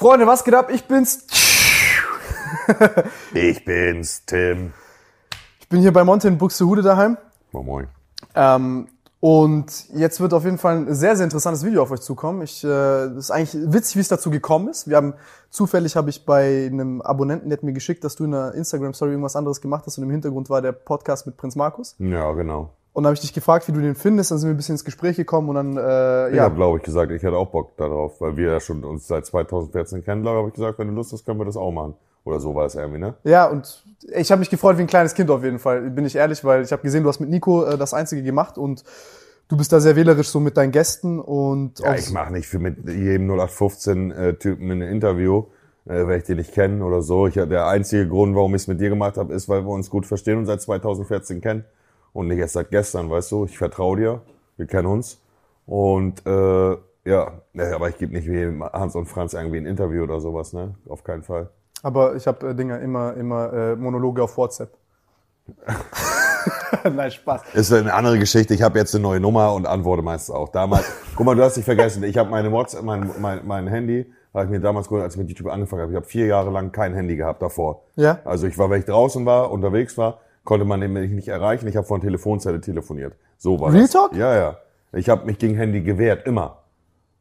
Freunde, was geht ab? Ich bin's. Ich bin's, Tim. Ich bin hier bei Monte in Buxtehude daheim. Moin, moin. Ähm, und jetzt wird auf jeden Fall ein sehr, sehr interessantes Video auf euch zukommen. Ich, äh, das ist eigentlich witzig, wie es dazu gekommen ist. Wir haben zufällig habe ich bei einem Abonnenten, der hat mir geschickt, dass du in der Instagram Story irgendwas anderes gemacht hast und im Hintergrund war der Podcast mit Prinz Markus. Ja, genau. Und dann habe ich dich gefragt, wie du den findest. Dann sind wir ein bisschen ins Gespräch gekommen und dann äh, Ich ja. habe, glaube ich, gesagt, ich hätte auch Bock darauf, weil wir ja schon uns seit 2014 kennen, glaube ich, habe ich gesagt, wenn du Lust hast, können wir das auch machen. Oder so war es irgendwie, ne? Ja, und ich habe mich gefreut wie ein kleines Kind auf jeden Fall, bin ich ehrlich, weil ich habe gesehen, du hast mit Nico äh, das Einzige gemacht und du bist da sehr wählerisch so mit deinen Gästen und Ja, ich mache nicht für mit jedem 0815-Typen ein Interview, äh, weil ich den nicht kenne oder so. Ich, der einzige Grund, warum ich es mit dir gemacht habe, ist, weil wir uns gut verstehen und seit 2014 kennen. Und nicht erst seit gestern, weißt du. Ich vertraue dir, wir kennen uns. Und äh, ja, aber ich gebe nicht wie Hans und Franz irgendwie ein Interview oder sowas, ne? Auf keinen Fall. aber ich habe äh, Dinger immer immer äh, Monologe auf WhatsApp. Nein, Spaß. Ist eine andere Geschichte. Ich habe jetzt eine neue Nummer und antworte meistens auch. Damals, guck mal, du hast dich vergessen. Ich habe meine WhatsApp, mein, mein, mein Handy, habe ich mir damals geholt, als ich mit YouTube angefangen habe. Ich habe vier Jahre lang kein Handy gehabt davor. Ja? Also ich war, wenn ich draußen war, unterwegs war, konnte man mich nicht erreichen. Ich habe von Telefonzelle telefoniert. So war Real das. Talk? Ja, ja. Ich habe mich gegen Handy gewehrt, immer.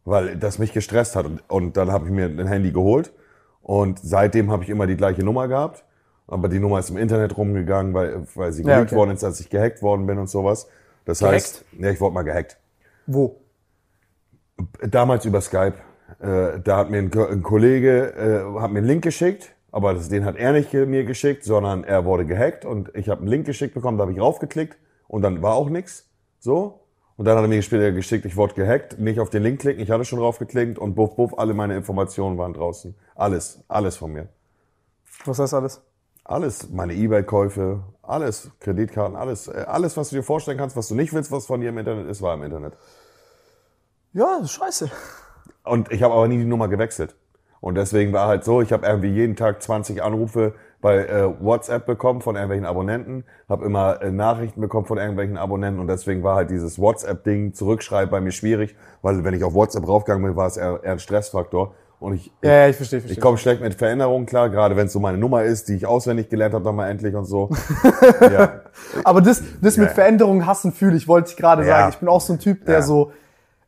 Weil das mich gestresst hat. Und, und dann habe ich mir ein Handy geholt. Und seitdem habe ich immer die gleiche Nummer gehabt. Aber die Nummer ist im Internet rumgegangen, weil, weil sie Ja, geleakt okay. worden ist, als ich gehackt worden bin und sowas. Das Gehackt? heißt, ja, ich wurde mal gehackt. Wo? Damals über Skype. Äh, da hat mir ein, ein Kollege äh, hat mir einen Link geschickt, aber das, den hat er nicht mir geschickt, sondern er wurde gehackt und ich habe einen Link geschickt bekommen, da habe ich raufgeklickt und dann war auch nichts. So. Und dann hat er mir später geschickt, ich wurde gehackt, nicht auf den Link klicken, ich hatte schon draufgeklickt und buff, buff, alle meine Informationen waren draußen. Alles, alles von mir. Was heißt alles? Alles, meine Ebay-Käufe, alles, Kreditkarten, alles, äh, alles, was du dir vorstellen kannst, was du nicht willst, was von dir im Internet ist, war im Internet. Ja, scheiße. Und ich habe aber nie die Nummer gewechselt. Und deswegen war halt so, ich habe irgendwie jeden Tag 20 Anrufe bei äh, WhatsApp bekommen von irgendwelchen Abonnenten, habe immer äh, Nachrichten bekommen von irgendwelchen Abonnenten und deswegen war halt dieses WhatsApp-Ding zurückschreiben bei mir schwierig, weil wenn ich auf WhatsApp raufgegangen bin, war es eher, eher ein Stressfaktor. Und ich, Ja, ja, ich verstehe, verstehe. ich komme schlecht mit Veränderungen klar, gerade wenn es so meine Nummer ist, die ich auswendig gelernt habe, dann mal endlich und so. ja. Aber das, das mit Ja. Veränderungen hassen fühle ich, wollte ich gerade sagen. Ich bin auch so ein Typ, der so,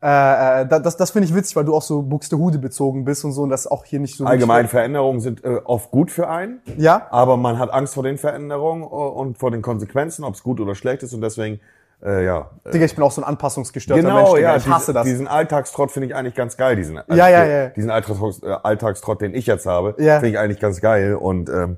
äh, äh, da- das, das finde ich witzig, weil du auch so Buxtehude bezogen bist und so und das auch hier nicht so. Allgemein Veränderungen sind äh, oft gut für einen. Ja? Aber man hat Angst vor den Veränderungen äh, und vor den Konsequenzen, ob es gut oder schlecht ist. Und deswegen, äh, ja. äh, Digga, ich bin auch so ein anpassungsgestörter Mensch. Genau, Digga. ja. ich hasse diesen, das. Diesen Alltagstrott finde ich eigentlich ganz geil. Diesen, Ja, ja, ja. Diesen Alltagstrott, Alltagstrott, den ich jetzt habe, Ja. finde ich eigentlich ganz geil. Und ähm,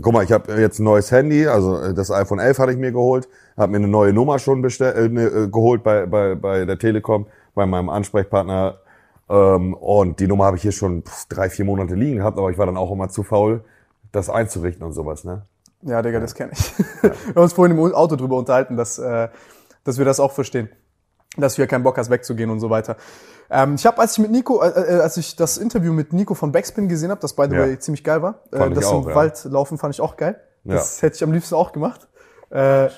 guck mal, ich habe jetzt ein neues Handy, also das iPhone 11 hatte ich mir geholt, habe mir eine neue Nummer schon bestell, äh, ne, äh, geholt bei, bei, bei der Telekom, bei meinem Ansprechpartner. Ähm, und die Nummer habe ich hier schon drei, vier Monate liegen gehabt, aber ich war dann auch immer zu faul, das einzurichten und sowas, ne? Ja, Digga, das kenne ich. Wir haben uns vorhin im Auto drüber unterhalten, dass, äh, dass wir das auch verstehen. Dass du ja keinen Bock hast, wegzugehen und so weiter. Ähm, ich habe, als ich mit Nico, äh, äh, als ich das Interview mit Nico von Backspin gesehen habe, das by the Ja. way ziemlich geil war, äh, das auch, im ja. Wald laufen fand ich auch geil. Das hätte ich am liebsten auch gemacht. Äh,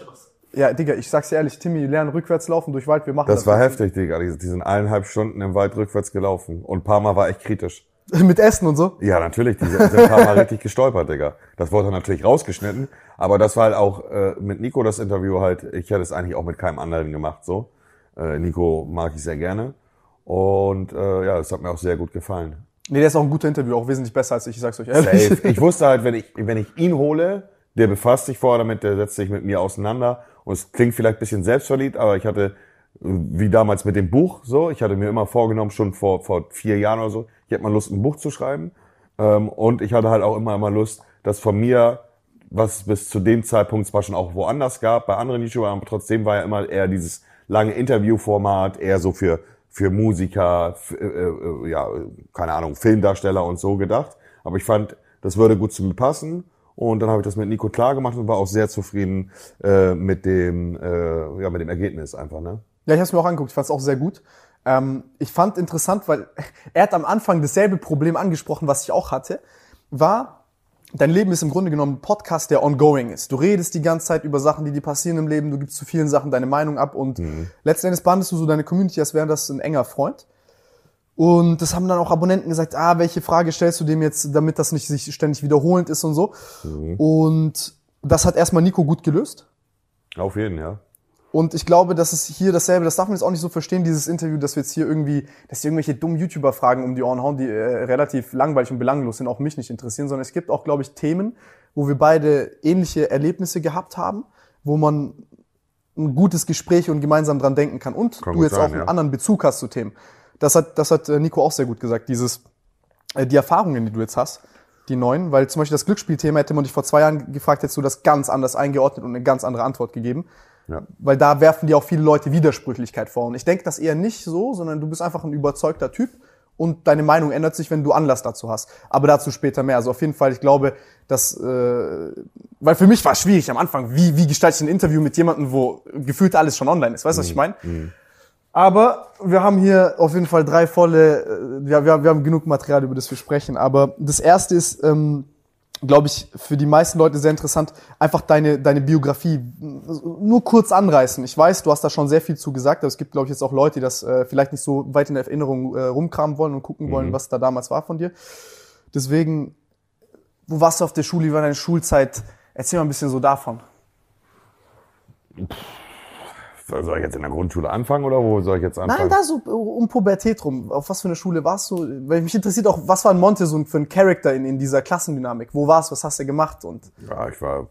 ja, Digga, ich sag's dir ehrlich, Timmy, lernen rückwärts laufen durch Wald, wir machen Das war heftig, Digga. Die, die sind eineinhalb Stunden im Wald rückwärts gelaufen. Und ein paar Mal war echt kritisch. Mit Essen und so. Ja, natürlich. Die sind, sind ein paar Mal richtig gestolpert, Digga. Das wurde natürlich rausgeschnitten. Aber das war halt auch äh, mit Nico das Interview halt. Ich hätte es eigentlich auch mit keinem anderen gemacht, so. Äh, Nico mag ich sehr gerne. Und äh, ja, das hat mir auch sehr gut gefallen. Nee, der ist auch ein guter Interview, auch wesentlich besser als ich, ich sag's euch ehrlich. Safe. Ich wusste halt, wenn ich, wenn ich ihn hole, der befasst sich vorher damit, der setzt sich mit mir auseinander. Und es klingt vielleicht ein bisschen selbstverliebt, aber ich hatte, wie damals mit dem Buch, so, ich hatte mir immer vorgenommen, schon vor, vor vier Jahren oder so, ich hätte mal Lust, ein Buch zu schreiben. Ähm, und ich hatte halt auch immer, immer Lust, dass von mir, was es bis zu dem Zeitpunkt zwar schon auch woanders gab, bei anderen YouTubern, aber trotzdem war ja immer eher dieses lange Interviewformat, eher so für, für Musiker, f- äh, äh, ja, keine Ahnung, Filmdarsteller und so gedacht. Aber ich fand, das würde gut zu mir passen. Und dann habe ich das mit Nico klar gemacht und war auch sehr zufrieden äh, mit dem, äh, ja, mit dem Ergebnis einfach, ne? Ja, ich habe mir auch angeguckt, ich fand es auch sehr gut. Ähm, ich fand interessant, weil er hat am Anfang dasselbe Problem angesprochen, was ich auch hatte, war, dein Leben ist im Grunde genommen ein Podcast, der ongoing ist. Du redest die ganze Zeit über Sachen, die dir passieren im Leben, du gibst zu vielen Sachen deine Meinung ab und letzten Endes behandelst du so deine Community, als wäre das ein enger Freund. Und das haben dann auch Abonnenten gesagt, ah, welche Frage stellst du dem jetzt, damit das nicht sich ständig wiederholend ist und so. Und das hat erstmal Nico gut gelöst. Auf jeden, ja. Und ich glaube, das ist hier dasselbe. Das darf man jetzt auch nicht so verstehen, dieses Interview, dass wir jetzt hier irgendwie, dass die irgendwelche dummen YouTuber-Fragen um die Ohren hauen, die äh, relativ langweilig und belanglos sind, auch mich nicht interessieren, sondern es gibt auch, glaube ich, Themen, wo wir beide ähnliche Erlebnisse gehabt haben, wo man ein gutes Gespräch und gemeinsam dran denken kann. Und Kann du jetzt sein, auch einen ja. anderen Bezug hast zu Themen. Das hat, das hat äh, Nico auch sehr gut gesagt. Dieses, äh, die Erfahrungen, die du jetzt hast, die neuen, weil zum Beispiel das Glücksspielthema hätte man dich vor zwei Jahren gefragt, hättest du das ganz anders eingeordnet und eine ganz andere Antwort gegeben. Ja. Weil da werfen dir auch viele Leute Widersprüchlichkeit vor. Und ich denke das eher nicht so, sondern du bist einfach ein überzeugter Typ und deine Meinung ändert sich, wenn du Anlass dazu hast. Aber dazu später mehr. Also auf jeden Fall, ich glaube, dass, äh, weil für mich war es schwierig am Anfang, wie, wie gestalte ich ein Interview mit jemandem, wo gefühlt alles schon online ist. Weißt du, was ich meine? Aber wir haben hier auf jeden Fall drei volle, äh, wir, wir, wir haben genug Material, über das wir sprechen. Aber das erste ist, ähm, glaube ich, für die meisten Leute sehr interessant, einfach deine, deine Biografie nur kurz anreißen. Ich weiß, du hast da schon sehr viel zu gesagt, aber es gibt, glaube ich, jetzt auch Leute, die das äh, vielleicht nicht so weit in der Erinnerung äh, rumkramen wollen und gucken wollen, was da damals war von dir. Deswegen, wo warst du auf der Schule, wie war deine Schulzeit? Erzähl mal ein bisschen so davon. Soll ich jetzt in der Grundschule anfangen oder wo soll ich jetzt anfangen? Nein, da so um Pubertät rum. Auf was für eine Schule warst du? Weil mich interessiert auch, was war ein Monte so für ein Charakter in, in dieser Klassendynamik? Wo warst du? Was hast du gemacht? Und Ja, ich war,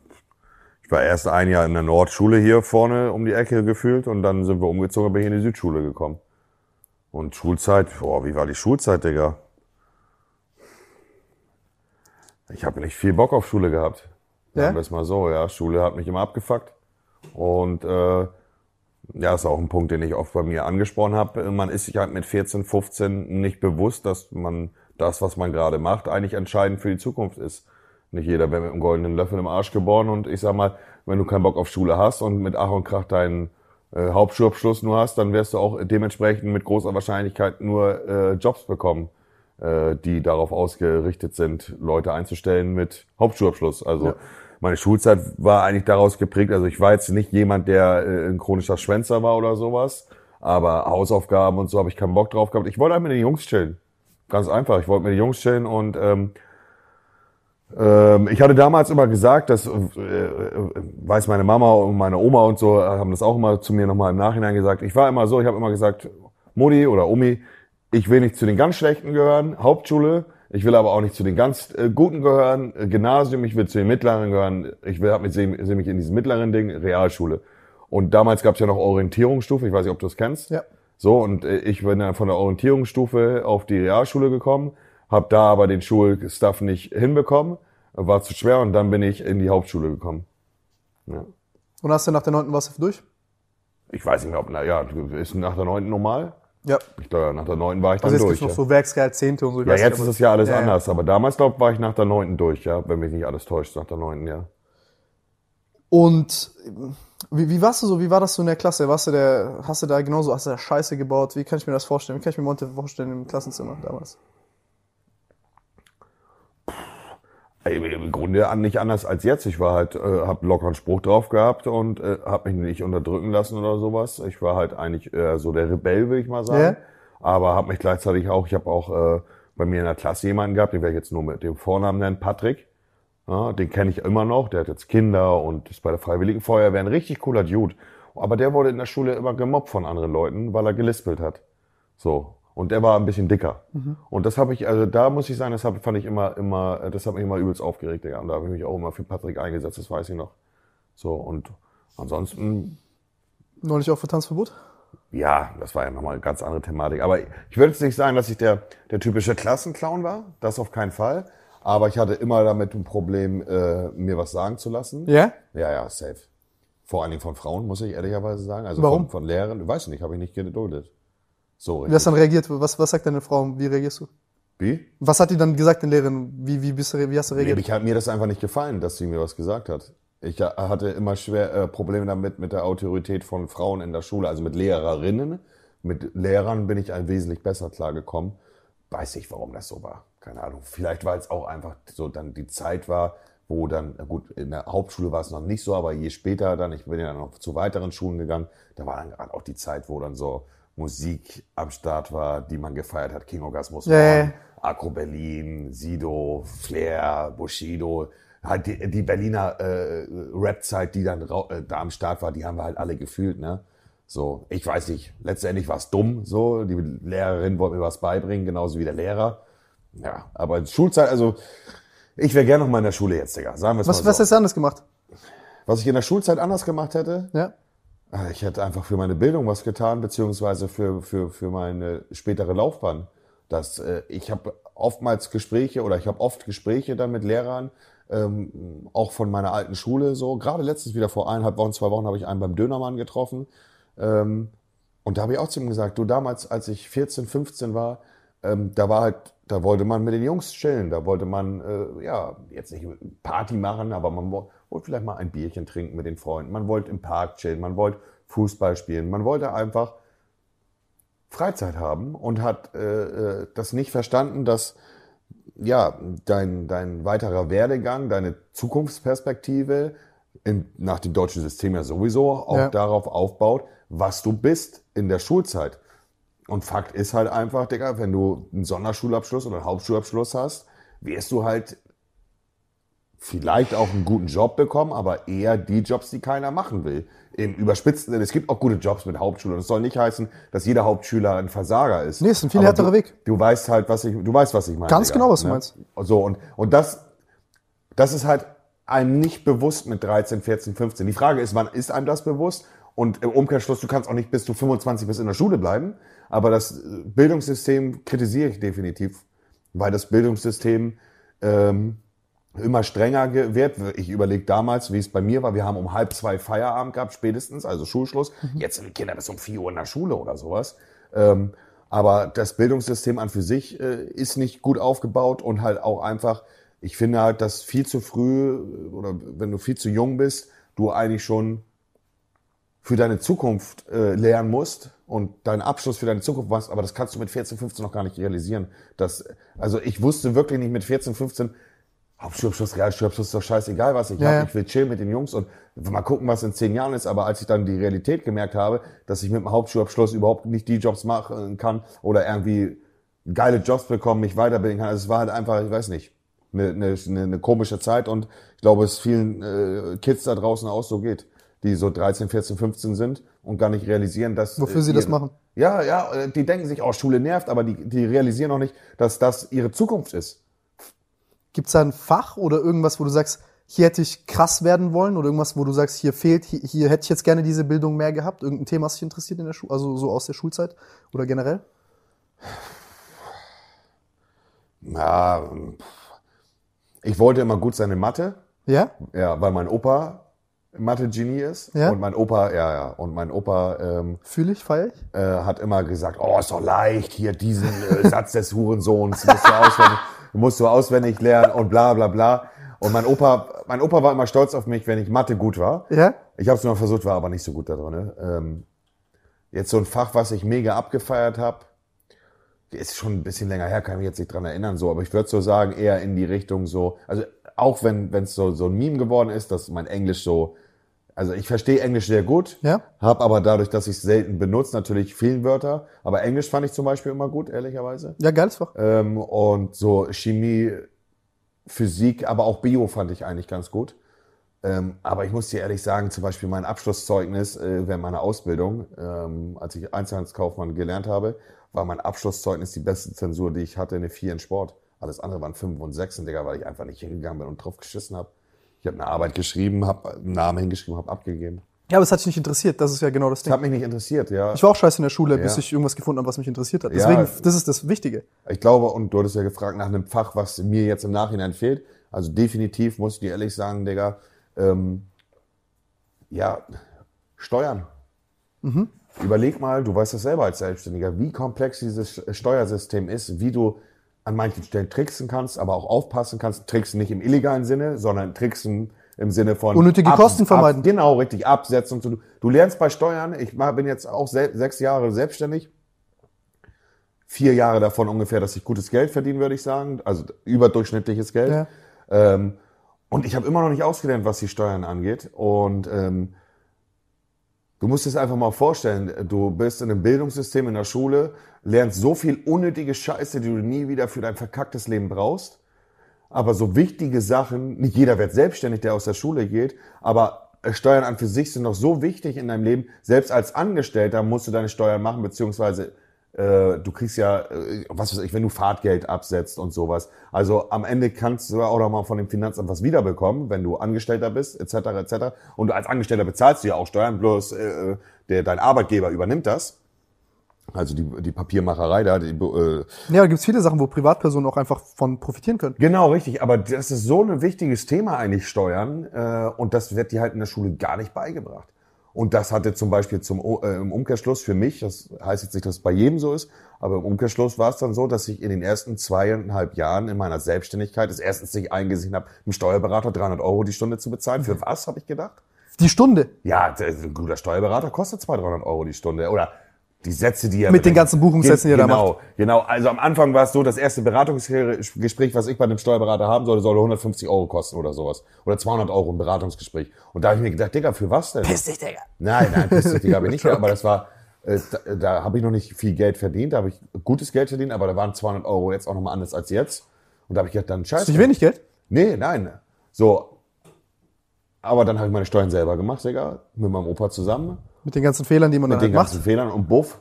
ich war erst ein Jahr in der Nordschule hier vorne um die Ecke gefühlt und dann sind wir umgezogen, bin ich in die Südschule gekommen. Und Schulzeit, boah, wie war die Schulzeit, Digga? Ich habe nicht viel Bock auf Schule gehabt. Ja? Sagen wir es mal so, ja. Schule hat mich immer abgefuckt. Und äh, ja, ist auch ein Punkt, den ich oft bei mir angesprochen habe. Man ist sich halt mit 14, 15 nicht bewusst, dass man das, was man gerade macht, eigentlich entscheidend für die Zukunft ist. Nicht jeder wird mit einem goldenen Löffel im Arsch geboren und ich sag mal, wenn du keinen Bock auf Schule hast und mit Ach und Krach deinen äh, Hauptschulabschluss nur hast, dann wirst du auch dementsprechend mit großer Wahrscheinlichkeit nur äh, Jobs bekommen, äh, die darauf ausgerichtet sind, Leute einzustellen mit Hauptschulabschluss. Also Ja. Meine Schulzeit war eigentlich daraus geprägt. Also ich war jetzt nicht jemand, der äh, ein chronischer Schwänzer war oder sowas, aber Hausaufgaben und so habe ich keinen Bock drauf gehabt. Ich wollte einfach mit den Jungs chillen. Ganz einfach. Ich wollte mit den Jungs chillen und ähm, ähm, ich hatte damals immer gesagt, dass äh, äh, weiß meine Mama und meine Oma und so haben das auch immer zu mir nochmal im Nachhinein gesagt. Ich war immer so, ich habe immer gesagt, Modi oder Omi, ich will nicht zu den ganz Schlechten gehören, Hauptschule. Ich will aber auch nicht zu den ganz äh, Guten gehören, äh, Gymnasium. Ich will zu den Mittleren gehören. Ich will, mich, sehe seh mich in diesem mittleren Ding, Realschule. Und damals gab es ja noch Orientierungsstufe. Ich weiß nicht, ob du das kennst. Ja. So, und äh, ich bin dann von der Orientierungsstufe auf die Realschule gekommen, habe da aber den Schulstuff nicht hinbekommen, war zu schwer und dann bin ich in die Hauptschule gekommen. Ja. und hast du nach der neunten warst du durch? Ich weiß nicht mehr, ob, na ja, ist nach der neunten normal? Ja. Ich glaube, nach der neunten war ich dann Also jetzt durch. gibt's noch ja. so Werksreal, Zehnte und so. ja, jetzt ist es ja alles Ja, ja. anders, aber damals, glaube war ich nach der neunten durch, ja, wenn mich nicht alles täuscht, nach der neunten, ja. Und wie, wie warst du so, wie war das so in der Klasse? Warst du der, hast du da genauso, hast du da Scheiße gebaut? Wie kann ich mir das vorstellen? Wie kann ich mir Monte vorstellen im Klassenzimmer damals? Im Grunde an- nicht anders als jetzt. Ich war halt, äh, habe lockeren Spruch drauf gehabt und äh, habe mich nicht unterdrücken lassen oder sowas. Ich war halt eigentlich äh, so der Rebell, will ich mal sagen. Aber habe mich gleichzeitig auch, ich habe auch äh, bei mir in der Klasse jemanden gehabt, den werde ich jetzt nur mit dem Vornamen nennen, Patrick. Ja, den kenne ich immer noch, der hat jetzt Kinder und ist bei der Freiwilligen Feuerwehr ein richtig cooler Dude. Aber der wurde in der Schule immer gemobbt von anderen Leuten, weil er gelispelt hat. So. Und der war ein bisschen dicker. Und das habe ich, also da muss ich sagen, das hab, fand ich immer, immer, das hat mich immer übelst aufgeregt, Digga. Und da habe ich mich auch immer für Patrick eingesetzt, das weiß ich noch. So, und ansonsten, Neulich auch für Tanzverbot? ja, das war ja nochmal eine ganz andere Thematik. Aber ich würde jetzt nicht sagen, dass ich der, der typische Klassenclown war. Das auf keinen Fall. Aber ich hatte immer damit ein Problem, äh, mir was sagen zu lassen. Ja? Ja, ja, safe. Vor allen Dingen von Frauen, muss ich ehrlicherweise sagen. Also Warum? Von, von Lehrern, weiß ich nicht, habe ich nicht geduldet. So Wie hast du dann reagiert? Was, was sagt deine Frau? Wie reagierst du? Wie? Was hat die dann gesagt, den Lehrerin? Wie, wie, bist du, wie hast du Nee, reagiert? ich hat mir das einfach nicht gefallen, dass sie mir was gesagt hat. Ich äh, hatte immer schwer äh, Probleme damit mit der Autorität von Frauen in der Schule, also mit Lehrerinnen. Mit Lehrern bin ich ein wesentlich besser klargekommen. Weiß ich, warum das so war. Keine Ahnung. Vielleicht, weil es auch einfach so dann die Zeit war, wo dann, na gut, in der Hauptschule war es noch nicht so, aber je später dann, ich bin ja dann noch zu weiteren Schulen gegangen, da war dann gerade auch die Zeit, wo dann so Musik am Start war, die man gefeiert hat. King Orgasmus, One, Agro Berlin, Sido, Flair, Bushido, halt die, die Berliner äh, Rap-Zeit, die dann äh, da am Start war, die haben wir halt alle gefühlt, ne? So, ich weiß nicht, letztendlich war es dumm, so, die Lehrerin wollte mir was beibringen, genauso wie der Lehrer. Ja, aber Schulzeit, also ich wäre gerne noch mal in der Schule jetzt, Digga. Sagen wir es Was, mal was so. hast du anders gemacht? was ich in der Schulzeit anders gemacht hätte, Ja? Ah, Ich hätte einfach für meine Bildung was getan, beziehungsweise für, für, für meine spätere Laufbahn. Das, äh, ich habe oftmals Gespräche oder ich habe oft Gespräche dann mit Lehrern, ähm, auch von meiner alten Schule so. Gerade letztens wieder vor eineinhalb Wochen, zwei Wochen habe ich einen beim Dönermann getroffen. Ähm, und da habe ich auch zu ihm gesagt, du damals, als ich 14, 15 war, ähm, da war halt, da wollte man mit den Jungs chillen, da wollte man, äh, ja, jetzt nicht Party machen, aber man wollte vielleicht mal ein Bierchen trinken mit den Freunden, man wollte im Park chillen, man wollte Fußball spielen, man wollte einfach Freizeit haben und hat äh, äh, das nicht verstanden, dass ja, dein, dein weiterer Werdegang, deine Zukunftsperspektive in, nach dem deutschen System ja sowieso auch Ja. darauf aufbaut, was du bist in der Schulzeit. Und Fakt ist halt einfach, Digga, wenn du einen Sonderschulabschluss oder einen Hauptschulabschluss hast, wirst du halt vielleicht auch einen guten Job bekommen, aber eher die Jobs, die keiner machen will. Im überspitzten Sinne, es gibt auch gute Jobs mit Hauptschule. Und es soll nicht heißen, dass jeder Hauptschüler ein Versager ist. Nee, es ist ein viel Aber härterer du, Weg. Du weißt halt, was ich, du weißt, was ich meine. Ganz genau, was du ne? meinst. So, und, und das, das ist halt einem nicht bewusst mit 13, 14, 15. Die Frage ist, wann ist einem das bewusst? Und im Umkehrschluss, du kannst auch nicht bis du 25 bist in der Schule bleiben. Aber das äh, Bildungssystem kritisiere ich definitiv, weil das Bildungssystem ähm, immer strenger ge- wird. Ich überlege damals, wie es bei mir war. Wir haben um halb zwei Feierabend gehabt, spätestens, also Schulschluss. Jetzt sind die Kinder bis um vier Uhr in der Schule oder sowas. Ähm, aber das Bildungssystem an für sich äh, ist nicht gut aufgebaut und halt auch einfach, ich finde halt, dass viel zu früh äh, oder wenn du viel zu jung bist, du eigentlich schon für deine Zukunft äh, lernen musst und deinen Abschluss für deine Zukunft machst, aber das kannst du mit 14, 15 noch gar nicht realisieren. Das, also ich wusste wirklich nicht mit 14, 15, Hauptschulabschluss, Realschulabschluss, ist doch scheißegal, was ich Ja, habe. ja. Ich will chillen mit den Jungs und mal gucken, was in zehn Jahren ist. Aber als ich dann die Realität gemerkt habe, dass ich mit dem Hauptschulabschluss überhaupt nicht die Jobs machen kann oder irgendwie geile Jobs bekommen, mich weiterbilden kann, also es war halt einfach, ich weiß nicht, eine, eine, eine, eine komische Zeit und ich glaube, es vielen äh, Kids da draußen auch so geht, die so 13, 14, 15 sind und gar nicht realisieren, dass Wofür äh, sie das machen. Ja, ja, äh, die denken sich, oh, Schule nervt, aber die, die realisieren noch nicht, dass das ihre Zukunft ist. Gibt es da ein Fach oder irgendwas, wo du sagst, hier hätte ich krass werden wollen oder irgendwas, wo du sagst, hier fehlt, hier, hier hätte ich jetzt gerne diese Bildung mehr gehabt? Irgendein Thema, was dich interessiert in der Schule, also so aus der Schulzeit oder generell? Ja, ich wollte immer gut sein in Mathe, Ja? ja, weil mein Opa Mathe-Genie ist. Ja? Und mein Opa, ja, ja, und mein Opa ähm, Fühle ich, feier ich? äh, hat immer gesagt, oh, ist doch leicht, hier diesen äh, Satz des Hurensohns musst du, auswendig, musst du auswendig lernen und bla bla bla. Und mein Opa, mein Opa war immer stolz auf mich, wenn ich Mathe gut war. Ja? Ich habe es nur versucht, war aber nicht so gut da drin. Ähm, jetzt so ein Fach, was ich mega abgefeiert habe, ist schon ein bisschen länger her, kann mich jetzt nicht dran erinnern, so, aber ich würde so sagen, eher in die Richtung so, also auch wenn es so, so ein Meme geworden ist, dass mein Englisch so, also ich verstehe Englisch sehr gut, Ja. habe aber dadurch, dass ich es selten benutze, natürlich vielen Wörter. Aber Englisch fand ich zum Beispiel immer gut, ehrlicherweise. Ja, geiles Fach. Ähm, und so Chemie, Physik, aber auch Bio fand ich eigentlich ganz gut. Ähm, aber ich muss dir ehrlich sagen, zum Beispiel mein Abschlusszeugnis äh, während meiner Ausbildung, ähm, als ich Einzelhandelskaufmann gelernt habe, war mein Abschlusszeugnis die beste Zensur, die ich hatte, eine 4 in Sport. Alles andere waren 5 und 6, Digga, weil ich einfach nicht hingegangen bin und drauf geschissen habe. Ich habe eine Arbeit geschrieben, habe einen Namen hingeschrieben, habe abgegeben. Ja, aber es hat dich nicht interessiert. Das ist ja genau das Das Ding. hat mich nicht interessiert, ja. Ich war auch scheiße in der Schule, bis Ja. ich irgendwas gefunden habe, was mich interessiert hat. Ja. Deswegen, das ist das Wichtige. Ich glaube, und du hattest ja gefragt nach einem Fach, was mir jetzt im Nachhinein fehlt. Also definitiv muss ich dir ehrlich sagen, Digga, ähm, ja, Steuern. Überleg mal, du weißt das selber als Selbstständiger, wie komplex dieses Steuersystem ist, wie du an manchen Stellen tricksen kannst, aber auch aufpassen kannst. Tricksen nicht im illegalen Sinne, sondern tricksen im Sinne von Unnötige Kosten vermeiden. genau, richtig, Absetzung. Du, du lernst bei Steuern, ich bin jetzt auch se sechs Jahre selbstständig, vier Jahre davon ungefähr, dass ich gutes Geld verdiene, würde ich sagen, also überdurchschnittliches Geld. Ja. Ähm, und ich habe immer noch nicht ausgelernt, was die Steuern angeht. Und ähm, du musst es einfach mal vorstellen, du bist in einem Bildungssystem in der Schule, lernst so viel unnötige Scheiße, die du nie wieder für dein verkacktes Leben brauchst. Aber so wichtige Sachen, nicht jeder wird selbstständig, der aus der Schule geht, aber äh, Steuern an für sich sind noch so wichtig in deinem Leben. Selbst als Angestellter musst du deine Steuern machen, beziehungsweise äh, du kriegst ja, äh, was weiß ich, wenn du Fahrtgeld absetzt und sowas. Also am Ende kannst du auch noch mal von dem Finanzamt was wiederbekommen, wenn du Angestellter bist, etc. etc. Und als Angestellter bezahlst du ja auch Steuern, bloß äh, der, dein Arbeitgeber übernimmt das. Also die, die Papiermacherei da, die, äh, Ja, da gibt's viele Sachen, wo Privatpersonen auch einfach von profitieren können. Genau, richtig. Aber das ist so ein wichtiges Thema eigentlich, Steuern. Äh, und das wird dir halt in der Schule gar nicht beigebracht. Und das hatte zum Beispiel zum, äh, im Umkehrschluss für mich, das heißt jetzt nicht, dass es bei jedem so ist, aber im Umkehrschluss war es dann so, dass ich in den ersten zweieinhalb Jahren in meiner Selbstständigkeit es erstens nicht eingesehen habe, einem Steuerberater 300 Euro die Stunde zu bezahlen. Für was, habe ich gedacht? Die Stunde. Ja, ein guter Steuerberater kostet 200, 300 Euro die Stunde. Oder die Sätze, die er Mit den ganzen Buchungssätzen, die er da genau, Genau, also am Anfang war es so, das erste Beratungsgespräch, was ich bei einem Steuerberater haben sollte, soll 150 Euro kosten oder sowas. Oder 200 Euro ein Beratungsgespräch. Und da habe ich mir gedacht, Digga, für was denn? dich, Digga. Nein, nein, piss dich, Digga, habe ich nicht. Aber das war, äh, da, da habe ich noch nicht viel Geld verdient, da habe ich gutes Geld verdient, aber da waren 200 Euro jetzt auch nochmal anders als jetzt. Und da habe ich gedacht, dann scheiße. Ist nicht wenig Geld? Nee, nein. So. Aber dann habe ich meine Steuern selber gemacht, Digga, mit meinem Opa zusammen, Mit den ganzen Fehlern, die man mit dann den halt ganzen macht. Fehlern und buff.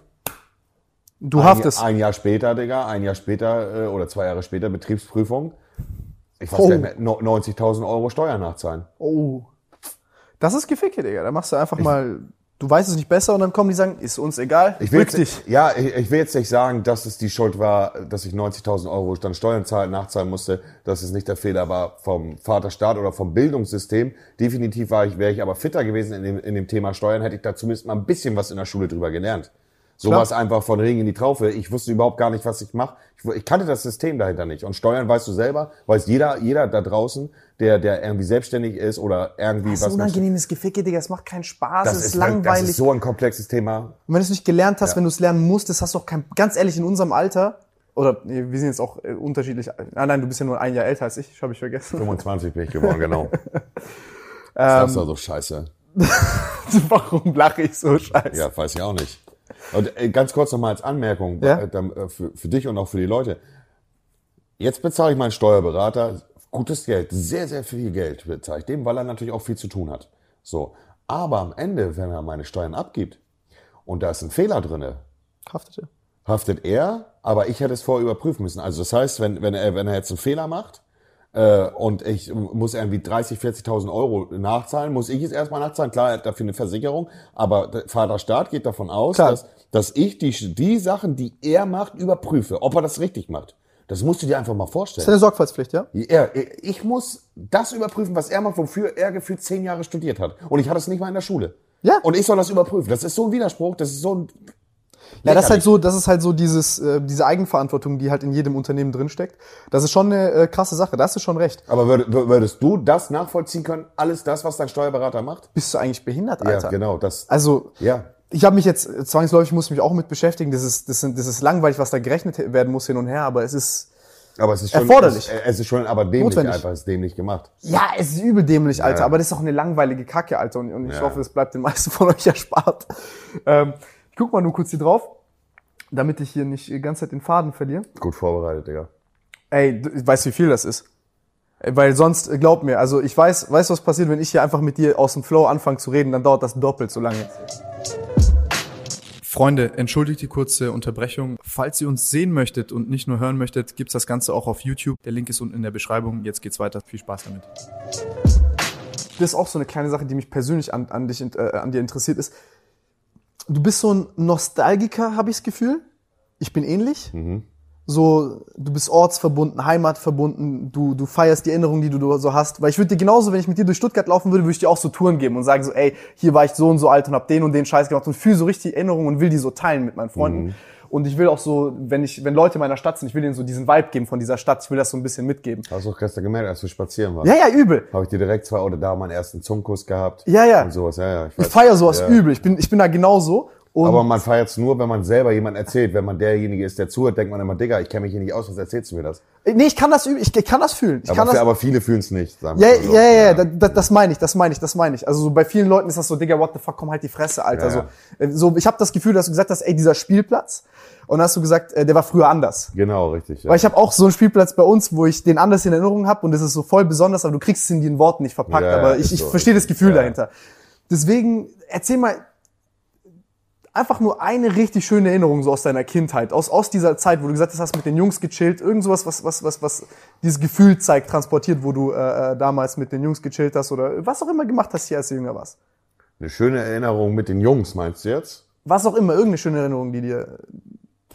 Du Ein, haftest. ein Jahr später, Digga, ein Jahr später äh, oder zwei Jahre später Betriebsprüfung. Ich weiß Oh. nicht mehr, no- 90.000 Euro Steuern nachzahlen. Oh. Das ist Geficke, Digga. Da machst du einfach mal, du weißt es nicht besser und dann kommen die sagen, ist uns egal, Ich will, jetzt, dich. ja, ich, ich will jetzt nicht sagen, dass es die Schuld war, dass ich 90.000 Euro dann Steuern zahlen, nachzahlen musste, dass es nicht der Fehler war vom Vaterstaat oder vom Bildungssystem. Definitiv war ich, wäre ich aber fitter gewesen in dem, in dem Thema Steuern, hätte ich da zumindest mal ein bisschen was in der Schule drüber gelernt. So es einfach von Regen in die Traufe. Ich wusste überhaupt gar nicht, was ich mache. Ich, ich kannte das System dahinter nicht. Und Steuern weißt du selber, weiß jeder, jeder da draußen, der, der irgendwie selbstständig ist oder irgendwie Das ist was. unangenehmes Geficke, Digga. Es macht keinen Spaß, das es ist ist, Das langweilig. ist so ein komplexes Thema. Und wenn du es nicht gelernt hast, Ja. wenn du es lernen musstest, hast du auch kein, ganz ehrlich, in unserem Alter, oder nee, wir sind jetzt auch äh, unterschiedlich, ah nein, du bist ja nur ein Jahr älter als ich, habe ich vergessen. 25 bin ich geworden, genau. Ähm, Das ist also scheiße. Warum lache ich so scheiße? Ja, weiß ich auch nicht. Und äh, ganz kurz nochmal als Anmerkung Ja? äh, äh, für, für dich und auch für die Leute. Jetzt bezahle ich meinen Steuerberater gutes Geld, sehr, sehr viel Geld bezahle ich dem, weil er natürlich auch viel zu tun hat. So. Aber am Ende, wenn er meine Steuern abgibt und da ist ein Fehler drinne, Haftete. haftet er, aber ich hätte es vorher überprüfen müssen. Also das heißt, wenn, wenn, er, wenn er jetzt einen Fehler macht äh, und ich muss irgendwie 30, 40.000 Euro nachzahlen, muss ich es erstmal nachzahlen. Klar, er hat dafür eine Versicherung, aber der Vaterstaat geht davon aus, Klar. dass, dass ich die, die Sachen, die er macht, überprüfe, ob er das richtig macht. Das musst du dir einfach mal Das ist vorstellen. eine Sorgfaltspflicht, ja? Er, ich muss das überprüfen, was er macht, wofür er gefühlt zehn Jahre studiert hat. Und ich hatte es nicht mal in der Schule. Ja. Und ich soll das überprüfen. Das ist so ein Widerspruch, das ist so ein Ja, das ist halt so, das ist halt so dieses, äh, diese Eigenverantwortung, die halt in jedem Unternehmen drinsteckt. Das ist schon eine äh, krasse Sache, da hast du schon recht. Aber würd- wür- würdest du das nachvollziehen können, alles das, was dein Steuerberater macht? Bist du eigentlich behindert, Ja, Alter? genau. Das, Also, ja. ich habe mich jetzt, zwangsläufig muss ich mich auch mit beschäftigen. Das ist, das, sind, das ist langweilig, was da gerechnet werden muss hin und her, aber es ist, Aber es ist schon, erforderlich. Es, es ist schon aber dämlich Notwendig. einfach, es ist dämlich gemacht. Ja, es ist übel dämlich, Alter, Ja. aber das ist auch eine langweilige Kacke, Alter. Und, und ich Ja. hoffe, es bleibt den meisten von euch erspart. Ähm, ich guck mal nur kurz hier drauf, damit ich hier nicht die ganze Zeit den Faden verliere. Gut vorbereitet, Digga. Ey, du weißt, wie viel das ist? Weil sonst, äh, glaub mir, also ich weiß, weißt du, was passiert, wenn ich hier einfach mit dir aus dem Flow anfange zu reden, dann dauert das doppelt so lange. Freunde, entschuldigt die kurze Unterbrechung. Falls ihr uns sehen möchtet und nicht nur hören möchtet, gibt's das Ganze auch auf YouTube. Der Link ist unten in der Beschreibung. Jetzt geht's weiter. Viel Spaß damit. Das ist auch so eine kleine Sache, die mich persönlich an, an, dich, äh, an dir interessiert ist. Du bist so ein Nostalgiker, habe ich das Gefühl. Ich bin ähnlich. So, du bist ortsverbunden, heimatverbunden, du, du feierst die Erinnerungen, die du so hast. Weil ich würde dir genauso, wenn ich mit dir durch Stuttgart laufen würde, würde ich dir auch so Touren geben und sagen so, ey, hier war ich so und so alt und hab den und den Scheiß gemacht und fühle so richtig Erinnerungen und will die so teilen mit meinen Freunden. Und ich will auch so, wenn ich, wenn Leute in meiner Stadt sind, ich will denen so diesen Vibe geben von dieser Stadt. Ich will das so ein bisschen mitgeben. Hast du auch gestern gemerkt, als wir spazieren waren? Ja, ja, übel. Habe ich dir direkt zwei oder da meinen ersten Zungenkuss gehabt. Ja, ja. Und sowas, ja, ja. Ich weiß. feier sowas ja. übel. Ich bin, ich bin da genauso. Und Aber man feiert es nur, wenn man selber jemand erzählt. Wenn man derjenige ist, der zuhört, denkt man immer, Digga, ich kenne mich hier nicht aus, was erzählst du mir das? Nee, ich kann das ich kann das fühlen. Ich Aber, kann das, aber viele fühlen es nicht. Sagen ja, so. ja, ja, ja, da- da- das meine ich, das meine ich, das meine ich. Also so bei vielen Leuten ist das so, Digga, what the fuck, komm halt die Fresse, Alter. Ja, so, ja. äh, so, ich habe das Gefühl, dass du gesagt hast, ey, dieser Spielplatz. Und hast du gesagt, äh, der war früher anders. Genau, richtig. Ja. Weil ich habe auch so einen Spielplatz bei uns, wo ich den anders in Erinnerung habe und das ist so voll besonders, aber du kriegst es in den Worten nicht verpackt. Ja, aber ich, ich so. verstehe das Gefühl Ja. dahinter. Deswegen erzähl mal einfach nur eine richtig schöne Erinnerung so aus deiner Kindheit, aus, aus dieser Zeit, wo du gesagt hast, hast mit den Jungs gechillt, irgend sowas, was, was, was, was dieses Gefühl zeigt, transportiert, wo du äh, äh, damals mit den Jungs gechillt hast oder was auch immer gemacht hast hier, als du jünger warst. Eine schöne Erinnerung mit den Jungs, meinst du jetzt? Was auch immer, irgendeine schöne Erinnerung, die dir,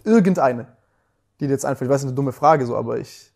irgendeine, die dir jetzt einfällt. Ich weiß, eine dumme Frage so, aber ich,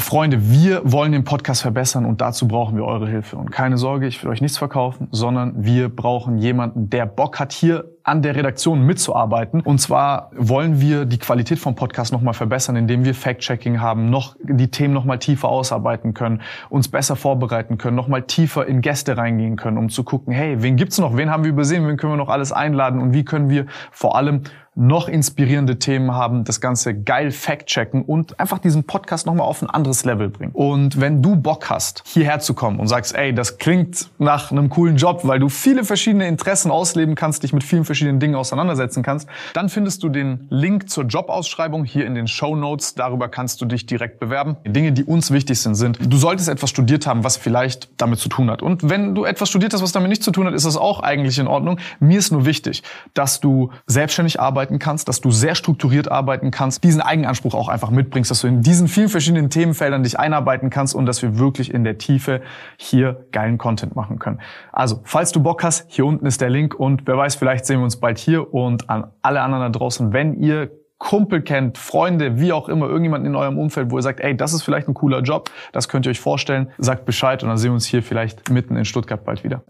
Freunde, wir wollen den Podcast verbessern und dazu brauchen wir eure Hilfe. Und keine Sorge, ich will euch nichts verkaufen, sondern wir brauchen jemanden, der Bock hat, hier an der Redaktion mitzuarbeiten. Und zwar wollen wir die Qualität vom Podcast nochmal verbessern, indem wir Fact-Checking haben, noch die Themen nochmal tiefer ausarbeiten können, uns besser vorbereiten können, nochmal tiefer in Gäste reingehen können, um zu gucken, hey, wen gibt's noch, wen haben wir übersehen, wen können wir noch alles einladen und wie können wir vor allem noch inspirierende Themen haben, das Ganze geil fact-checken und einfach diesen Podcast nochmal auf ein anderes Level bringen. Und wenn du Bock hast, hierher zu kommen und sagst, ey, das klingt nach einem coolen Job, weil du viele verschiedene Interessen ausleben kannst, dich mit vielen verschiedenen Dingen auseinandersetzen kannst, dann findest du den Link zur Jobausschreibung hier in den Show Notes. Darüber kannst du dich direkt bewerben. Die Dinge, die uns wichtig sind, sind, du solltest etwas studiert haben, was vielleicht damit zu tun hat. Und wenn du etwas studiert hast, was damit nichts zu tun hat, ist das auch eigentlich in Ordnung. Mir ist nur wichtig, dass du selbstständig arbeiten kannst, dass du sehr strukturiert arbeiten kannst, diesen Eigenanspruch auch einfach mitbringst, dass du in diesen vielen verschiedenen Themenfeldern dich einarbeiten kannst und dass wir wirklich in der Tiefe hier geilen Content machen können. Also, falls du Bock hast, hier unten ist der Link und wer weiß, vielleicht sehen wir uns bald hier und an alle anderen da draußen, wenn ihr Kumpel kennt, Freunde, wie auch immer, irgendjemanden in eurem Umfeld, wo ihr sagt, ey, das ist vielleicht ein cooler Job, das könnt ihr euch vorstellen, sagt Bescheid und dann sehen wir uns hier vielleicht mitten in Stuttgart bald wieder.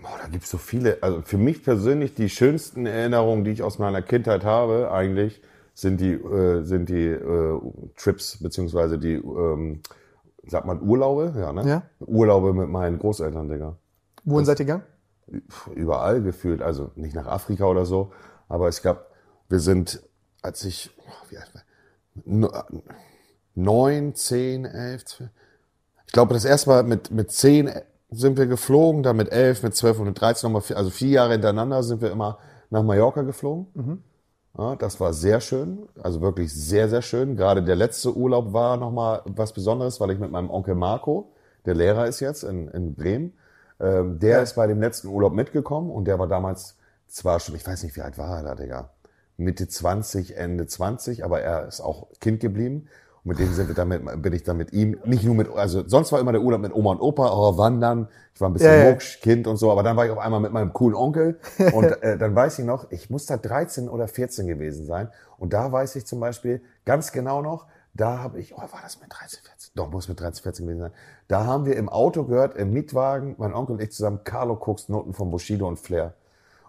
Boah, da gibt's so viele. Also für mich persönlich die schönsten Erinnerungen, die ich aus meiner Kindheit habe, eigentlich sind die äh, sind die äh, Trips beziehungsweise die ähm, sagt man Urlaube, ja ne? Ja. Urlaube mit meinen Großeltern, Digga. wohin seid ihr gegangen? Überall gefühlt, also nicht nach Afrika oder so, aber es gab, wir sind, als ich wie alt war, neun, zehn, elf, ich glaube, das erste Mal mit, mit zehn sind wir geflogen, dann mit elf, mit zwölf und mit dreizehn nochmal, vier, also vier Jahre hintereinander sind wir immer nach Mallorca geflogen. Ja, das war sehr schön, also wirklich sehr, sehr schön. Gerade der letzte Urlaub war nochmal was Besonderes, weil ich mit meinem Onkel Marco, der Lehrer ist jetzt in, in Bremen, ähm, der ist bei dem letzten Urlaub mitgekommen und der war damals zwar schon, ich weiß nicht, wie alt war er da, Digga, Mitte 20, Ende 20, aber er ist auch Kind geblieben. Und mit dem sind wir damit, bin ich dann mit ihm, nicht nur mit, also sonst war immer der Urlaub mit Oma und Opa, oh, wandern, ich war ein bisschen Ja, ja. mucksch, Kind und so, aber dann war ich auf einmal mit meinem coolen Onkel und äh, dann weiß ich noch, ich muss da 13 oder 14 gewesen sein und da weiß ich zum Beispiel ganz genau noch, da habe ich, oh, war das mit 13, 14? Doch, muss mit 13, 14 gewesen sein. Da haben wir im Auto gehört, im Mietwagen, mein Onkel und ich zusammen, Carlo Cooks Noten von Bushido und Flair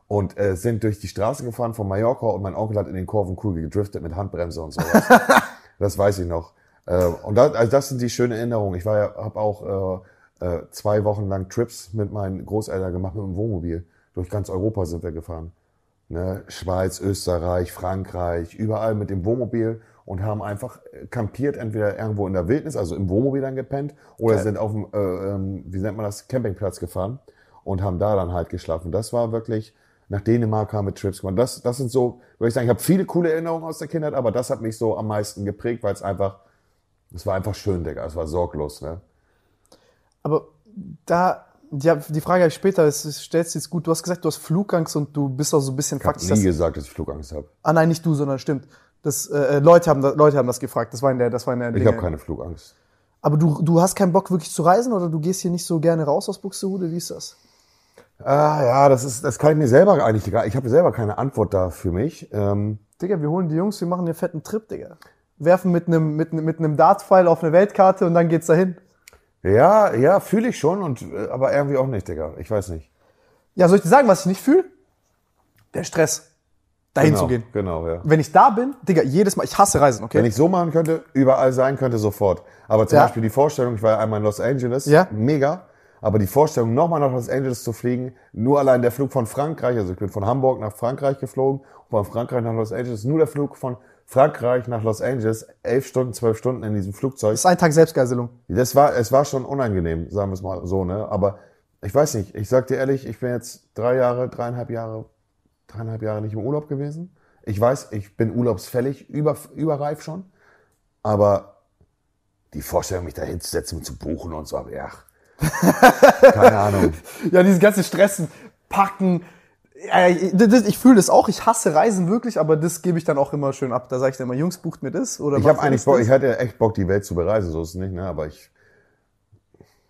und äh, sind durch die Straße gefahren von Mallorca und mein Onkel hat in den Kurven cool gedriftet mit Handbremse und sowas. das weiß ich noch. Äh, und das, also das sind die schönen Erinnerungen. Ich war ja, habe auch äh, äh, zwei Wochen lang Trips mit meinen Großeltern gemacht mit dem Wohnmobil. Durch ganz Europa sind wir gefahren. Ne? Schweiz, Österreich, Frankreich, überall mit dem Wohnmobil. Und haben einfach äh, kampiert, entweder irgendwo in der Wildnis, also im Wohnmobil dann gepennt, oder Geil. sind auf dem, äh, ähm, wie nennt man das, Campingplatz gefahren und haben da dann halt geschlafen. Das war wirklich, nach Dänemark haben wir Trips gemacht. Das, das sind so, würde ich sagen, ich habe viele coole Erinnerungen aus der Kindheit, aber das hat mich so am meisten geprägt, weil es einfach, es war einfach schön, Digga. Es war sorglos, ne? Aber da, die, die Frage habe ich später, es stellst jetzt gut. Du hast gesagt, du hast Flugangst und du bist auch so ein bisschen Ich habe faktisch. nie dass- gesagt, dass ich Flugangst habe. Ah nein, nicht du, sondern stimmt. Das, äh, Leute, haben, Leute haben das gefragt. Das war in der, das war in der Ich habe keine Flugangst. Aber du, du hast keinen Bock wirklich zu reisen oder du gehst hier nicht so gerne raus aus Buxtehude? Wie ist das? Ah, ja, das ist, das kann ich mir selber eigentlich egal. Ich habe selber keine Antwort da für mich. Ähm, Digga, wir holen die Jungs, wir machen einen fetten Trip, Digga. Werfen mit einem mit, nem- mit einem Dartpfeil auf eine Weltkarte und dann geht's dahin. ja, ja, fühle ich schon und äh, aber irgendwie auch nicht, Digga. Ich weiß nicht. Ja, soll ich dir sagen, was ich nicht fühle? Der Stress, dahin genau, zu gehen. Genau, ja. Wenn ich da bin, Digga, jedes Mal, ich hasse Reisen, okay? Wenn ich so machen könnte, überall sein könnte, sofort. Aber zum Ja. Beispiel die Vorstellung, ich war ja einmal in Los Angeles, Ja. mega. Aber die Vorstellung, nochmal nach Los Angeles zu fliegen, nur allein der Flug von Frankreich, also ich bin von Hamburg nach Frankreich geflogen, von Frankreich nach Los Angeles, nur der Flug von Frankreich nach Los Angeles, elf Stunden, zwölf Stunden in diesem Flugzeug. das ist ein Tag Selbstgeiselung. Das war, es war schon unangenehm, sagen wir es mal so, ne? Aber ich weiß nicht, ich sag dir ehrlich, ich bin jetzt drei Jahre, dreieinhalb Jahre, dreieinhalb Jahre nicht im Urlaub gewesen. Ich weiß, ich bin urlaubsfällig, über, überreif schon. Aber die Vorstellung, mich da hinzusetzen und zu buchen und so, aber ja. Keine Ahnung. Ja, dieses ganze Stressen, Packen. Ich fühle das auch. Ich hasse Reisen wirklich, aber das gebe ich dann auch immer schön ab. Da sage ich dann immer, Jungs, bucht mir das. Oder Ich habe eigentlich? Bock, ich hatte echt Bock, die Welt zu bereisen, so ist es nicht, ne? Aber ich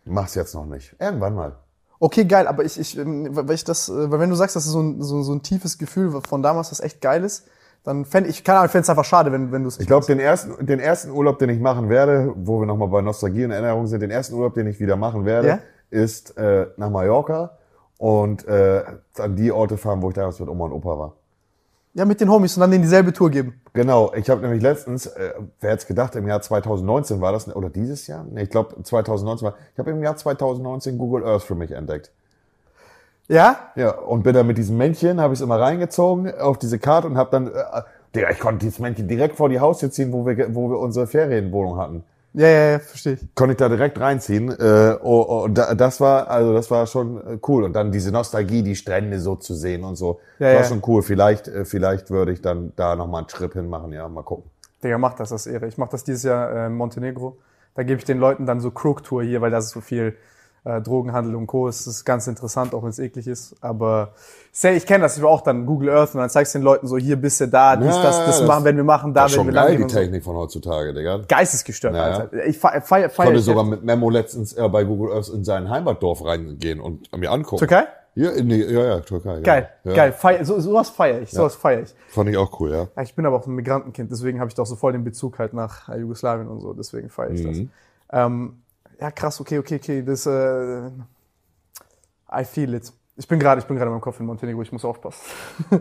mach's jetzt noch nicht. Irgendwann mal. Okay, geil, aber ich, ich, ähm, weil ich das, äh, weil wenn du sagst, das ist so ein, so, so ein tiefes Gefühl von damals, was echt geil ist, dann fände ich, keine Ahnung, fände es einfach schade, wenn, wenn du es Ich glaube, den ersten, den ersten Urlaub, den ich machen werde, wo wir nochmal bei Nostalgie und Erinnerung sind, den ersten Urlaub, den ich wieder machen werde, Ja? ist äh, nach Mallorca und äh, an die Orte fahren, wo ich damals mit Oma und Opa war. Ja, mit den Homies und dann denen dieselbe Tour geben. Genau, ich habe nämlich letztens, äh, wer hätte gedacht, im Jahr 2019 war das, oder dieses Jahr? Nee, ich glaube 2019 war, ich habe im Jahr 2019 Google Earth für mich entdeckt. Ja? Ja, und bin dann mit diesem Männchen, habe ich es immer reingezogen auf diese Karte und habe dann, äh, Digga, ich konnte dieses Männchen direkt vor die Haustür ziehen, wo wir, wo wir unsere Ferienwohnung hatten. Ja, ja, ja, verstehe ich. konnte ich da direkt reinziehen. Äh, oh, oh, und da, das war, also das war schon äh, cool. Und dann diese Nostalgie, die Strände so zu sehen und so. Ja, das war ja. schon cool. Vielleicht, äh, vielleicht würde ich dann da nochmal einen Trip hinmachen, ja, mal gucken. Digga, mach das, das ist Ehre. Ich mach das dieses Jahr äh, in Montenegro. Da gebe ich den Leuten dann so Crook-Tour hier, weil da ist so viel äh, Drogenhandel und Co. Es ist ganz interessant, auch wenn es eklig ist. Aber say, ich kenne das, ich war auch dann Google Earth und dann zeigst du den Leuten so, hier bist du da, dies, Ja, das, das, das- machen, wenn wir machen, da Das ist werden schon wir lang geil, die und so. Technik von heutzutage, Digga. Geistesgestört, Ja, ja. Alter. Ich feier, feier, Ich feier konnte sogar mit Memo letztens äh, bei Google Earth in sein Heimatdorf reingehen und mir angucken. Türkei? Ja, in die, ja, ja, Türkei. ja. Geil, ja. geil. Feier, so, sowas feiere ich, sowas feiere ich. Fand ich auch cool, ja. Ja, ich bin aber auch ein Migrantenkind, deswegen habe ich doch so voll den Bezug halt nach äh, Jugoslawien und so, deswegen feiere ich Mhm. das. Ähm, ja, krass, okay, okay, okay, das, äh, I feel it. Ich bin gerade, ich bin gerade in meinem Kopf in Montenegro, ich muss aufpassen.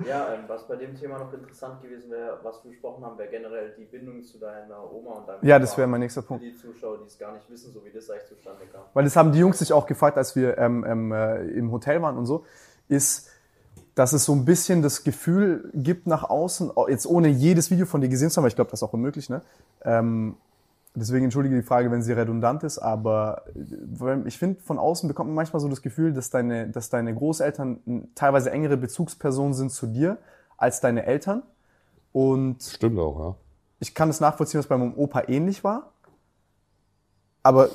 Ja, ähm, was bei dem Thema noch interessant gewesen wäre, was wir besprochen haben, wäre generell die Bindung zu deiner Oma und deinem Ja, das wäre mein nächster Für Punkt. die Zuschauer, die es gar nicht wissen, so wie das eigentlich zustande kam. Weil das haben die Jungs sich auch gefragt, als wir ähm, ähm, äh, im Hotel waren und so, ist, dass es so ein bisschen das Gefühl gibt nach außen, oh, jetzt ohne jedes Video von dir gesehen zu haben, weil ich glaube, das ist auch unmöglich, ne? Ähm, deswegen entschuldige die Frage, wenn sie redundant ist, aber äh, ich finde, von außen bekommt man manchmal so das Gefühl, dass deine, dass deine Großeltern teilweise engere Bezugspersonen sind zu dir als deine Eltern. Und Stimmt auch, ja. ich kann es nachvollziehen, was bei meinem Opa ähnlich war. Aber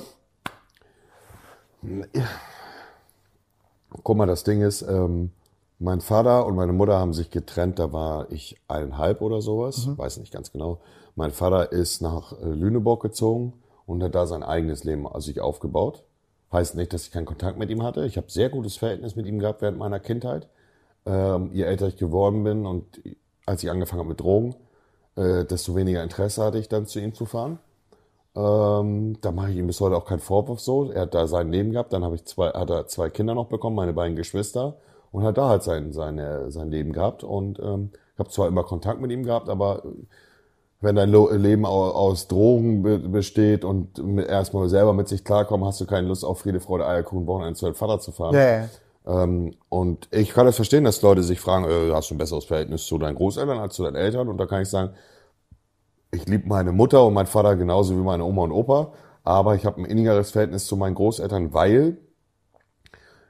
Guck mal, das Ding ist, ähm, mein Vater und meine Mutter haben sich getrennt, da war ich eineinhalb oder sowas, weiß nicht ganz genau. Mein Vater ist nach äh, Lüneburg gezogen und hat da sein eigenes Leben also sich aufgebaut. Heißt nicht, dass ich keinen Kontakt mit ihm hatte. Ich habe sehr gutes Verhältnis mit ihm gehabt während meiner Kindheit. Ähm, je älter ich geworden bin und als ich angefangen habe mit Drogen, äh, desto weniger Interesse hatte ich dann zu ihm zu fahren. Ähm, da mache ich ihm bis heute auch keinen Vorwurf so. Er hat da sein Leben gehabt, dann habe ich zwei, hat er zwei Kinder noch bekommen, meine beiden Geschwister, und hat da halt sein, seine, sein Leben gehabt. Und ähm, ich habe zwar immer Kontakt mit ihm gehabt, aber wenn dein Leben au- aus Drogen be besteht und erstmal selber mit sich klarkommen, hast du keine Lust auf Friede, Freude, Eierkuchen, Wochenende zu deinem Vater zu fahren. ja, ja. Ähm, und ich kann das verstehen, dass Leute sich fragen, äh, hast du ein besseres Verhältnis zu deinen Großeltern als zu deinen Eltern? Und da kann ich sagen, ich liebe meine Mutter und meinen Vater genauso wie meine Oma und Opa, aber ich habe ein innigeres Verhältnis zu meinen Großeltern, weil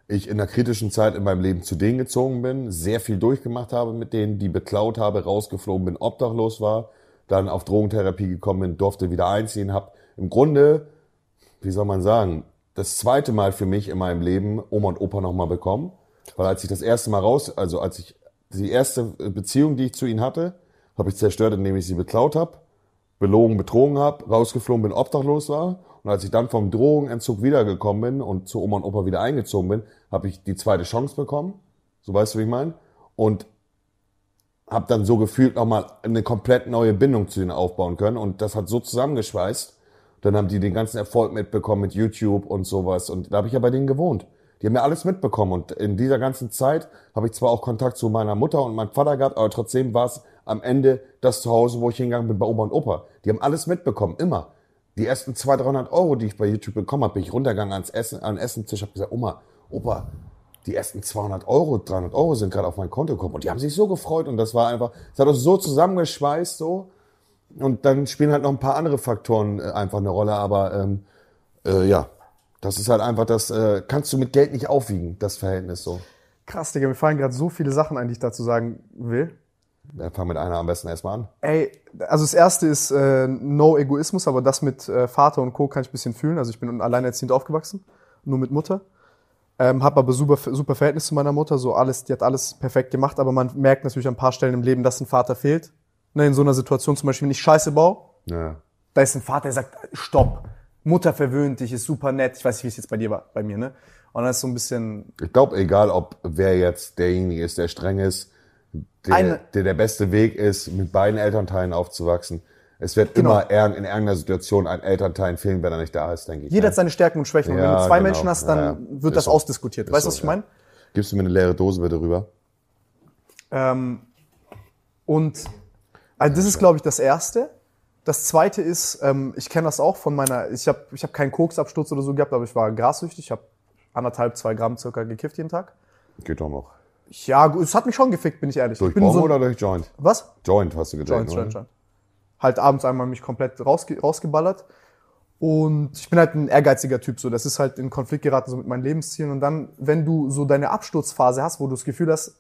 ich in einer kritischen Zeit in meinem Leben zu denen gezogen bin, sehr viel durchgemacht habe mit denen, die beklaut habe, rausgeflogen bin, obdachlos war, dann auf Drogentherapie gekommen bin, durfte wieder einziehen, habe im Grunde, wie soll man sagen, das zweite Mal für mich in meinem Leben Oma und Opa nochmal bekommen, weil als ich das erste Mal raus, also als ich die erste Beziehung, die ich zu ihnen hatte, habe ich zerstört, indem ich sie beklaut habe, belogen, betrogen habe, rausgeflogen bin, obdachlos war. Und als ich dann vom Drogenentzug wiedergekommen bin und zu Oma und Opa wieder eingezogen bin, habe ich die zweite Chance bekommen. So weißt du, wie ich meine? Und habe dann so gefühlt nochmal eine komplett neue Bindung zu denen aufbauen können. Und das hat so zusammengeschweißt. Dann haben die den ganzen Erfolg mitbekommen mit YouTube und sowas. Und da habe ich ja bei denen gewohnt. Die haben ja alles mitbekommen. Und in dieser ganzen Zeit habe ich zwar auch Kontakt zu meiner Mutter und meinem Vater gehabt, aber trotzdem war es am Ende das Zuhause, wo ich hingegangen bin bei Oma und Opa. Die haben alles mitbekommen, immer. Die ersten 200, 300 Euro, die ich bei YouTube bekommen habe, bin ich runtergegangen ans Essen, an den Essenstisch, habe gesagt, Oma, Opa, die ersten 200 Euro, 300 Euro sind gerade auf mein Konto gekommen. Und die haben sich so gefreut und das war einfach, es hat uns so zusammengeschweißt, so. Und dann spielen halt noch ein paar andere Faktoren äh, einfach eine Rolle, aber ähm, äh, ja, das ist halt einfach, das äh, kannst du mit Geld nicht aufwiegen, das Verhältnis so. Krass, Digga, mir fallen gerade so viele Sachen ein, die ich dazu sagen will. Dann fang mit einer am besten erstmal an. Ey, also das erste ist äh, No Egoismus, aber das mit äh, Vater und Co. kann ich ein bisschen fühlen. Also ich bin alleinerziehend aufgewachsen, nur mit Mutter. Ähm, hab aber super, super Verhältnis zu meiner Mutter, so alles, die hat alles perfekt gemacht, aber man merkt natürlich an ein paar Stellen im Leben, dass ein Vater fehlt. Ne, in so einer Situation zum Beispiel, wenn ich Scheiße baue, Ja. da ist ein Vater, der sagt, stopp, Mutter verwöhnt dich, ist super nett. Ich weiß nicht, wie es jetzt bei dir war, bei mir, ne? Und dann ist so ein bisschen, Ich glaube, egal, ob wer jetzt derjenige ist, der streng ist, der, Eine- der der beste Weg ist, mit beiden Elternteilen aufzuwachsen. Es wird Genau. immer in irgendeiner Situation ein Elternteil fehlen, wenn er nicht da ist, denke ich. jeder ne? hat seine Stärken und Schwächen. und wenn Ja, du zwei genau. Menschen hast, dann Ja, ja. wird Ist das so. ausdiskutiert. Ist weißt du, so, was ich ja. meine? Gibst du mir eine leere Dose bitte rüber? Ähm, und also das ist, glaube ich, das Erste. Das Zweite ist, ähm, ich kenne das auch von meiner, ich habe ich hab keinen Koksabsturz oder so gehabt, aber ich war grassüchtig. Ich habe anderthalb, zwei Gramm circa gekifft jeden Tag. Geht doch noch. Ja, es hat mich schon gefickt, bin ich ehrlich. Durch ich bin Bong so oder durch Joint? Was? Joint hast du gejoint, Joint? Joint, Joint. Halt abends einmal mich komplett rausge rausgeballert. Und ich bin halt ein ehrgeiziger Typ, so. Das ist halt in Konflikt geraten, so mit meinen Lebenszielen. Und dann, wenn du so deine Absturzphase hast, wo du das Gefühl hast,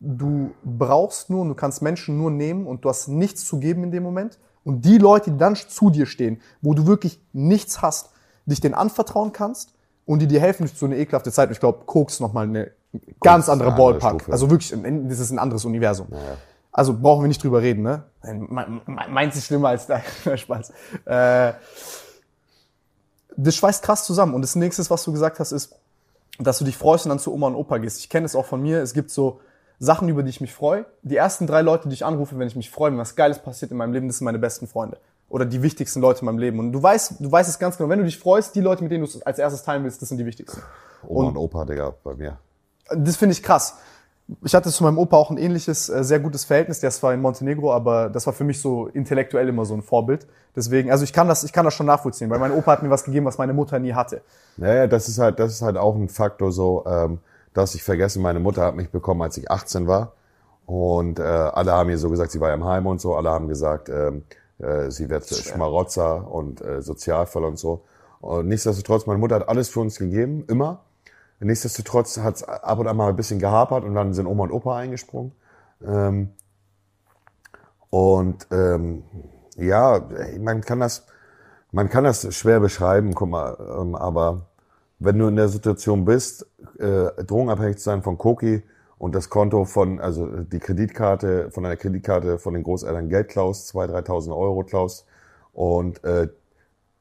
du brauchst nur und du kannst Menschen nur nehmen und du hast nichts zu geben in dem Moment. Und die Leute, die dann zu dir stehen, wo du wirklich nichts hast, dich denen anvertrauen kannst und die dir helfen durch so eine ekelhafte Zeit. Und ich glaube, Koks nochmal eine ganz andere Ballpark. Stufe. Also wirklich, das ist ein anderes Universum. Also brauchen wir nicht drüber reden, ne? Me- me- Meins ist schlimmer als dein Spaß. Äh, das schweißt krass zusammen. Und das nächste, was du gesagt hast, ist, dass du dich freust und dann zu Oma und Opa gehst. Ich kenne es auch von mir. Es gibt so Sachen, über die ich mich freue. Die ersten drei Leute, die ich anrufe, wenn ich mich freue, wenn was Geiles passiert in meinem Leben, das sind meine besten Freunde. Oder die wichtigsten Leute in meinem Leben. Und du weißt, du weißt es ganz genau. Wenn du dich freust, die Leute, mit denen du es als erstes teilen willst, das sind die wichtigsten. Oma und, Opa, Digga, bei mir. Das finde ich krass. Ich hatte zu meinem Opa auch ein ähnliches, äh, sehr gutes Verhältnis. Der ist zwar in Montenegro, aber das war für mich so intellektuell immer so ein Vorbild. Deswegen, also ich kann das, ich kann das schon nachvollziehen, weil mein Opa hat mir was gegeben, was meine Mutter nie hatte. Naja, das ist halt, das ist halt auch ein Faktor so, ähm, dass ich vergessen, meine Mutter hat mich bekommen, als ich 18 war. Und äh, alle haben mir so gesagt, sie war im Heim und so, alle haben gesagt, ähm, äh, sie wird Schmarotzer und äh, Sozialfall und so. Und nichtsdestotrotz, meine Mutter hat alles für uns gegeben, immer. Nichtsdestotrotz hat es ab und an mal ein bisschen gehapert und dann sind Oma und Opa eingesprungen. Ähm, und ähm, ja, man kann das, man kann das schwer beschreiben, guck mal, ähm, aber wenn du in der Situation bist, äh, drogenabhängig zu sein von Koki und das Konto von, also die Kreditkarte, von deiner Kreditkarte von den Großeltern Geld klaust, 2.000, 3.000 Euro klaust und äh,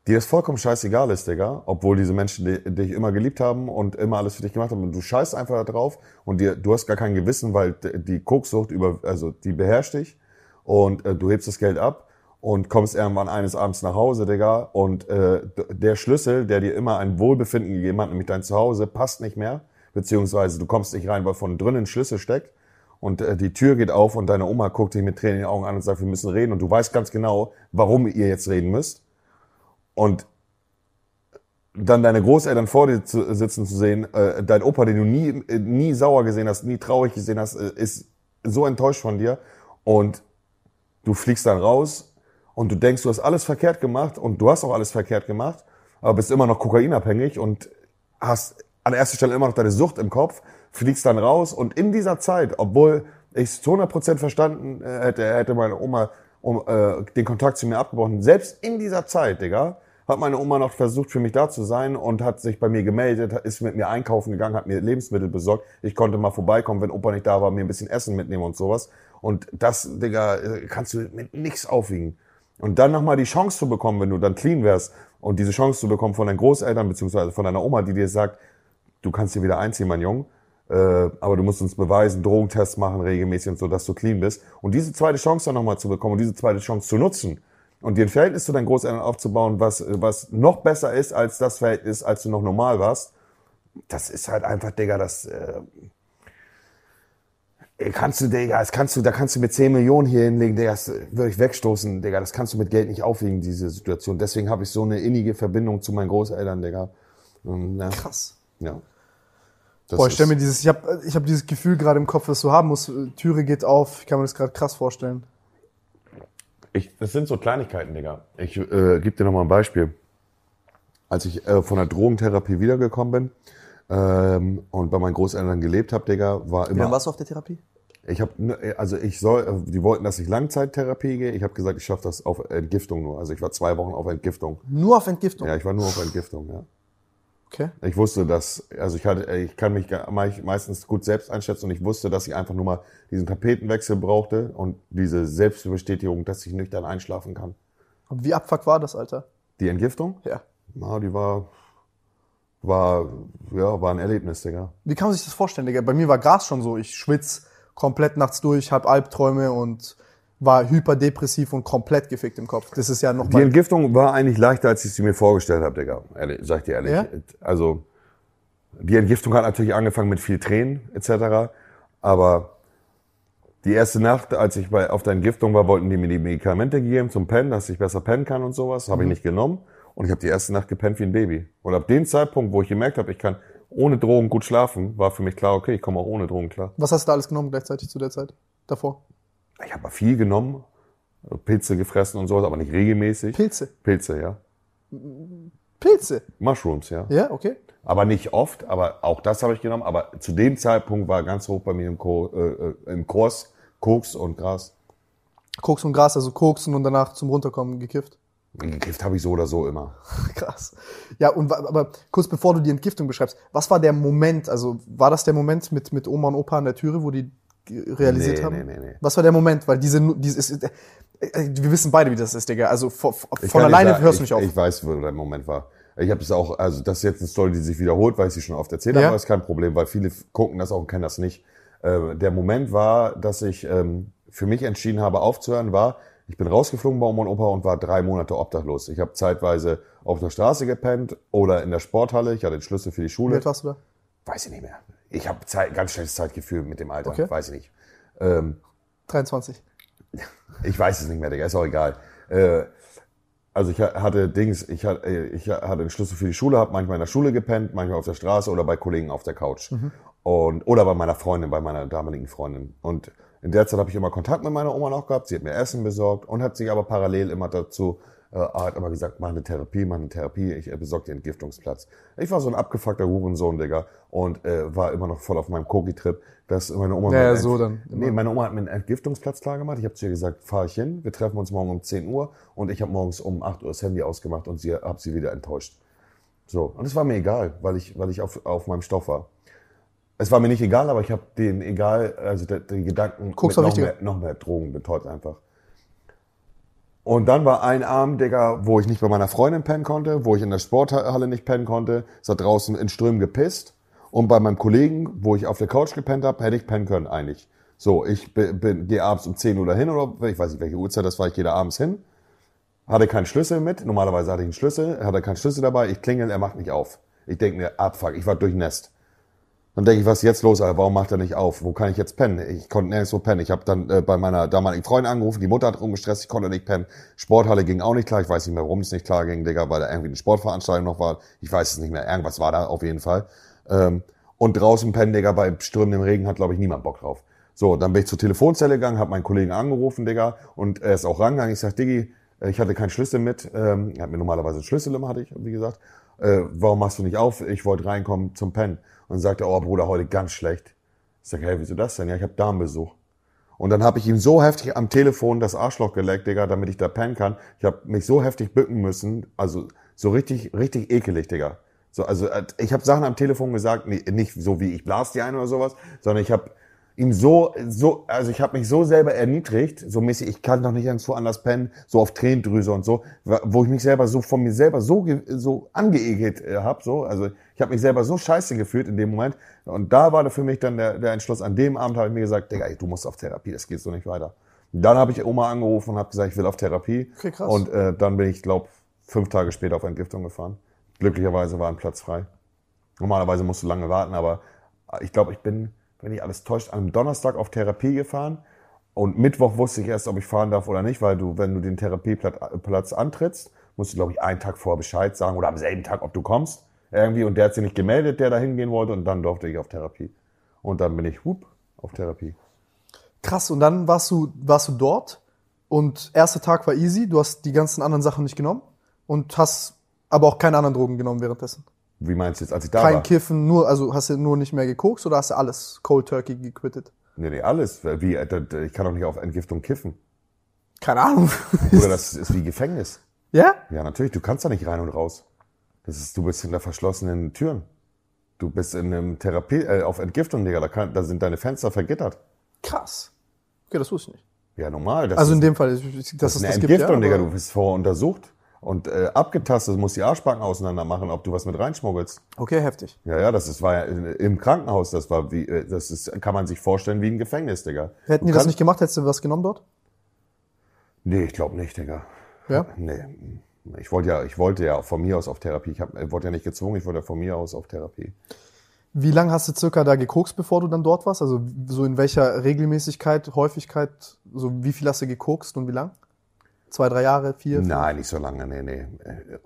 dir das vollkommen scheißegal ist, Digga, obwohl diese Menschen di- dich immer geliebt haben und immer alles für dich gemacht haben. Und du scheißt einfach da drauf und dir, du hast gar kein Gewissen, weil die Koksucht über, also die beherrscht dich und äh, du hebst das Geld ab und kommst irgendwann eines Abends nach Hause, Digga, und äh, der Schlüssel, der dir immer ein Wohlbefinden gegeben hat, nämlich dein Zuhause, passt nicht mehr, beziehungsweise du kommst nicht rein, weil von drinnen Schlüssel steckt. Und äh, die Tür geht auf und deine Oma guckt dich mit Tränen in den Augen an und sagt, wir müssen reden. Und du weißt ganz genau, warum ihr jetzt reden müsst und dann deine Großeltern vor dir zu, sitzen zu sehen, äh, dein Opa, den du nie, äh, nie sauer gesehen hast, nie traurig gesehen hast, äh, ist so enttäuscht von dir. Und du fliegst dann raus und du denkst, du hast alles verkehrt gemacht und du hast auch alles verkehrt gemacht, aber bist immer noch kokainabhängig und hast an erster Stelle immer noch deine Sucht im Kopf, fliegst dann raus und in dieser Zeit, obwohl ich es zu 100% verstanden äh, hätte, hätte meine Oma um, äh, den Kontakt zu mir abgebrochen. Selbst in dieser Zeit, Digga, hat meine Oma noch versucht, für mich da zu sein und hat sich bei mir gemeldet, ist mit mir einkaufen gegangen, hat mir Lebensmittel besorgt. Ich konnte mal vorbeikommen, wenn Opa nicht da war, mir ein bisschen Essen mitnehmen und sowas. Und das, Digga, kannst du mit nichts aufwiegen. Und dann nochmal die Chance zu bekommen, wenn du dann clean wärst und diese Chance zu bekommen von deinen Großeltern beziehungsweise von deiner Oma, die dir sagt, du kannst hier wieder einziehen, mein Junge, äh, aber du musst uns beweisen, Drogentests machen regelmäßig und so, dass du clean bist. Und diese zweite Chance dann nochmal zu bekommen und diese zweite Chance zu nutzen und dir ein Verhältnis zu deinen Großeltern aufzubauen, was, was noch besser ist als das Verhältnis, als du noch normal warst, das ist halt einfach, Digga, das äh, kannst du, Digga, das kannst du, da kannst du mit 10 Millionen hier hinlegen, Digga, das würde ich wegstoßen, Digga, das kannst du mit Geld nicht aufwiegen, diese Situation. Deswegen habe ich so eine innige Verbindung zu meinen Großeltern, Digga. Und, ja, Krass. ja. Das Boah, ich stell ist- mir dieses, ich habe ich hab dieses Gefühl gerade im Kopf, das du haben musst. Türe geht auf, ich kann mir das gerade krass vorstellen. Ich, das sind so Kleinigkeiten, Digga. Ich äh, gebe dir noch mal ein Beispiel. Als ich äh, von der Drogentherapie wiedergekommen bin ähm, und bei meinen Großeltern gelebt habe, Digga, war Wie immer. lange warst du auf der Therapie? Ich habe, also ich soll, äh, die wollten, dass ich Langzeittherapie gehe. Ich habe gesagt, ich schaffe das auf Entgiftung nur. Also ich war zwei Wochen auf Entgiftung. Nur auf Entgiftung. Ja, ich war nur auf Entgiftung. Ja. Okay. Ich wusste, dass, also ich hatte, ich kann mich meistens gut selbst einschätzen und ich wusste, dass ich einfach nur mal diesen Tapetenwechsel brauchte und diese Selbstbestätigung, dass ich nüchtern einschlafen kann. Aber wie abfuck war das, Alter? Die Entgiftung? Ja. Na, die war, war, ja, war ein Erlebnis, Digga. Wie kann man sich das vorstellen, Digga? Bei mir war Gras schon so. Ich schwitz komplett nachts durch, hab Albträume und war hyperdepressiv und komplett gefickt im Kopf. Das ist ja Die nochmal. Entgiftung war eigentlich leichter, als ich sie mir vorgestellt habe, Digga. Ehrlich, sag ich dir ehrlich. Ja? Also, die Entgiftung hat natürlich angefangen mit viel Tränen, etc. Aber die erste Nacht, als ich bei, auf der Entgiftung war, wollten die mir die Medikamente geben zum Pennen, dass ich besser pennen kann und sowas. Habe ich nicht genommen. Und ich habe die erste Nacht gepennt wie ein Baby. Und ab dem Zeitpunkt, wo ich gemerkt habe, ich kann ohne Drogen gut schlafen, war für mich klar, okay, ich komme auch ohne Drogen klar. Was hast du da alles genommen gleichzeitig zu der Zeit? Davor? Ich habe viel genommen, Pilze gefressen und sowas, aber nicht regelmäßig. Pilze. Pilze, ja. Pilze. Mushrooms, ja. Ja, okay. Aber nicht oft, aber auch das habe ich genommen. Aber zu dem Zeitpunkt war ganz hoch bei mir im, Ko äh, äh, im Kurs Koks und Gras. Koks und Gras, also koksen und danach zum Runterkommen gekifft. Gekifft habe ich so oder so immer. Krass. Ja, und aber kurz bevor du die Entgiftung beschreibst, was war der Moment, also war das der Moment mit, mit Oma und Opa an der Türe, wo die realisiert Nee, haben? nee, nee, nee. Was war der Moment? Weil diese, diese ist, äh, wir wissen beide, wie das ist, Digga. Also von, von alleine sagen, hörst du ich, nicht auf. Ich weiß, wo der Moment war. Ich habe es auch, also das ist jetzt eine Story, die sich wiederholt, weil ich sie schon oft erzählt Ja. habe, aber ist kein Problem, weil viele gucken das auch und kennen das nicht. Äh, der Moment war, dass ich ähm, für mich entschieden habe, aufzuhören, war, ich bin rausgeflogen bei Oma und Opa und war drei Monate obdachlos. Ich habe zeitweise auf der Straße gepennt oder in der Sporthalle. Ich hatte den Schlüssel für die Wie Schule. alt warst du da? Weiß ich nicht mehr. Ich habe ganz schlechtes Zeitgefühl mit dem Alter. Okay. Weiß ich nicht. Ähm, 23. ich weiß es nicht mehr, Digga. Ist auch egal. Äh, also ich ha- hatte Dings, ich hatte, äh, ich ha- hatte den Schlüssel für die Schule, habe manchmal in der Schule gepennt, manchmal auf der Straße oder bei Kollegen auf der Couch. Und, oder bei meiner Freundin, bei meiner damaligen Freundin. Und in der Zeit habe ich immer Kontakt mit meiner Oma noch gehabt. Sie hat mir Essen besorgt und hat sich aber parallel immer dazu, äh, hat immer gesagt, mach eine Therapie, mach eine Therapie, ich äh, besorge dir Entgiftungsplatz. Ich war so ein abgefuckter Hurensohn, Digga, und äh, war immer noch voll auf meinem Koki-Trip, dass meine Oma... Ja, mir ja, so dann, Nee, meine Oma hat mir einen Entgiftungsplatz klar gemacht. Ich habe zu ihr gesagt, fahr ich hin, wir treffen uns morgen um 10 Uhr und ich habe morgens um 8 Uhr das Handy ausgemacht und sie habe sie wieder enttäuscht. So, und es war mir egal, weil ich, weil ich auf, auf meinem Stoff war. Es war mir nicht egal, aber ich habe den egal, also den, den Gedanken mit noch mehr, noch mehr Drogen betäubt einfach. Und dann war ein Abend, Digga, wo ich nicht bei meiner Freundin pennen konnte, wo ich in der Sporthalle nicht pennen konnte. Es hat draußen in Strömen gepisst. Und bei meinem Kollegen, wo ich auf der Couch gepennt habe, hätte ich pennen können eigentlich. So, ich bin, bin, gehe abends um 10 Uhr dahin oder ich weiß nicht, welche Uhrzeit das war, ich gehe da abends hin. Hatte keinen Schlüssel mit. Normalerweise hatte ich einen Schlüssel. Hatte keinen Schlüssel dabei. Ich klingel, er macht nicht auf. Ich denke mir, abfuck, ich war durchnässt. Dann denke ich, was ist jetzt los, Alter? Warum macht er nicht auf? Wo kann ich jetzt pennen? Ich konnte nirgendwo pennen. Ich habe dann äh, bei meiner damaligen Freundin angerufen, die Mutter hat rumgestresst, ich konnte nicht pennen. Sporthalle ging auch nicht klar. Ich weiß nicht mehr, warum es nicht klar ging, Digga, weil da irgendwie eine Sportveranstaltung noch war. Ich weiß es nicht mehr. Irgendwas war da auf jeden Fall. Ähm, und draußen pennen, Digga, bei strömendem Regen hat, glaube ich, niemand Bock drauf. So, dann bin ich zur Telefonzelle gegangen, habe meinen Kollegen angerufen, Digga, und er ist auch rangegangen. Ich sag, Diggi, Äh, Ich hatte keinen Schlüssel mit. Ähm, er hat mir normalerweise einen Schlüssel immer, hatte ich, wie gesagt. Äh, warum machst du nicht auf? Ich wollte reinkommen zum Pennen. Und sagte, oh Bruder, heute ganz schlecht. Ich sage, hey, wieso das denn? Ja, ich habe Darmbesuch. Und dann habe ich ihm so heftig am Telefon das Arschloch geleckt, Digga, damit ich da pennen kann. Ich habe mich so heftig bücken müssen, also so richtig, richtig ekelig, Digga. So, also äh, ich habe Sachen am Telefon gesagt, nicht so wie ich blas die ein oder sowas, sondern ich habe ihm so, so, also ich habe mich so selber erniedrigt, so mäßig, ich kann doch nicht irgendwo anders pennen, so auf Tränendrüse und so, wo ich mich selber so von mir selber so, so angeekelt äh, hab, so, also ich habe mich selber so scheiße gefühlt in dem Moment und da war für mich dann der, der Entschluss, an dem Abend habe ich mir gesagt, Digga, ey, du musst auf Therapie, das geht so nicht weiter. Und dann habe ich Oma angerufen und habe gesagt, ich will auf Therapie Okay, krass. und äh, dann bin ich, glaube fünf Tage später auf Entgiftung gefahren. Glücklicherweise war ein Platz frei. Normalerweise musst du lange warten, aber ich glaube, ich bin, wenn ich alles täuscht, am Donnerstag auf Therapie gefahren. Und Mittwoch wusste ich erst, ob ich fahren darf oder nicht, weil du, wenn du den Therapieplatz antrittst, musst du, glaube ich, einen Tag vorher Bescheid sagen oder am selben Tag, ob du kommst. Irgendwie. Und der hat sich nicht gemeldet, der da hingehen wollte. Und dann durfte ich auf Therapie. Und dann bin ich, whoop, auf Therapie. Krass, und dann warst du, warst du dort und erster Tag war easy, du hast die ganzen anderen Sachen nicht genommen und hast aber auch keine anderen Drogen genommen währenddessen. Wie meinst du jetzt, als ich da Kein war? Kiffen, nur, also hast du nur nicht mehr gekokst oder hast du alles Cold Turkey gequittet? Nee, nee, alles. Wie, äh, ich kann doch nicht auf Entgiftung kiffen. Keine Ahnung. Oder das ist wie Gefängnis. ja? Ja, natürlich. Du kannst da nicht rein und raus. Das ist, du bist hinter verschlossenen Türen. Du bist in einem Therapie, äh, auf Entgiftung, Digga. Da, kann, da sind deine Fenster vergittert. Krass. Okay, das wusste ich nicht. Ja, normal. Das Also ist, in dem Fall, dass das es ist eine das gibt, ja, Entgiftung, Digga. Du bist vorher untersucht und äh, abgetastet. Du musst die Arschbacken auseinander machen, ob du was mit reinschmuggelst. Okay, heftig. Ja, ja, das ist, war ja in- im Krankenhaus. Das war wie, äh, das ist, kann man sich vorstellen wie ein Gefängnis, Digga. Hätten Du die das nicht gemacht, hättest du was genommen dort? Nee, ich glaube nicht, Digga. Ja? Nee. Ich wollte ja, ich wollte ja von mir aus auf Therapie. Ich hab, ich wurde ja nicht gezwungen, ich wollte ja von mir aus auf Therapie. Wie lange hast du circa da gekokst, bevor du dann dort warst? Also so in welcher Regelmäßigkeit, Häufigkeit, so wie viel hast du gekokst und wie lang? Zwei, drei Jahre, vier? fünf? Nein, nicht so lange, nee, nee. Äh,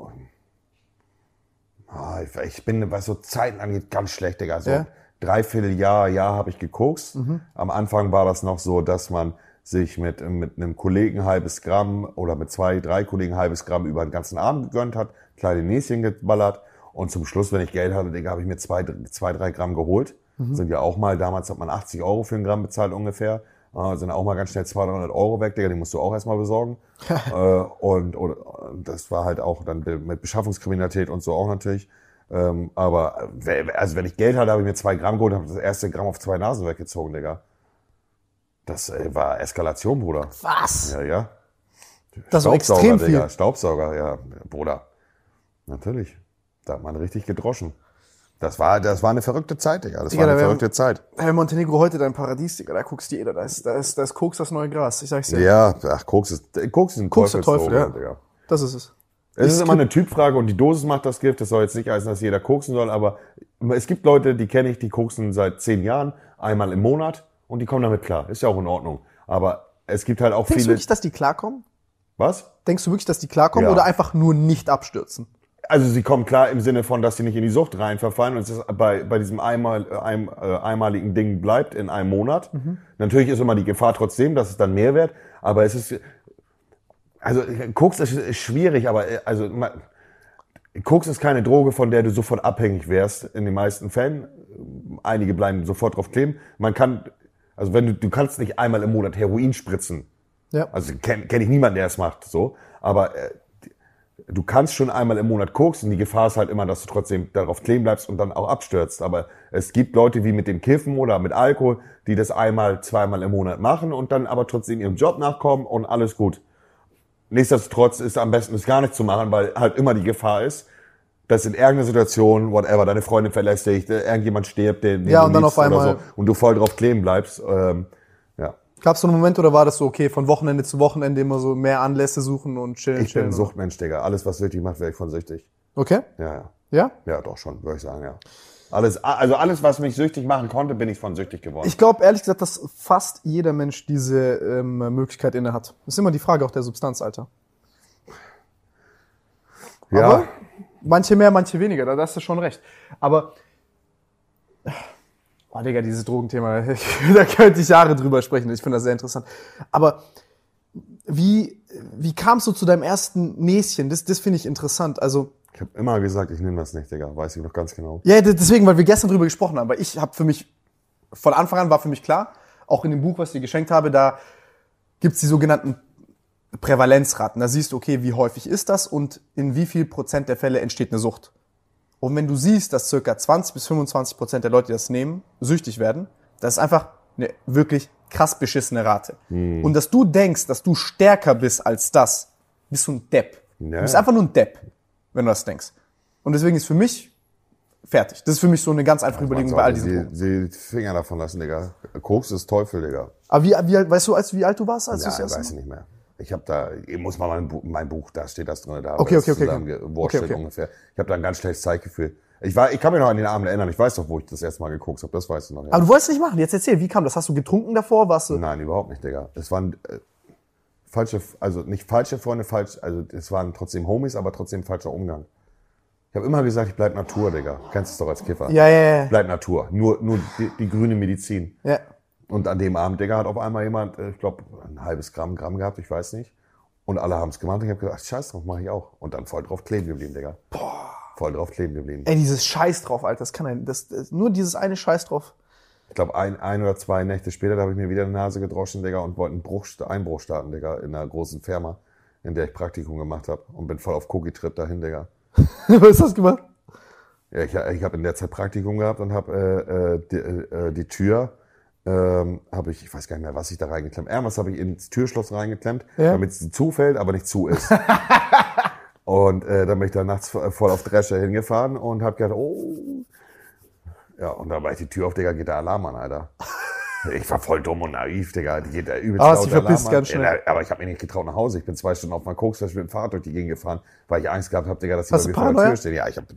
ah, ich- Ich bin, was so Zeiten angeht, ganz schlecht, Digga. So Ja? dreiviertel Jahr, Jahr habe ich gekokst. Am Anfang war das noch so, dass man sich mit, mit einem Kollegen halbes Gramm oder mit zwei, drei Kollegen halbes Gramm über den ganzen Abend gegönnt hat, kleine Näschen geballert. Und zum Schluss, wenn ich Geld hatte, Digga, habe ich mir zwei, zwei, drei Gramm geholt. Sind ja auch mal, damals hat man 80 Euro für ein Gramm bezahlt ungefähr. Äh, sind auch mal ganz schnell 200, 300 Euro weg, Digga, die musst du auch erstmal besorgen. äh, und, und und das war halt auch dann mit Beschaffungskriminalität und so auch natürlich. Ähm, aber äh, also wenn ich Geld hatte, habe ich mir zwei Gramm geholt, habe das erste Gramm auf zwei Nasen weggezogen, Digga. Das äh, war Eskalation, Bruder. Was? Ja, ja. Das war extrem viel. Digga. Staubsauger, ja, Bruder. Natürlich. Da hat man richtig gedroschen. Das war, das war eine verrückte Zeit, Digga. Das Digga, war eine da verrückte Zeit. Hey, Montenegro heute dein Paradies, Digga. Da guckst du jeder. Da ist, da ist, da ist Koks das neue Gras. Ich sag's dir. Ja, ach, Koks ist, Koks ist ein Koks Teufelsdroge, Teufel, ja. Digga. Das ist es. Es ist immer eine Typfrage und die Dosis macht das Gift. Das soll jetzt nicht heißen, dass jeder koksen soll, aber es gibt Leute, die kenne ich, die koksen seit zehn Jahren, einmal im Monat und die kommen damit klar. Ist ja auch in Ordnung. Aber es gibt halt auch Denkst du viele. wirklich, dass die klarkommen? Was? Denkst du wirklich, dass die klarkommen Ja. oder einfach nur nicht abstürzen? Also sie kommen klar im Sinne von, dass sie nicht in die Sucht rein verfallen und es ist bei, bei diesem einmal, äh, ein, äh, einmaligen Ding bleibt in einem Monat. Natürlich ist immer die Gefahr trotzdem, dass es dann mehr wird, aber es ist, also Koks ist, ist schwierig, aber äh, also ma- Koks ist keine Droge, von der du sofort abhängig wärst in den meisten Fällen. Einige bleiben sofort drauf kleben. Man kann, also wenn du, du kannst nicht einmal im Monat Heroin spritzen. Ja. Also kenne kenn ich niemanden, der es macht, so. Aber äh, du kannst schon einmal im Monat koksen. Die Gefahr ist halt immer, dass du trotzdem darauf kleben bleibst und dann auch abstürzt. Aber es gibt Leute wie mit dem Kiffen oder mit Alkohol, die das einmal, zweimal im Monat machen und dann aber trotzdem ihrem Job nachkommen und alles gut. Nichtsdestotrotz ist am besten, es gar nicht zu machen, weil halt immer die Gefahr ist, dass in irgendeiner Situation, whatever, deine Freundin verlässt dich, irgendjemand stirbt, den, den Ja, du und dann auf einmal- so, und du voll drauf kleben bleibst. Ähm. Gab es so einen Moment oder war das so, okay, von Wochenende zu Wochenende immer so mehr Anlässe suchen und chillen, Ich bin chillen? ein Suchtmensch, Digga. Alles, was süchtig macht, werde ich von süchtig. Okay? Ja, ja. Ja? Ja, doch schon, würde ich sagen, ja. Alles, also alles, was mich süchtig machen konnte, bin ich von süchtig geworden. Ich glaube ehrlich gesagt, dass fast jeder Mensch diese ähm, Möglichkeit inne hat. Das ist immer die Frage auch der Substanz, Alter. ja, Aber manche mehr, manche weniger, da hast du schon recht. Aber, oh Digga, dieses Drogenthema, da könnte ich Jahre drüber sprechen. Ich finde das sehr interessant. Aber wie, wie kamst du zu deinem ersten Näschen? Das, das finde ich interessant. Also, Ich habe immer gesagt, ich nehme das nicht, Digga. Weiß ich noch ganz genau. ja, deswegen, weil wir gestern drüber gesprochen haben. Weil ich habe für mich, von Anfang an war für mich klar, auch in dem Buch, was ich dir geschenkt habe, da gibt's die sogenannten Prävalenzraten. Da siehst du, okay, wie häufig ist das und in wie viel Prozent der Fälle entsteht eine Sucht. Und wenn du siehst, dass circa 20 bis 25 Prozent der Leute, die das nehmen, süchtig werden, das ist einfach eine wirklich krass beschissene Rate. Und dass du denkst, dass du stärker bist als das, bist du ein Depp. Du Ja. bist einfach nur ein Depp, wenn du das denkst. Und deswegen ist für mich fertig. Das ist für mich so eine ganz einfache Überlegung bei all diesen die, Punkten. die Finger davon lassen, Digga. Koks ist Teufel, Digga. Aber wie, wie, weißt du, als, wie alt du warst, als du Ja, das erste weiß ich Mal? nicht mehr. Ich habe da, ich muss mal mein, Buch, mein Buch, da steht das drin, da Okay, okay, okay, okay. Okay, ungefähr. Ich habe da ein ganz schlechtes Zeitgefühl. Ich, war, ich kann mich noch an den Abend erinnern. Ich weiß doch, wo ich das erste Mal geguckt habe. Das weißt du noch. Ja. Aber du wolltest nicht machen. Jetzt erzähl, wie kam das? Hast du getrunken davor? Warst du? Nein, überhaupt nicht, Digga. Es waren äh, falsche, also nicht falsche Freunde, falsch, also es waren trotzdem Homies, aber trotzdem falscher Umgang. Ich habe immer gesagt, ich bleib Natur, Digga. Kennst es doch als Kiffer. Ja, ja, ja. Bleib Natur. Nur, nur die, die grüne Medizin. ja. Und an dem Abend, Digga, hat auf einmal jemand, äh, ich glaube, ein halbes Gramm, Gramm gehabt, ich weiß nicht. Und alle haben es gemacht. Und ich habe gesagt, scheiß drauf, mache ich auch. Und dann voll drauf kleben geblieben, Digga. Boah. Voll drauf kleben geblieben. Ey, dieses Scheiß drauf, Alter, das kann ein, das, das nur dieses eine Scheiß drauf. Ich glaube, ein, ein oder zwei Nächte später, da habe ich mir wieder die Nase gedroschen, Digga, und wollte einen Bruch, Einbruch starten, Digga, in einer großen Firma, in der ich Praktikum gemacht habe. Und bin voll auf Cookie-Trip dahin, Digga. Was hast du gemacht? Ja, ich, ich habe in der Zeit Praktikum gehabt und habe äh, äh, die, äh, die Tür, ähm, habe ich, ich weiß gar nicht mehr, was ich da reingeklemmt. Irgendwas habe ich ins Türschloss reingeklemmt, Ja. damit es zufällt, aber nicht zu ist. und äh, dann bin ich da nachts voll auf Drescher hingefahren und habe gedacht, oh. Ja, und da war ich die Tür auf, Digga, geht der Alarm an, Alter. Ich war voll dumm und naiv, Digga. Die geht da übelst Aber hast laut Alarm an. ganz schnell. Ja, aber ich habe mich nicht getraut nach Hause. Ich bin zwei Stunden auf meinem Koksflash mit dem Fahrrad durch die Gegend gefahren, weil ich Angst gehabt habe, Digga, dass die Hast bei mir vor der? Tür stehen. Ja, ich habe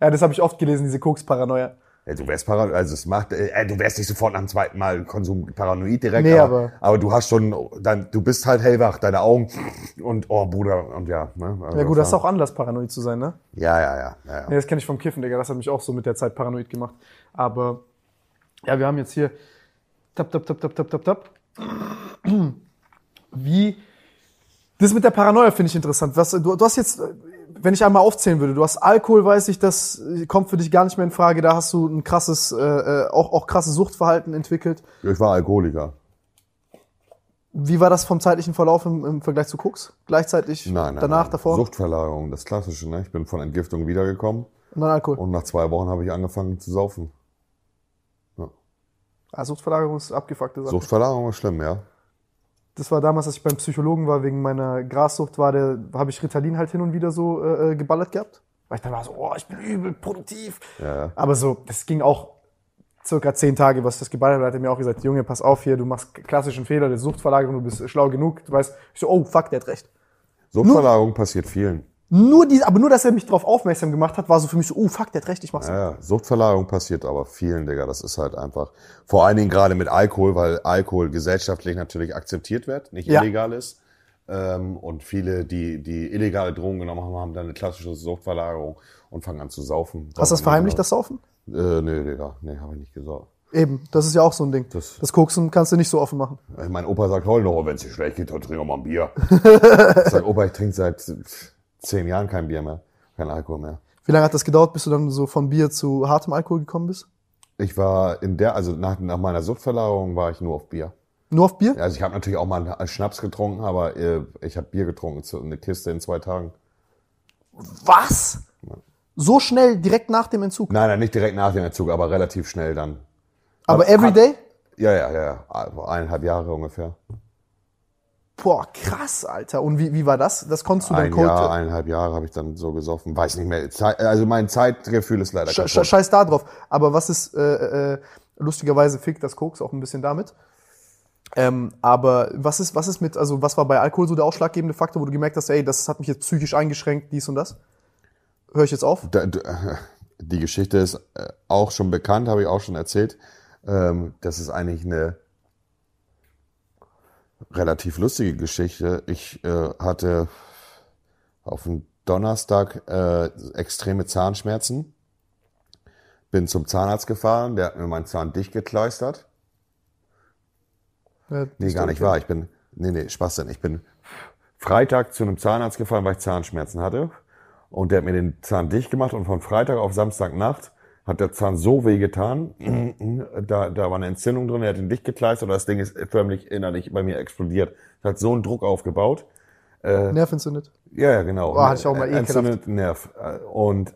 Ja, das habe ich oft gelesen, diese Koks-Paranoia. Ja, du wärst paranoid, also es macht, äh, du wärst nicht sofort nach dem zweiten Mal Konsum paranoid direkt, Nee, aber, aber- aber du hast schon, dann, du bist halt hellwach, deine Augen und oh Bruder und ja. Ne, also Ja gut, das ist auch Anlass, paranoid zu sein, ne? Ja, ja, ja. ja, Ja, ja. das kenne ich vom Kiffen, Digga. Das hat mich auch so mit der Zeit paranoid gemacht. Aber ja, wir haben jetzt hier tap, tap, tap, tap, tap, tap, tap. Wie das mit der Paranoia finde ich interessant. Was, du, du hast jetzt, äh, wenn ich einmal aufzählen würde, du hast Alkohol, weiß ich, das äh, kommt für dich gar nicht mehr in Frage. Da hast du ein krasses, äh, äh, auch, auch krasses Suchtverhalten entwickelt. Ich war Alkoholiker. Wie war das vom zeitlichen Verlauf im, im Vergleich zu Koks? Gleichzeitig, Nein, nein, danach, nein. davor Suchtverlagerung, das Klassische, ne? Ich bin von Entgiftung wiedergekommen und dann Alkohol. und nach zwei Wochen habe ich angefangen zu saufen. Ah, Suchtverlagerung ist abgefuckte Sache. Suchtverlagerung ist schlimm, ja. Das war damals, als ich beim Psychologen war, wegen meiner Grassucht, war der, habe ich Ritalin halt hin und wieder so äh, äh, geballert gehabt. Weil ich dann war so, oh, ich bin übel produktiv. Ja. Aber so, das ging auch circa zehn Tage, was das geballert hat, hat er mir auch gesagt, Junge, pass auf hier, du machst klassischen Fehler, der Suchtverlagerung, du bist schlau genug, du weißt, ich so, oh, fuck, der hat recht. Suchtverlagerung passiert vielen. Nur die, aber nur, dass er mich darauf aufmerksam gemacht hat, war so für mich so, oh, fuck, der hat recht, ich mach's. Ja, ja, Suchtverlagerung passiert aber vielen, Digga. Das ist halt einfach, vor allen Dingen gerade mit Alkohol, weil Alkohol gesellschaftlich natürlich akzeptiert wird, nicht Ja. illegal ist. Ähm, und viele, die, die illegale Drogen genommen haben, haben dann eine klassische Suchtverlagerung und fangen an zu saufen. Hast du das verheimlicht, das Saufen? Äh, nee, Digga, nee, habe ich nicht gesagt. Eben, das ist ja auch so ein Ding. Das- Das, Koksen kannst du nicht so offen machen. Äh, Mein Opa sagt heute noch, wenn es dir schlecht geht, dann trink mal ein Bier. ich sag, Opa, ich trinke seit zehn Jahren kein Bier mehr, kein Alkohol mehr. Wie lange hat das gedauert, bis du dann so von Bier zu hartem Alkohol gekommen bist? Ich war in der, also nach, nach meiner Suchtverlagerung war ich nur auf Bier. Nur auf Bier? Also ich habe natürlich auch mal einen Schnaps getrunken, aber äh, ich habe Bier getrunken, so eine Kiste in zwei Tagen. Was? So schnell, direkt nach dem Entzug? Nein, nein, nicht direkt nach dem Entzug, aber relativ schnell dann. Aber Hat- everyday? Ja, ja, ja, ja. Eineinhalb Jahre ungefähr. Boah, krass, Alter. Und wie, wie war das? Das konntest du dann Ein. Jahr, eineinhalb Jahre habe ich dann so gesoffen. Weiß nicht mehr. Also mein Zeitgefühl ist leider Sch kaputt. scheiß da drauf. Aber was ist, äh, äh, lustigerweise fickt das Koks auch ein bisschen damit. Ähm, aber was ist, was ist mit, also was war bei Alkohol so der ausschlaggebende Faktor, wo du gemerkt hast, ey, das hat mich jetzt psychisch eingeschränkt, dies und das? Hör ich jetzt auf? Da- da- Die Geschichte ist äh, auch schon bekannt, habe ich auch schon erzählt. Ähm, Das ist eigentlich eine relativ lustige Geschichte. Ich äh, hatte auf dem Donnerstag äh, extreme Zahnschmerzen. Bin zum Zahnarzt gefahren, der hat mir meinen Zahn dicht gekleistert. Ja, Nee, gar nicht wahr. Ich bin nee, nee, Spaß denn. Ich bin Freitag zu einem Zahnarzt gefahren, weil ich Zahnschmerzen hatte. Und der hat mir den Zahn dicht gemacht und von Freitag auf Samstagnacht hat der Zahn so weh getan, da, da war eine Entzündung drin, er hat ihn dicht gekleistert und das Ding ist förmlich innerlich bei mir explodiert. Es hat so einen Druck aufgebaut. Nerv entzündet. Ja, ja, genau. Boah, hatte ich auch mal Entzündet Nerv. Und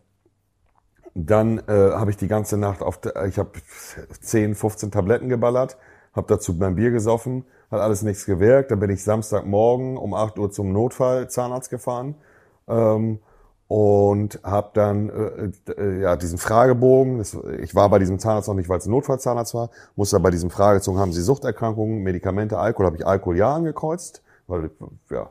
dann äh, habe ich die ganze Nacht auf, ich habe 10, 15 Tabletten geballert, habe dazu mein Bier gesoffen, hat alles nichts gewirkt. Dann bin ich Samstagmorgen um 8 Uhr zum Notfall-Zahnarzt gefahren ähm, und habe dann äh, äh, ja diesen Fragebogen. Das, ich war bei diesem Zahnarzt noch nicht, weil es ein Notfallzahnarzt war. Musste bei diesem Fragezogen haben Sie Suchterkrankungen, Medikamente, Alkohol. Habe ich Alkohol ja angekreuzt, weil ja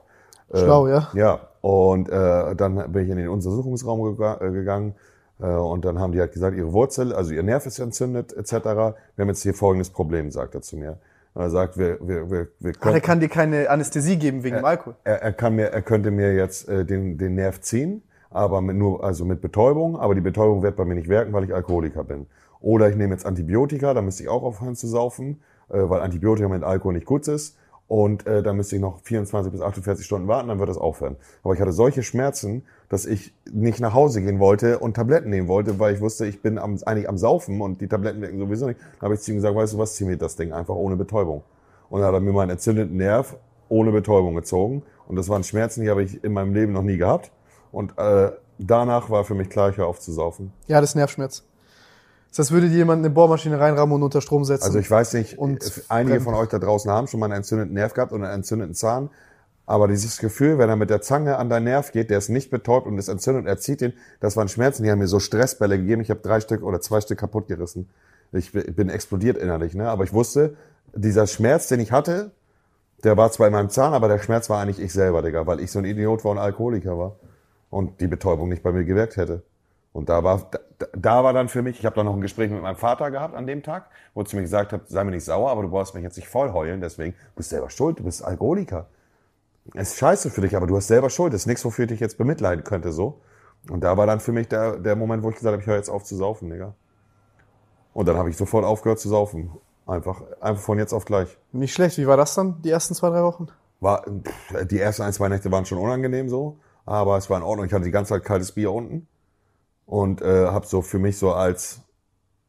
Schlau, ja. ja, und äh, dann bin ich in den Untersuchungsraum gega äh, gegangen äh, und dann haben die halt gesagt, ihre Wurzel, also ihr Nerv ist entzündet etc. Wir haben jetzt hier folgendes Problem, sagt er zu mir. Er sagt, wir, wir, wir, wir Ach, können, er kann dir keine Anästhesie geben wegen dem Alkohol. er, er kann mir, er könnte mir jetzt äh, den, den Nerv ziehen, aber mit nur, also mit Betäubung, aber die Betäubung wird bei mir nicht wirken, weil ich Alkoholiker bin. Oder ich nehme jetzt Antibiotika, da müsste ich auch aufhören zu saufen, äh, weil Antibiotika mit Alkohol nicht gut ist. Und äh, dann müsste ich noch 24 bis 48 Stunden warten, dann wird das aufhören. Aber ich hatte solche Schmerzen, dass ich nicht nach Hause gehen wollte und Tabletten nehmen wollte, weil ich wusste, ich bin am, eigentlich am Saufen und die Tabletten wirken sowieso nicht. Dann habe ich zu ihm gesagt, weißt du was, zieh mir das Ding einfach ohne Betäubung. Und dann hat er mir meinen entzündeten Nerv ohne Betäubung gezogen. Und das waren Schmerzen, die habe ich in meinem Leben noch nie gehabt. Und äh, danach war für mich klar, ich höre auf zu saufen. Ja, das ist Nervschmerz. Das würde dir jemand eine Bohrmaschine reinrammen und unter Strom setzen. Also ich weiß nicht, Und äh, einige brennt. von euch da draußen haben schon mal einen entzündeten Nerv gehabt und einen entzündeten Zahn. Aber dieses Gefühl, wenn er mit der Zange an deinen Nerv geht, der ist nicht betäubt und ist entzündet und er zieht ihn, das waren Schmerzen, die haben mir so Stressbälle gegeben. Ich habe drei Stück oder zwei Stück kaputt gerissen. Ich bin- bin explodiert innerlich, ne? Aber ich wusste, dieser Schmerz, den ich hatte, der war zwar in meinem Zahn, aber der Schmerz war eigentlich ich selber, Digga, weil ich so ein Idiot war und Alkoholiker war. Und die Betäubung nicht bei mir gewirkt hätte. Und da war, da, da war dann für mich, ich habe dann noch ein Gespräch mit meinem Vater gehabt an dem Tag, wo zu mir gesagt hat, sei mir nicht sauer, aber du brauchst mich jetzt nicht voll heulen, deswegen, du bist selber schuld, du bist Alkoholiker. Es ist scheiße für dich, aber du hast selber Schuld, das ist nichts, wofür ich dich jetzt bemitleiden könnte, so. Und da war dann für mich der, der Moment, wo ich gesagt habe, ich höre jetzt auf zu saufen, Digga. Und dann habe ich sofort aufgehört zu saufen. Einfach, einfach von jetzt auf gleich. Nicht schlecht. Wie war das dann, die ersten zwei, drei Wochen? War, pff, die ersten ein, zwei Nächte waren schon unangenehm so, aber es war in Ordnung. Ich hatte die ganze Zeit kaltes Bier unten und äh, habe so für mich so als,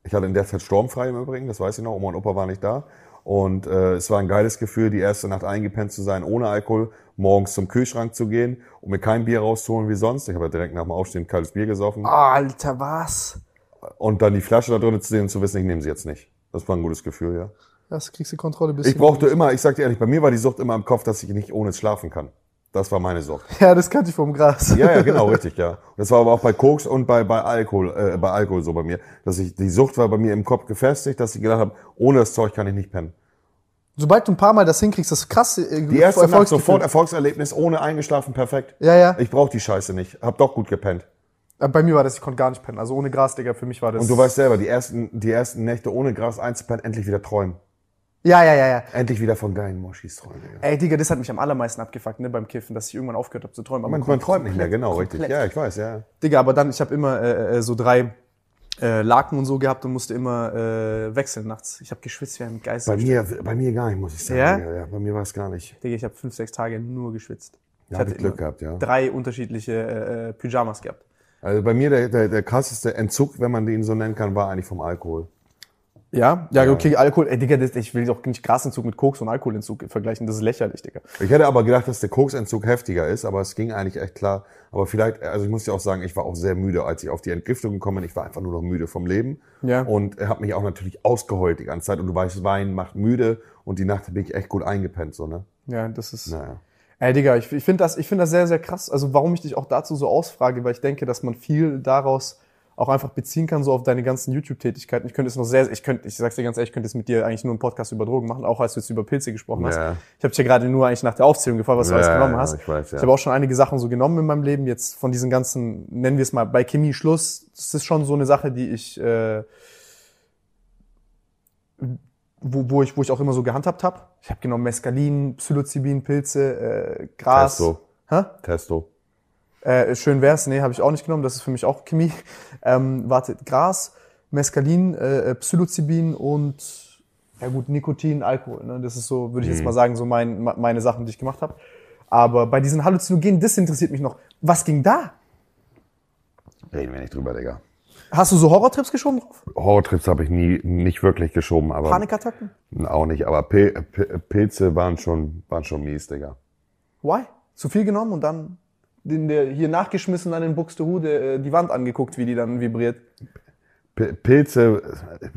ich hatte in der Zeit sturmfrei im Übrigen, das weiß ich noch, Oma und Opa waren nicht da. Und äh, es war ein geiles Gefühl, die erste Nacht eingepennt zu sein, ohne Alkohol, morgens zum Kühlschrank zu gehen und mir kein Bier rauszuholen wie sonst. Ich habe ja direkt nach dem Aufstehen kaltes Bier gesoffen. Alter, was? Und dann die Flasche da drin zu sehen und zu wissen, ich nehme sie jetzt nicht. Das war ein gutes Gefühl, ja. Das kriegst du Kontrolle bisschen. Ich brauchte immer, ich sag dir ehrlich, bei mir war die Sucht immer im Kopf, dass ich nicht ohne schlafen kann. Das war meine Sucht. Ja, das kannte ich vom Gras. Ja, ja, genau, richtig, ja. Das war aber auch bei Koks und bei, bei Alkohol, äh, bei Alkohol so bei mir. Dass ich, die Sucht war bei mir im Kopf gefestigt, dass ich gedacht habe, ohne das Zeug kann ich nicht pennen. Sobald du ein paar Mal das hinkriegst, das ist krass. äh, Die erste Nacht sofort Erfolgserlebnis, ohne eingeschlafen, perfekt. Ja, ja. Ich brauch die Scheiße nicht. Hab doch gut gepennt. Äh, Bei mir war das, ich konnte gar nicht pennen. Also ohne Gras, Digga, für mich war das. Und du weißt selber, die ersten, die ersten Nächte ohne Gras einzupennen, endlich wieder träumen. Ja, ja, ja, ja. Endlich wieder von geilen Moschis träumen. Digga. Ey, Digga, das hat mich am allermeisten abgefuckt, ne, beim Kiffen, dass ich irgendwann aufgehört habe zu träumen. Aber Man, man träumt nicht mehr, genau, richtig. Ja, ich weiß, ja. Digga, aber dann, ich habe immer äh, äh, so drei äh, Laken und so gehabt und musste immer äh, wechseln nachts. Ich habe geschwitzt wie ein Geist. Bei mir, bei mir gar nicht, muss ich sagen. Ja? Ja bei mir war es gar nicht. Digga, ich habe fünf, sechs Tage nur geschwitzt. Ja, ich Glück immer gehabt, ja. drei unterschiedliche äh, äh, Pyjamas gehabt. Also bei mir der, der, der krasseste Entzug, wenn man den so nennen kann, war eigentlich vom Alkohol. Ja? Ja, okay, Alkohol. Ey, Digga, das, ich will doch nicht Grasentzug mit Koks und Alkoholentzug vergleichen. Das ist lächerlich, Digga. Ich hätte aber gedacht, dass der Koksentzug heftiger ist, aber es ging eigentlich echt klar. Aber vielleicht, also ich muss dir auch sagen, ich war auch sehr müde, als ich auf die Entgiftung gekommen bin. Ich war einfach nur noch müde vom Leben. Ja. Und habe mich auch natürlich ausgeheult die ganze Zeit. Und du weißt, Wein macht müde. Und die Nacht bin ich echt gut eingepennt, so, ne? Ja, das ist. Naja. Ey, Digga, ich, ich finde das, ich finde das sehr, sehr krass. Also, warum ich dich auch dazu so ausfrage, weil ich denke, dass man viel daraus auch einfach beziehen kann, so auf deine ganzen YouTube-Tätigkeiten. Ich könnte es noch sehr, ich könnte, ich sag's dir ganz ehrlich, ich könnte es mit dir eigentlich nur einen Podcast über Drogen machen, auch als du jetzt über Pilze gesprochen hast. Ja. Ich habe dich ja gerade nur eigentlich nach der Aufzählung gefragt, was du Ja, alles genommen hast. ich weiß, ja. Ich habe auch schon einige Sachen so genommen in meinem Leben. Jetzt von diesen ganzen, nennen wir es mal bei Chemie Schluss, das ist schon so eine Sache, die ich, äh, wo, wo ich, wo ich auch immer so gehandhabt habe. Ich habe genommen Mescalin, Psilocybin, Pilze, äh, Gras. Testo. Hä? Testo. Äh, schön wär's, nee, habe ich auch nicht genommen, das ist für mich auch Chemie. Ähm, warte, Gras, Mescalin, äh, äh, Psilocybin und Ja gut, Nikotin, Alkohol, ne? Das ist so, würde ich jetzt Mhm. mal sagen, so mein, me- meine Sachen, die ich gemacht habe. Aber bei diesen Halluzinogenen, das interessiert mich noch. Was ging da? Reden wir nicht drüber, Digga. Hast du so Horrortrips geschoben drauf? Horrortrips habe ich nie, nicht wirklich geschoben, aber Panikattacken? auch nicht. Aber Pil Pil Pilze waren schon, waren schon mies, Digga. Why? Zu viel genommen und dann den, der hier nachgeschmissen an den Buxtehude äh, die Wand angeguckt, wie die dann vibriert. P Pilze, äh,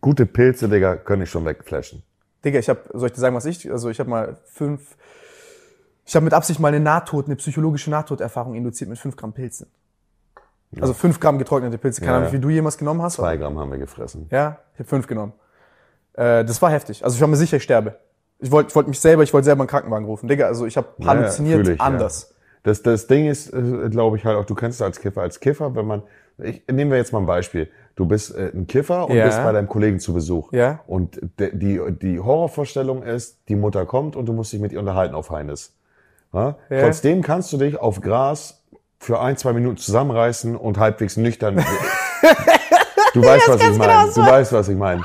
gute Pilze, Digga, können ich schon wegflashen. Digga, ich habe, soll ich dir sagen, was ich, also ich habe mal fünf, ich habe mit Absicht mal eine Nahtod, eine psychologische Nahtoderfahrung induziert mit fünf Gramm Pilzen. Also fünf Gramm getrocknete Pilze. Keine Ja, Ahnung, ja. wie viel du jemals genommen hast. Zwei Gramm haben wir gefressen. Ja, ich habe fünf genommen. Äh, das war heftig. Also ich war mir sicher, ich sterbe. Ich wollte ich wollt mich selber, ich wollte selber einen Krankenwagen rufen. Digga, also ich habe Ja, halluziniert anders. Das, das Ding ist, äh, glaube ich, halt auch, du kennst es als Kiffer. Als Kiffer, wenn man, ich, nehmen wir jetzt mal ein Beispiel. Du bist äh, ein Kiffer und Ja. bist bei deinem Kollegen zu Besuch. Ja. Und de, die, die Horrorvorstellung ist, die Mutter kommt und du musst dich mit ihr unterhalten auf Heines. Ja? Ja. Trotzdem kannst du dich auf Gras für ein, zwei Minuten zusammenreißen und halbwegs nüchtern. du weißt, was ich meine. Du weißt, was ich meine.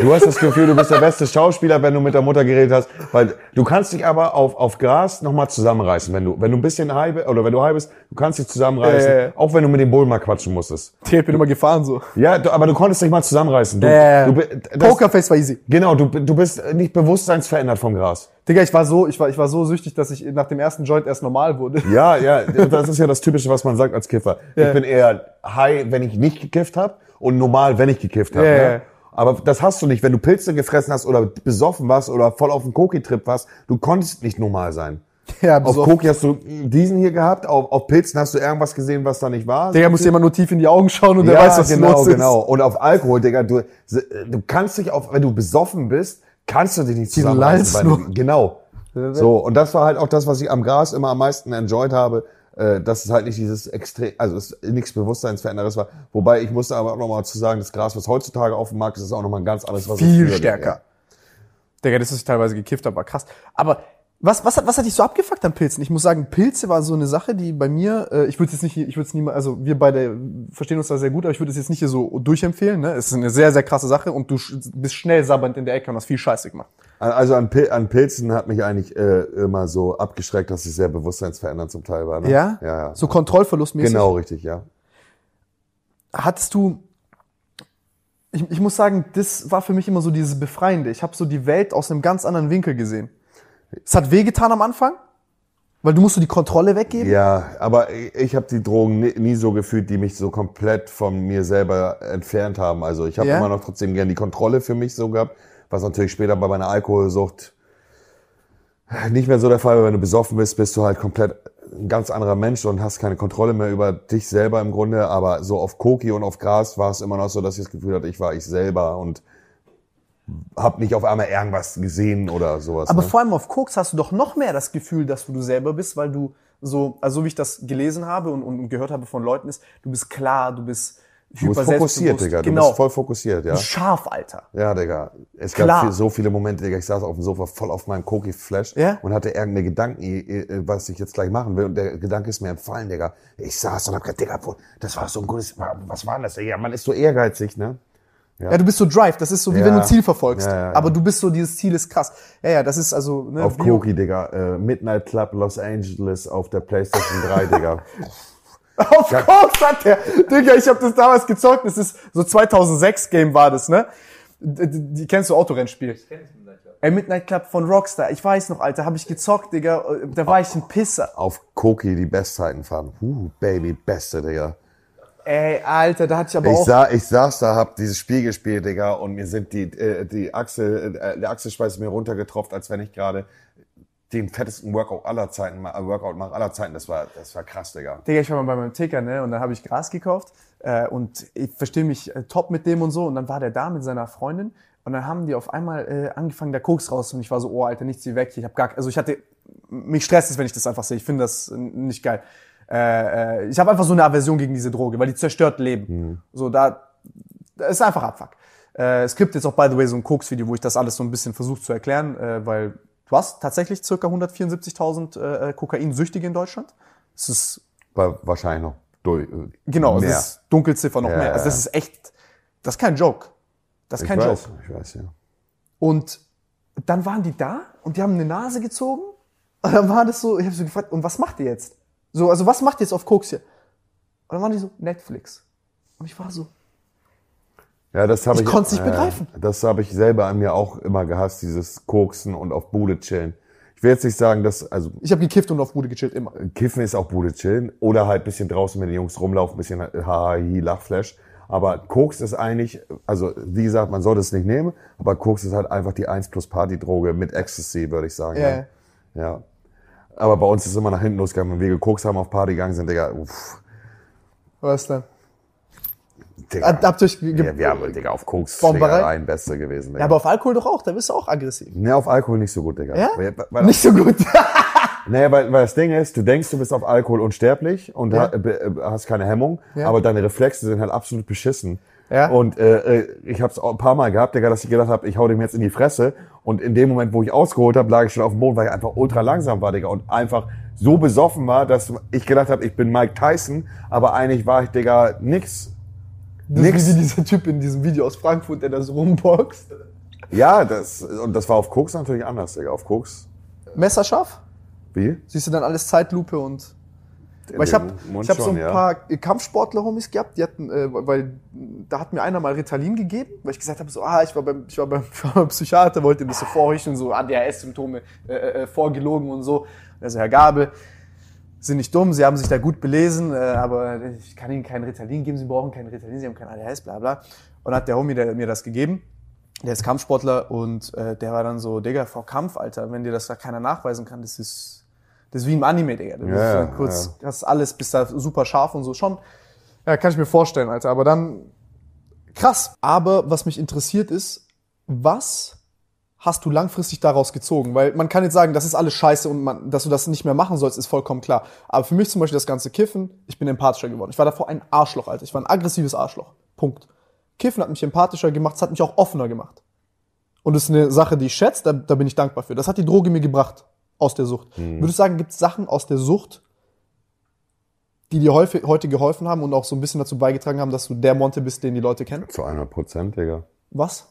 Du hast das Gefühl, du bist der beste Schauspieler, wenn du mit der Mutter geredet hast, weil du kannst dich aber auf, auf Gras nochmal zusammenreißen, wenn du, wenn du ein bisschen high bist, oder wenn du high bist, du kannst dich zusammenreißen, ja. auch wenn du mit dem Bull mal quatschen musstest. Ich bin immer gefahren so. Ja, du, aber du konntest dich mal zusammenreißen. Du, Äh, du, das- Pokerface war easy. Genau, du, du bist nicht bewusstseinsverändert vom Gras. Digga, ich war so, ich war, ich war so süchtig, dass ich nach dem ersten Joint erst normal wurde. Ja, ja, das ist ja das Typische, was man sagt als Kiffer. Ja. Ich bin eher high, wenn ich nicht gekifft habe und normal, wenn ich gekifft habe. Ja, ne? ja. Aber das hast du nicht, wenn du Pilze gefressen hast oder besoffen warst oder voll auf dem Koki-Trip warst. Du konntest nicht normal sein. Ja, Auf besoffen. Koki hast du diesen hier gehabt, auf, auf Pilzen hast du irgendwas gesehen, was da nicht war. Digga, muss jemand nur tief in die Augen schauen und ja, der weiß, was genau, los ist. genau. Und auf Alkohol, Digga, du, du kannst dich auf, wenn du besoffen bist, kannst du dich nicht zusammenreißen. Genau. So, und das war halt auch das, was ich am Gras immer am meisten enjoyed habe, äh, dass es halt nicht dieses extrem, also es nichts Bewusstseinsveränderes war. Wobei ich musste aber auch nochmal zu sagen, das Gras, was heutzutage auf dem Markt ist, ist auch nochmal ein ganz anderes, was es Viel früher- stärker. Digga, das ist teilweise gekifft, aber krass. Aber was, was, hat, was hat dich so abgefuckt an Pilzen? Ich muss sagen, Pilze war so eine Sache, die bei mir, äh, ich würde jetzt nicht, ich würde es niemals, also wir beide verstehen uns da sehr gut, aber ich würde es jetzt nicht hier so durchempfehlen. Ne? Es ist eine sehr, sehr krasse Sache und du bist schnell sabbernd in der Ecke und hast viel Scheiße gemacht. Also an, Pil an Pilzen hat mich eigentlich äh, immer so abgeschreckt, dass sie sehr bewusstseinsverändernd zum Teil war. Ne? Ja? Ja, ja. So Kontrollverlustmäßig. genau, richtig, ja. Hattest du, ich, ich muss sagen, das war für mich immer so dieses Befreiende. Ich habe so die Welt aus einem ganz anderen Winkel gesehen. Es hat wehgetan am Anfang, weil du musst so die Kontrolle weggeben. Ja, aber ich, ich habe die Drogen nie, nie so gefühlt, die mich so komplett von mir selber entfernt haben. Also ich habe Ja? immer noch trotzdem gern die Kontrolle für mich so gehabt, was natürlich später bei meiner Alkoholsucht nicht mehr so der Fall war. Wenn du besoffen bist, bist du halt komplett ein ganz anderer Mensch und hast keine Kontrolle mehr über dich selber im Grunde. Aber so auf Koki und auf Gras war es immer noch so, dass ich das Gefühl hatte, ich war ich selber und habe nicht auf einmal irgendwas gesehen oder sowas. Aber ne? vor allem auf Koks hast du doch noch mehr das Gefühl, dass du du selber bist, weil du so, also so wie ich das gelesen habe und, und gehört habe von Leuten ist, du bist klar, du bist du bist fokussiert. Digga. Du Genau. bist voll fokussiert, ja. Du bist scharf, Alter. Ja, Digga. Es Klar. gab viel, so viele Momente, Digga. Ich saß auf dem Sofa voll auf meinem Koki-Flash Ja? und hatte irgendeine Gedanken, was ich jetzt gleich machen will. Und der Gedanke ist mir entfallen, Digga. Ich saß und hab gedacht, Digga, das war so ein gutes, was war denn das? Digga, man ist so ehrgeizig, ne? Ja, du bist so Drive, das ist so wie Ja. wenn du ein Ziel verfolgst. Ja, ja, ja. Aber du bist so, dieses Ziel ist krass. Ja, ja, das ist also, ne, Auf Koki, Digga. Äh, Midnight Club Los Angeles auf der Playstation 3, Digga. Auf Koks hat der. Digga, ich habe das damals gezockt. Das ist so 2006 Game war das, ne? Die, kennst du Autorennspiel? Ey, Midnight Club von Rockstar. Ich weiß noch, Alter, habe ich gezockt, Digga. Da war ich ein Pisser. Auf Koki die Bestzeiten fahren. Uh, Baby, beste, Digga. Ey, Alter, da hatte ich aber Ich, auch. sa ich saß da, hab dieses Spiel gespielt, Digga, und mir sind die, äh, die Achsel, äh, der Achselschweiß mir runtergetropft, als wenn ich gerade den fettesten Workout aller Zeiten, äh, Workout mache aller Zeiten. Das war, das war krass, Digga. Digga, ich war mal bei meinem Ticker, ne? Und dann habe ich Gras gekauft. Äh, und ich verstehe mich äh, top mit dem und so. Und dann war der da mit seiner Freundin. Und dann haben die auf einmal äh, angefangen, der Koks raus. Und ich war so, oh, Alter, nichts wie weg. Ich habe gar, also ich hatte, mich stresst es, wenn ich das einfach sehe. Ich finde das nicht geil. Äh, äh, ich habe einfach so eine Aversion gegen diese Droge, weil die zerstört Leben. So, da, da ist einfach Abfuck. Äh, es gibt jetzt auch, by the way, so ein Koks-Video, wo ich das alles so ein bisschen versuche zu erklären, äh, weil du hast tatsächlich circa 174.000 äh, Kokainsüchtige in Deutschland. Das ist War wahrscheinlich noch durch. äh, Genau, mehr. das ist Dunkelziffer noch Ja, mehr. Also das ist echt, das ist kein Joke. Das ist ich kein weiß, Joke. ich weiß, ja. Und dann waren die da und die haben eine Nase gezogen. Und dann war das so, ich habe so gefragt, und was macht ihr jetzt? So, also was macht ihr jetzt auf Koks hier? Und dann waren die so, Netflix. Und ich war so, Ja, das habe Ich ich. konnt's nicht begreifen. Das habe ich selber an mir auch immer gehasst, dieses Koksen und auf Bude chillen. Ich will jetzt nicht sagen, dass, also ich habe gekifft und auf Bude gechillt, immer. Kiffen ist auch Bude chillen oder halt bisschen draußen mit den Jungs rumlaufen, bisschen haha, hi, Lachflash. Aber Koks ist eigentlich, also wie gesagt, man sollte es nicht nehmen, aber Koks ist halt einfach die 1 plus Partydroge mit Ecstasy, würde ich sagen. Ja, ne? ja. Aber bei uns ist es immer nach hinten losgegangen. Wenn wir gekokst haben, auf Party gegangen sind, Digga, uff, Was denn? Digga. Habt ihr euch ge- ja, wir haben, Digga, auf Koks? Schlägereien Beste gewesen. Digga. Ja, aber auf Alkohol doch auch, da bist du auch aggressiv. Nee, auf Alkohol nicht so gut, Digga. Ja? Weil, weil, Nicht so gut. Naja, weil, weil das Ding ist, du denkst, du bist auf Alkohol unsterblich und Ja. äh, hast keine Hemmung, Ja. aber deine Reflexe sind halt absolut beschissen. Ja. Und äh, äh, ich habe es ein paar Mal gehabt, Digga, dass ich gedacht habe, ich hau dem jetzt in die Fresse. Und in dem Moment, wo ich ausgeholt habe, lag ich schon auf dem Boden, weil ich einfach ultra langsam war, Digga. Und einfach so besoffen war, dass ich gedacht habe, ich bin Mike Tyson, aber eigentlich war ich, Digga, nix. Das ist Nix. wie dieser Typ in diesem Video aus Frankfurt, der da so rumboxt. Ja, das und das war auf Koks natürlich anders, Digga. Auf Koks. Messerscharf? Wie? Siehst du dann alles Zeitlupe und. Weil ich habe ich hab so ein ja. paar Kampfsportler-Homies gehabt, die hatten, äh, weil da hat mir einer mal Ritalin gegeben, weil ich gesagt habe, so, ah, ich war beim, ich war beim, ich war beim Psychiater, wollte ihm das so vorrichten, so ADHS-Symptome äh, äh, vorgelogen und so. Also Herr Gabel, sind nicht dumm, sie haben sich da gut belesen, äh, aber ich kann ihnen kein Ritalin geben, sie brauchen kein Ritalin, sie haben kein ADHS, bla bla. Und hat der Homie der, mir das gegeben. Der ist Kampfsportler und äh, der war dann so, Digga, vor Kampf, Alter, wenn dir das da keiner nachweisen kann, das ist, das ist wie im Anime, Digga. Du Ja, dann kurz, ja. hast alles, bist da super scharf und so. Schon, ja, kann ich mir vorstellen, Alter. Aber dann, krass. Aber was mich interessiert ist, was hast du langfristig daraus gezogen? Weil man kann jetzt sagen, das ist alles scheiße und man, dass du das nicht mehr machen sollst, ist vollkommen klar. Aber für mich zum Beispiel das ganze Kiffen, ich bin empathischer geworden. Ich war davor ein Arschloch, Alter. Ich war ein aggressives Arschloch. Punkt. Kiffen hat mich empathischer gemacht, es hat mich auch offener gemacht. Und das ist eine Sache, die ich schätze, da, da bin ich dankbar für. Das hat die Droge mir gebracht aus der Sucht. Würdest du sagen, gibt es Sachen aus der Sucht, die dir heute geholfen haben und auch so ein bisschen dazu beigetragen haben, dass du der Monte bist, den die Leute kennen? Zu 100 Prozent, Digga. Was?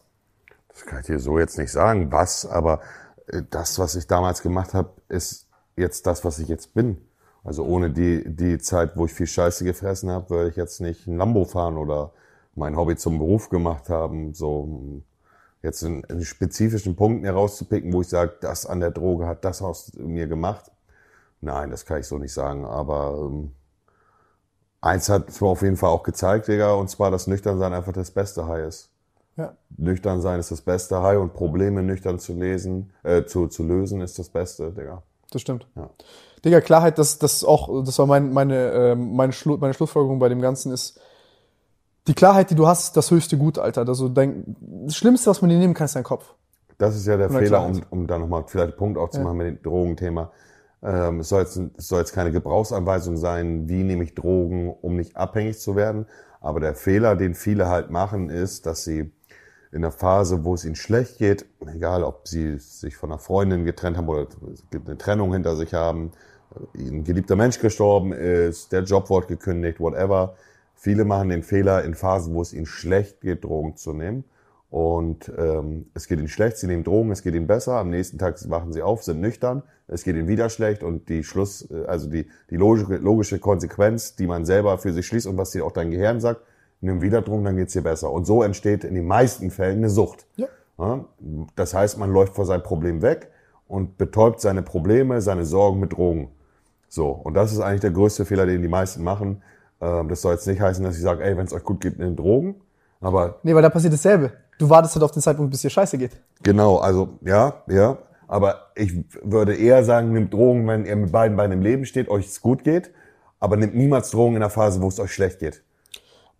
Das kann ich dir so jetzt nicht sagen, was, aber äh, das, was ich damals gemacht habe, ist jetzt das, was ich jetzt bin. Also ohne die, die Zeit, wo ich viel Scheiße gefressen habe, würde ich jetzt nicht ein Lambo fahren oder mein Hobby zum Beruf gemacht haben. So jetzt in, in spezifischen Punkten herauszupicken, wo ich sage, das an der Droge hat das aus mir gemacht. Nein, das kann ich so nicht sagen. Aber ähm, eins hat es mir auf jeden Fall auch gezeigt, Digga, und zwar, dass Nüchternsein einfach das beste High ist Ja. nüchtern sein ist das Beste, High und Probleme nüchtern zu lesen, äh, zu, zu lösen ist das Beste, Digga. Das stimmt. Ja. Digga, Klarheit, das, das auch, das war mein, meine, äh, meine, Schlu meine Schlussfolgerung bei dem Ganzen ist, die Klarheit, die du hast, ist das höchste Gut, Alter. Also dein, das Schlimmste, was man dir nehmen kann, ist dein Kopf. Das ist ja der Fehler, um, Klarheit. um da nochmal vielleicht einen Punkt aufzumachen mit dem Drogenthema. Ähm, es, soll jetzt, es soll jetzt keine Gebrauchsanweisung sein, wie nehme ich Drogen, um nicht abhängig zu werden. Aber der Fehler, den viele halt machen, ist, dass sie in der Phase, wo es ihnen schlecht geht, egal ob sie sich von einer Freundin getrennt haben oder eine Trennung hinter sich haben, ein geliebter Mensch gestorben ist, der Job wurde gekündigt, whatever. Viele machen den Fehler, in Phasen, wo es ihnen schlecht geht, Drogen zu nehmen. Und ähm, es geht ihnen schlecht, sie nehmen Drogen, es geht ihnen besser. Am nächsten Tag wachen sie auf, sind nüchtern, es geht ihnen wieder schlecht und die Schluss, äh, also die, die logische, logische Konsequenz, die man selber für sich schließt und was dir auch dein Gehirn sagt, nimm wieder Drogen, dann geht's dir besser. Und so entsteht in den meisten Fällen eine Sucht. Ja. Das heißt, man läuft vor seinem Problem weg und betäubt seine Probleme, seine Sorgen mit Drogen. So, und das ist eigentlich der größte Fehler, den die meisten machen. Ähm, das soll jetzt nicht heißen, dass ich sage, ey, wenn es euch gut geht, nehmt Drogen. Aber Nee, weil da passiert dasselbe. Du wartest halt auf den Zeitpunkt, bis dir scheiße geht. genau, also ja, ja. Aber ich würde eher sagen, nehmt Drogen, wenn ihr mit beiden Beinen im Leben steht, euch es gut geht. Aber nehmt niemals Drogen in der Phase, wo es euch schlecht geht.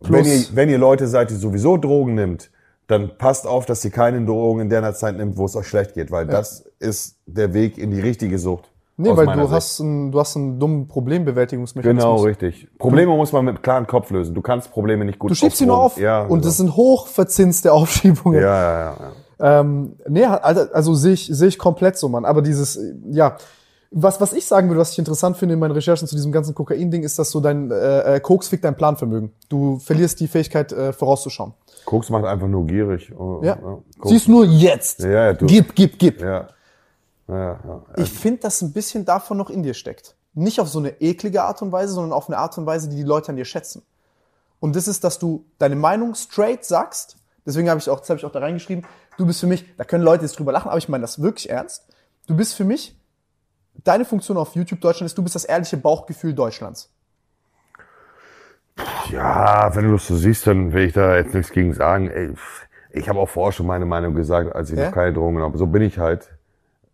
Wenn ihr, wenn ihr Leute seid, die sowieso Drogen nimmt, dann passt auf, dass ihr keine Drogen in der Zeit nimmt, wo es euch schlecht geht, weil das ist der Weg in die richtige Sucht. Nee, weil du Sicht. hast, einen, du hast einen dummen Problembewältigungsmechanismus. Genau, richtig. Probleme muss man mit klarem Kopf lösen. Du kannst Probleme nicht gut Du schiebst sie nur auf Ja, und genau. das sind hochverzinste Aufschiebungen. ja, ja, ja, ja. Ähm, nee, also, also sehe ich, sehe ich komplett so, Mann. Aber dieses, ja, Was, was ich sagen würde, was ich interessant finde in meinen Recherchen zu diesem ganzen Kokain-Ding, ist, dass so dein äh, äh, Koks fickt dein Planvermögen. Du verlierst die Fähigkeit, äh, vorauszuschauen. Koks macht einfach nur gierig. Oh, Ja. Koks- Siehst nur jetzt. Ja, ja, du- Gib, gib, gib. Ja. Ja, ja. Ich finde, dass ein bisschen davon noch in dir steckt. Nicht auf so eine eklige Art und Weise, sondern auf eine Art und Weise, die die Leute an dir schätzen. Und das ist, dass du deine Meinung straight sagst. Deswegen habe ich auch, das habe ich auch da reingeschrieben. Du bist für mich, da können Leute jetzt drüber lachen, aber ich meine das wirklich ernst. Du bist für mich, deine Funktion auf YouTube Deutschland ist, du bist das ehrliche Bauchgefühl Deutschlands. Ja, wenn du das so siehst, dann will ich da jetzt nichts gegen sagen. Ey, ich habe auch vorher schon meine Meinung gesagt, als ich Ja? noch keine Drogen habe. So bin ich halt.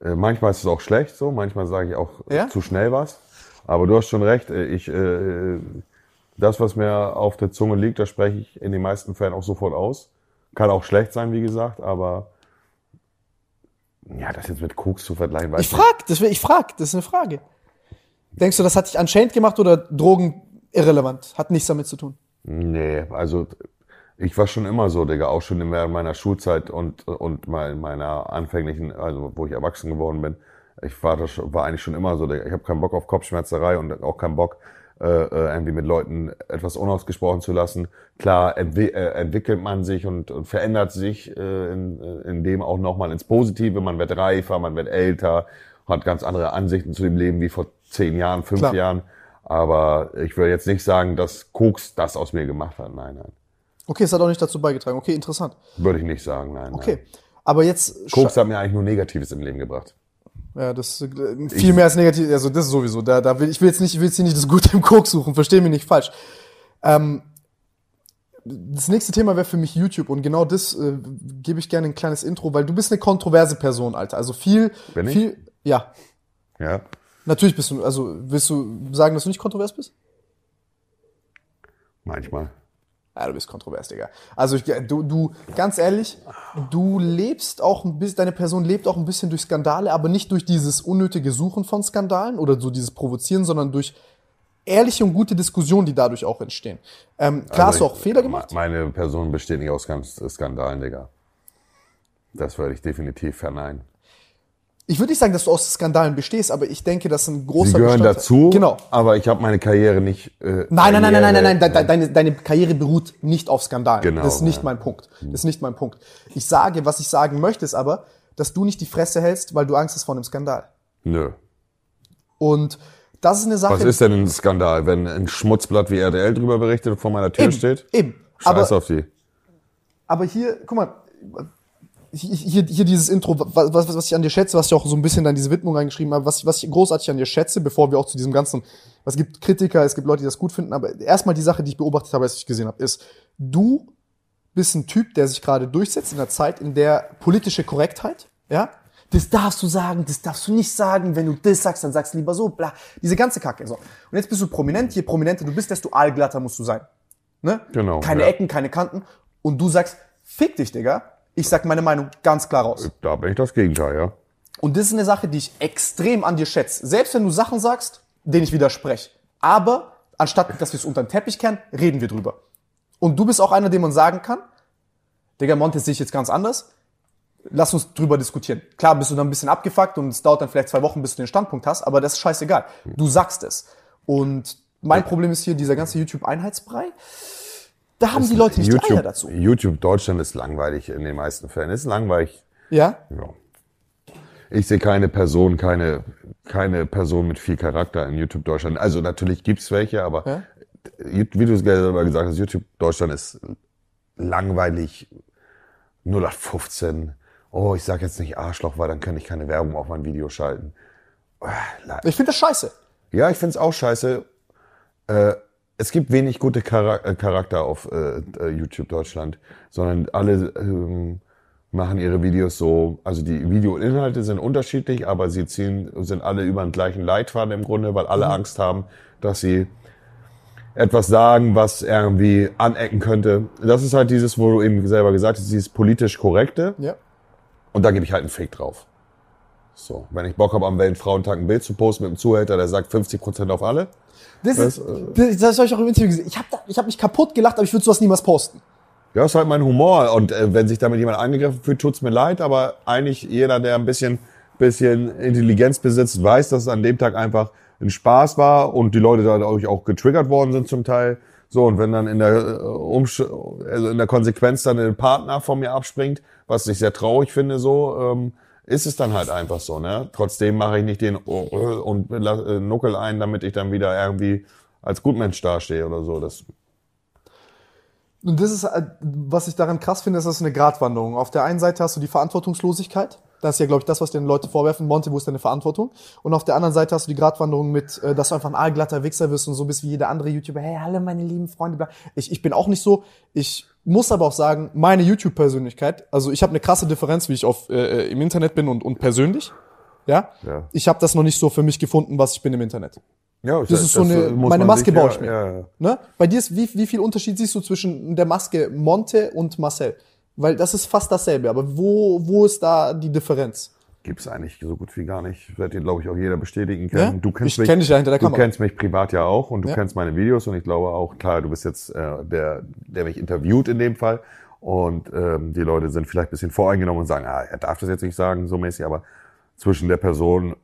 Äh, Manchmal ist es auch schlecht so, manchmal sage ich auch Ja? zu schnell was. Aber du hast schon recht. äh, Ich, äh, das, was mir auf der Zunge liegt, das spreche ich in den meisten Fällen auch sofort aus. Kann auch schlecht sein, wie gesagt, aber ja, das jetzt mit Koks zu vergleichen, weiß Ich frag, das, ich frag, das ist eine Frage. Denkst du, das hat dich unchained gemacht oder Drogen irrelevant? Hat nichts damit zu tun. Nee, also ich war schon immer so, Digga, auch schon während meiner Schulzeit und, und mein- meiner anfänglichen, also wo ich erwachsen geworden bin. Ich war, das, war eigentlich schon immer so, Digga. Ich habe keinen Bock auf Kopfschmerzerei und auch keinen Bock, irgendwie mit Leuten etwas unausgesprochen zu lassen. Klar entwi äh, entwickelt man sich und, und verändert sich äh, in, äh, in dem auch nochmal ins Positive. Man wird reifer, man wird älter, hat ganz andere Ansichten zu dem Leben wie vor zehn Jahren, fünf Klar. Jahren. Aber ich will jetzt nicht sagen, dass Koks das aus mir gemacht hat. Nein, nein. Okay, es hat auch nicht dazu beigetragen. Okay, interessant. Würde ich nicht sagen, nein. Okay. Nein. Aber jetzt. Koks hat mir eigentlich nur Negatives im Leben gebracht. Ja, das äh, viel mehr als negativ. Also das ist sowieso. Da, da will ich will jetzt nicht, ich will jetzt hier nicht das Gute im Koks suchen. Versteh mich nicht falsch. Ähm, das nächste Thema wäre für mich YouTube und genau das äh, gebe ich gerne ein kleines Intro, weil du bist eine kontroverse Person, Alter. Also viel, Bin ich? viel. Ja, Ja. natürlich bist du. Also willst du sagen, dass du nicht kontrovers bist? Manchmal. Ja, du bist kontrovers, Digga. Also ich, du, du, ganz ehrlich, du lebst auch ein bisschen, deine Person lebt auch ein bisschen durch Skandale, aber nicht durch dieses unnötige Suchen von Skandalen oder so dieses Provozieren, sondern durch ehrliche und gute Diskussionen, die dadurch auch entstehen. Ähm, klar hast du Also auch Fehler gemacht. Meine Person besteht nicht aus ganz Skandalen, Digga. Das würde ich definitiv verneinen. Ich würde nicht sagen, dass du aus Skandalen bestehst, aber ich denke, dass ein großer Sie gehören Bestandteil- dazu, Genau. aber ich habe meine Karriere nicht. Äh, Nein, nein, nein, nein, nein, nein, nein. De- Deine, deine Karriere beruht nicht auf Skandalen. Genau, das ist nicht ja. mein Punkt. Das ist nicht mein Punkt. Ich sage, was ich sagen möchte, ist aber, dass du nicht die Fresse hältst, weil du Angst hast vor einem Skandal. Nö. Und das ist eine Sache. Was ist denn ein Skandal, wenn ein Schmutzblatt wie RTL drüber berichtet und vor meiner Tür eben, steht? Eben. Scheiß Aber, auf die. aber hier, guck mal, hier, hier dieses Intro, was, was, was ich an dir schätze, was ich auch so ein bisschen dann diese Widmung reingeschrieben habe, was, ich- was ich großartig an dir schätze, bevor wir auch zu diesem ganzen, es gibt Kritiker, es gibt Leute, die das gut finden, aber erstmal die Sache, die ich beobachtet habe, als ich gesehen habe, ist, du bist ein Typ, der sich gerade durchsetzt in einer Zeit, in der politische Korrektheit, ja, das darfst du sagen, das darfst du nicht sagen, wenn du das sagst, dann sagst du lieber so, bla, diese ganze Kacke, so. Und jetzt bist du prominent, je prominenter du bist, desto aalglatter musst du sein. Ne? Genau, Keine ja. Ecken, keine Kanten. Und du sagst, fick dich, Digga. Ich sag meine Meinung ganz klar raus. Da bin ich das Gegenteil, ja. Und das ist eine Sache, die ich extrem an dir schätze. Selbst wenn du Sachen sagst, denen ich widerspreche. Aber anstatt, dass wir es unter den Teppich kehren, reden wir drüber. Und du bist auch einer, dem man sagen kann, Digga, Montes sehe ich jetzt ganz anders. Lass uns drüber diskutieren. Klar bist du dann ein bisschen abgefuckt und es dauert dann vielleicht zwei Wochen, bis du den Standpunkt hast, aber das ist scheißegal. Du sagst es. Und mein Problem ist hier dieser ganze YouTube-Einheitsbrei. Da haben die Leute nicht die Eier YouTube, dazu. YouTube Deutschland ist langweilig in den meisten Fällen. Ist langweilig. Ja? Ja. Ich sehe keine Person, keine, keine Person mit viel Charakter in YouTube Deutschland. Also natürlich gibt's welche, aber Ja? wie du selber gesagt hast, YouTube Deutschland ist langweilig. 0815. Oh, ich sag jetzt nicht Arschloch, weil dann kann ich keine Werbung auf mein Video schalten. Ah, Ich finde das scheiße. Ja, ich find's auch scheiße. Äh, es gibt wenig gute äh, Charakter auf äh, äh, YouTube Deutschland, sondern alle ähm, machen ihre Videos so, also die Videoinhalte sind unterschiedlich, aber sie ziehen, sind alle über den gleichen Leitfaden im Grunde, weil alle Angst haben, dass sie etwas sagen, was irgendwie anecken könnte. Das ist halt dieses, wo du eben selber gesagt hast, dieses politisch korrekte. Ja. Und da gebe ich halt einen Fake drauf. So, wenn ich Bock habe, am Weltfrauentag ein Bild zu posten mit einem Zuhälter, der sagt 50% auf alle. Das, ist, Das, äh, das, das habe ich auch im Interview gesehen. Ich habe hab mich kaputt gelacht, aber ich würde sowas niemals posten. Ja, ist halt mein Humor. Und äh, wenn sich damit jemand angegriffen fühlt, tut's mir leid. Aber eigentlich jeder, der ein bisschen bisschen Intelligenz besitzt, weiß, dass es an dem Tag einfach ein Spaß war und die Leute dadurch auch getriggert worden sind zum Teil. So, und wenn dann in der, äh, Umsch also in der Konsequenz dann ein Partner von mir abspringt, was ich sehr traurig finde, so, ähm, ist es dann halt einfach so, ne? Trotzdem mache ich nicht den und äh, Nuckel ein, damit ich dann wieder irgendwie als Gutmensch dastehe oder so. Das Und das ist, äh, was ich daran krass finde, ist, das eine Gratwanderung. Auf der einen Seite hast du die Verantwortungslosigkeit. Das ist ja, glaube ich, das, was den Leute vorwerfen. Monte, wo ist deine Verantwortung? Und auf der anderen Seite hast du die Gratwanderung mit, äh, dass du einfach ein aalglatter Wichser wirst und so bist wie jeder andere YouTuber. Hey, hallo meine lieben Freunde. Ich, ich bin auch nicht so. Ich muss aber auch sagen, meine YouTube-Persönlichkeit, also ich habe eine krasse Differenz, wie ich auf, äh, im Internet bin und, und persönlich. Ja? Ja. Ich habe das noch nicht so für mich gefunden, was ich bin im Internet. Ja, Das ist so eine, muss meine Maske sich, baue ich mir. Ja, ja. Ne? Bei dir ist, wie, wie viel Unterschied siehst du zwischen der Maske Monte und Marcel? Weil das ist fast dasselbe, aber wo, wo ist da die Differenz? Gibt's eigentlich so gut wie gar nicht. Wird dir, glaube ich, auch jeder bestätigen können. Ja? Du kennst Ich mich, kenn dich ja hinter der Du Kamera. kennst mich privat ja auch und du Ja. kennst meine Videos und ich glaube auch, klar, du bist jetzt äh, der, der mich interviewt in dem Fall. Und ähm, die Leute sind vielleicht ein bisschen voreingenommen und sagen, ah, er darf das jetzt nicht sagen, so mäßig, aber zwischen der Person.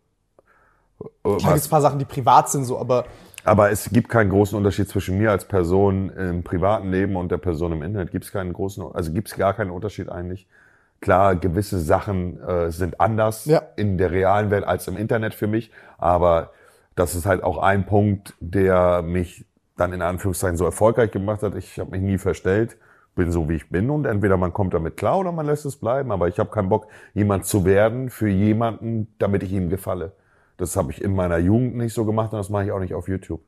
Äh, gibt es ein paar Sachen, die privat sind, so, aber aber es gibt keinen großen Unterschied zwischen mir als Person im privaten Leben und der Person im Internet. Gibt es keinen großen, also gibt es gar keinen Unterschied eigentlich. Klar, gewisse Sachen äh, sind anders Ja. in der realen Welt als im Internet für mich, aber das ist halt auch ein Punkt, der mich dann in Anführungszeichen so erfolgreich gemacht hat. Ich habe mich nie verstellt, bin so wie ich bin und entweder man kommt damit klar oder man lässt es bleiben. Aber ich habe keinen Bock, jemand zu werden für jemanden, damit ich ihm gefalle. Das habe ich in meiner Jugend nicht so gemacht und das mache ich auch nicht auf YouTube.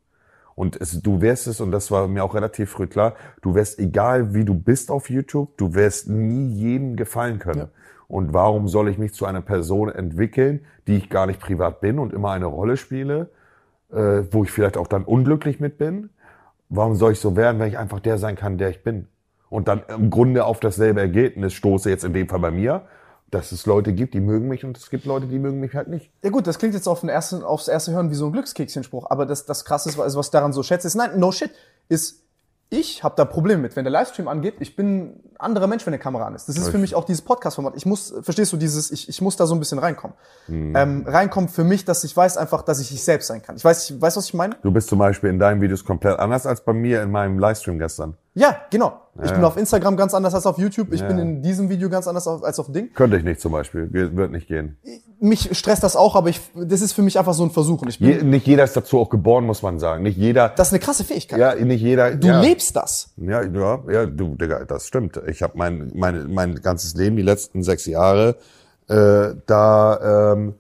Und es, du wirst es, und das war mir auch relativ früh klar, du wirst, egal wie du bist auf YouTube, du wirst nie jedem gefallen können. Ja. Und warum soll ich mich zu einer Person entwickeln, die ich gar nicht privat bin und immer eine Rolle spiele, äh, wo ich vielleicht auch dann unglücklich mit bin? Warum soll ich so werden, wenn ich einfach der sein kann, der ich bin? Und dann im Grunde auf dasselbe Ergebnis stoße, jetzt in dem Fall bei mir, dass es Leute gibt, die mögen mich und es gibt Leute, die mögen mich halt nicht. Ja gut, das klingt jetzt auf den ersten, aufs erste Hören wie so ein Glückskekschenspruch, aber das, das krasse ist, was ich daran so schätze, ist, nein, no shit, ist, ich habe da Probleme mit, wenn der Livestream angeht, ich bin ein anderer Mensch, wenn eine Kamera an ist. Das ist für mich auch dieses Podcast-Format. Ich muss, verstehst du, dieses, ich, ich muss da so ein bisschen reinkommen. Ähm, reinkommen für mich, dass ich weiß einfach, dass ich ich selbst sein kann. Ich weiß, ich weiß, was ich meine? Du bist zum Beispiel in deinen Videos komplett anders als bei mir in meinem Livestream gestern. Ja, genau. Ich Ja, bin ja. auf Instagram ganz anders als auf YouTube. Ich Ja. bin in diesem Video ganz anders als auf Ding. Könnte ich nicht zum Beispiel, wird nicht gehen. Mich stresst das auch, aber ich, das ist für mich einfach so ein Versuch. Ich bin, Je, nicht jeder ist dazu auch geboren, muss man sagen. Nicht jeder, das ist eine krasse Fähigkeit. ja, nicht jeder. Du lebst das. Ja, ja, ja, du, Digga, das stimmt. Ich habe mein, mein, mein ganzes Leben, die letzten sechs Jahre, äh, da ähm,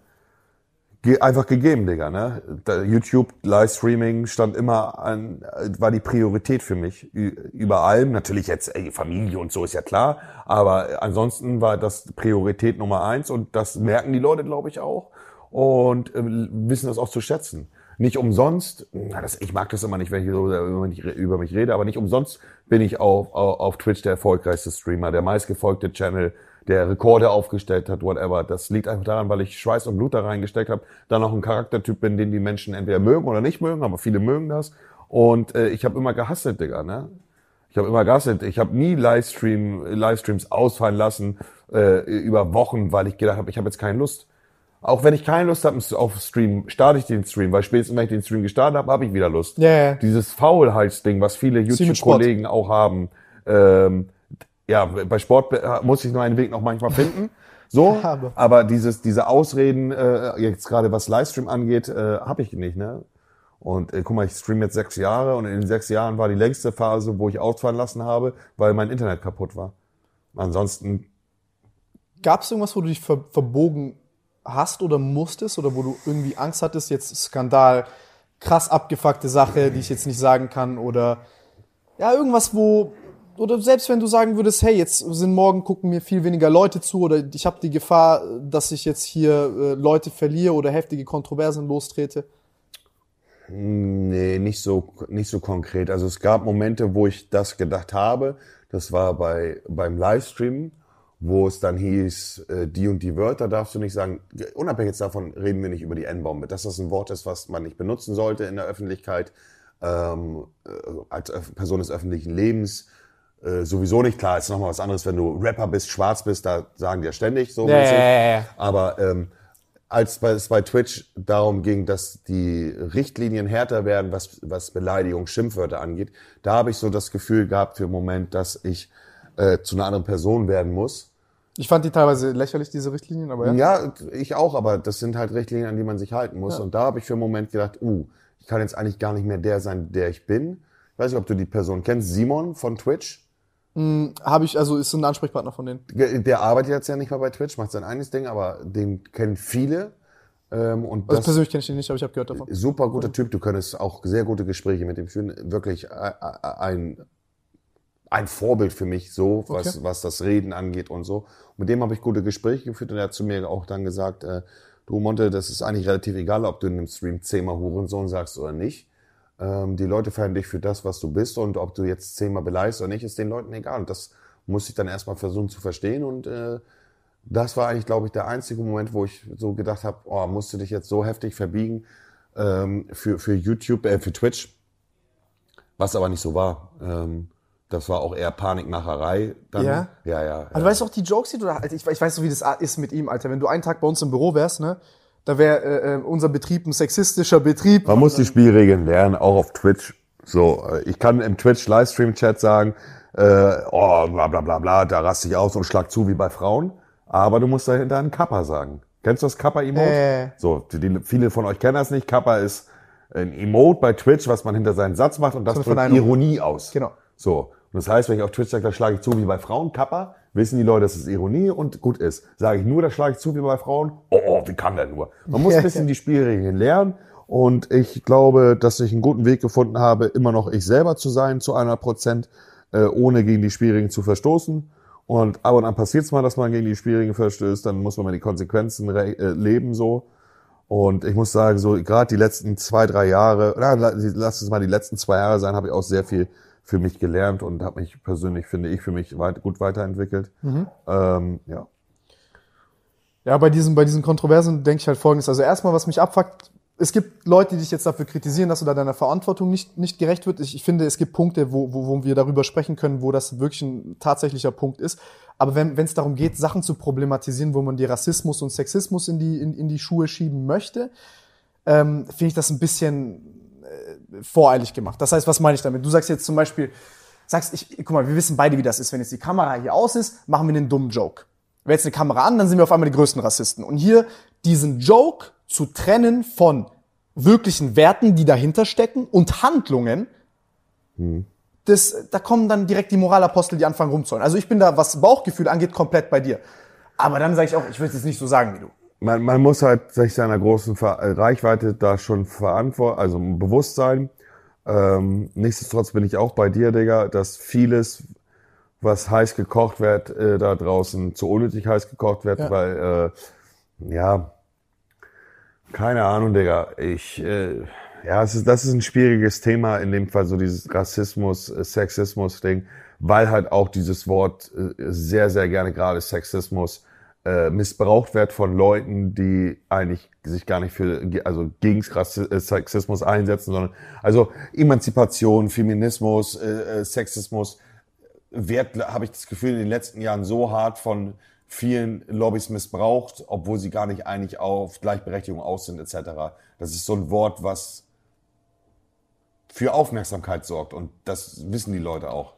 einfach gegeben, Digga. Ne? YouTube, Livestreaming stand immer an, äh, war die Priorität für mich über allem. Natürlich jetzt ey, Familie und so ist ja klar, aber ansonsten war das Priorität Nummer eins und das merken die Leute, glaube ich, auch und äh, wissen das auch zu schätzen. Nicht umsonst, na, das, ich mag das immer nicht, wenn ich so über mich, über mich rede, aber nicht umsonst bin ich auf, auf, auf Twitch der erfolgreichste Streamer, der meistgefolgte Channel, der Rekorde aufgestellt hat, whatever. Das liegt einfach daran, weil ich Schweiß und Blut da reingesteckt habe, dann noch ein Charaktertyp bin, den die Menschen entweder mögen oder nicht mögen, aber viele mögen das. Und äh, ich habe immer gehasselt, Digga, ne? Ich habe immer gehasselt. Ich habe nie Livestream, Livestreams ausfallen lassen äh, über Wochen, weil ich gedacht habe, ich habe jetzt keine Lust. Auch wenn ich keine Lust habe auf Stream, starte ich den Stream, weil spätestens wenn ich den Stream gestartet habe, habe ich wieder Lust. Ja, ja. Dieses Faulheitsding, was viele YouTube-Kollegen auch haben. Ähm, ja, bei Sport äh, muss ich nur einen Weg noch manchmal finden. So, Aber- aber dieses, diese Ausreden, äh, jetzt gerade was Livestream angeht, äh, habe ich nicht, ne? Und äh, guck mal, ich stream jetzt sechs Jahre und in den sechs Jahren war die längste Phase, wo ich ausfallen lassen habe, weil mein Internet kaputt war. Ansonsten Gab es irgendwas, wo du dich ver verbogen hast oder musstest oder wo du irgendwie Angst hattest, jetzt Skandal, krass abgefuckte Sache, die ich jetzt nicht sagen kann oder ja, irgendwas, wo oder selbst wenn du sagen würdest, hey, jetzt sind morgen gucken mir viel weniger Leute zu oder ich habe die Gefahr, dass ich jetzt hier äh, Leute verliere oder heftige Kontroversen lostrete. Nee, nicht so, nicht so konkret. Also es gab Momente, wo ich das gedacht habe. Das war bei, beim Livestream, wo es dann hieß, äh, die und die Wörter darfst du nicht sagen. Unabhängig davon reden wir nicht über die N-Bombe. Dass das ein Wort ist, was man nicht benutzen sollte in der Öffentlichkeit, ähm, äh, als Person des öffentlichen Lebens. Äh, sowieso nicht klar, ist nochmal was anderes, wenn du Rapper bist, schwarz bist, da sagen die ja ständig so. Ja, mäßig. ja, ja, ja. Aber ähm, als bei, es bei Twitch darum ging, dass die Richtlinien härter werden, was, was Beleidigung, Schimpfwörter angeht, da habe ich so das Gefühl gehabt für einen Moment, dass ich äh, zu einer anderen Person werden muss. Ich fand die teilweise lächerlich, diese Richtlinien, aber ja. Ja, ich auch, aber das sind halt Richtlinien, an die man sich halten muss. Und da habe ich für einen Moment gedacht, uh, ich kann jetzt eigentlich gar nicht mehr der sein, der ich bin. Ich weiß nicht, ob du die Person kennst, Simon von Twitch. Habe ich, also ist so ein Ansprechpartner von denen. Der arbeitet jetzt ja nicht mehr bei Twitch, macht sein eigenes Ding, aber den kennen viele. Ähm, und Also das persönlich kenne ich den nicht, aber ich habe gehört davon. super guter Typ. Du könntest auch sehr gute Gespräche mit ihm führen. Wirklich äh, äh, ein, ein Vorbild für mich, so was, Okay. was das Reden angeht und so. Und mit dem habe ich gute Gespräche geführt und er hat zu mir auch dann gesagt, äh, du Monte, das ist eigentlich relativ egal, ob du in dem Stream zehnmal Hurensohn sagst oder nicht. Ähm, die Leute feiern dich für das, was du bist und ob du jetzt zehnmal beleidigst oder nicht, ist den Leuten egal. Und das muss ich dann erstmal versuchen zu verstehen und äh, das war eigentlich, glaube ich, der einzige Moment, wo ich so gedacht habe, oh, musst du dich jetzt so heftig verbiegen ähm, für, für YouTube, äh, für Twitch, was aber nicht so war. Ähm, das war auch eher Panikmacherei. Dann. Ja? Ja, ja. Also, du weißt auch die Jokes, die du da, Alter, ich, ich weiß so, wie das ist mit ihm, Alter. Wenn du einen Tag bei uns im Büro wärst, ne, da wäre äh, äh, unser Betrieb ein sexistischer Betrieb. Man muss die Spielregeln lernen, auch auf Twitch. So, äh, ich kann im Twitch Livestream Chat sagen, äh, oh, bla bla bla bla, da raste ich aus und schlag zu wie bei Frauen. Aber du musst dahinter einen Kappa sagen. Kennst du das Kappa-Emote? Äh. So, die, die, viele von euch kennen das nicht. Kappa ist ein Emote bei Twitch, was man hinter seinen Satz macht und das drückt. Ironie aus. Genau. So. Und das heißt, wenn ich auf Twitch sage, da schlage ich zu wie bei Frauen, Kappa, wissen die Leute, dass es Ironie und gut ist. Sage ich nur, da schlage ich zu wie bei Frauen, oh, oh wie kann der nur? Man muss ein bisschen die Spielregeln lernen und ich glaube, dass ich einen guten Weg gefunden habe, immer noch ich selber zu sein, zu einer Prozent, äh, ohne gegen die Spielregeln zu verstoßen. Und ab und an passiert es mal, dass man gegen die Spielregeln verstößt, dann muss man mal die Konsequenzen äh, leben so. Und ich muss sagen, so gerade die letzten zwei, drei Jahre, na, la- lass es mal die letzten zwei Jahre sein, habe ich auch sehr viel für mich gelernt und habe mich persönlich, finde ich, für mich weit, gut weiterentwickelt. Ähm, ja. Ja, bei diesen, bei diesen Kontroversen denke ich halt folgendes. Also erstmal, was mich abfuckt, es gibt Leute, die dich jetzt dafür kritisieren, dass du da deiner Verantwortung nicht, nicht gerecht wird. Ich, ich finde, es gibt Punkte, wo, wo, wo wir darüber sprechen können, wo das wirklich ein tatsächlicher Punkt ist. Aber wenn es darum geht, Sachen zu problematisieren, wo man die Rassismus und Sexismus in die, in, in die Schuhe schieben möchte, ähm, finde ich das ein bisschen voreilig gemacht. Das heißt, was meine ich damit? Du sagst jetzt zum Beispiel, sagst, ich, guck mal, wir wissen beide, wie das ist. Wenn jetzt die Kamera hier aus ist, machen wir einen dummen Joke. Wäre jetzt eine Kamera an, dann sind wir auf einmal die größten Rassisten. Und hier diesen Joke zu trennen von wirklichen Werten, die dahinter stecken und Handlungen, das, da kommen dann direkt die Moralapostel, die anfangen rumzuholen. Also ich bin da, was Bauchgefühl angeht, komplett bei dir. Aber dann sage ich auch, ich will es jetzt nicht so sagen wie du. Man, man muss halt sich seiner großen äh, Reichweite da schon verantworten, also bewusst sein. Ähm, nichtsdestotrotz bin ich auch bei dir, Digga, dass vieles, was heiß gekocht wird, äh, da draußen zu unnötig heiß gekocht wird, Ja. weil, äh, ja, keine Ahnung, Digga. Ich, äh, ja, es ist, das ist ein schwieriges Thema, in dem Fall so dieses Rassismus, äh, Sexismus-Ding, weil halt auch dieses Wort äh, sehr, sehr gerne gerade Sexismus äh, missbraucht wird von Leuten, die eigentlich sich gar nicht für, also gegen äh, Sexismus einsetzen, sondern also Emanzipation, Feminismus, äh, äh, Sexismus wird, habe ich das Gefühl, in den letzten Jahren so hart von vielen Lobbys missbraucht, obwohl sie gar nicht eigentlich auf Gleichberechtigung aus sind, etc. Das ist so ein Wort, was für Aufmerksamkeit sorgt und das wissen die Leute auch.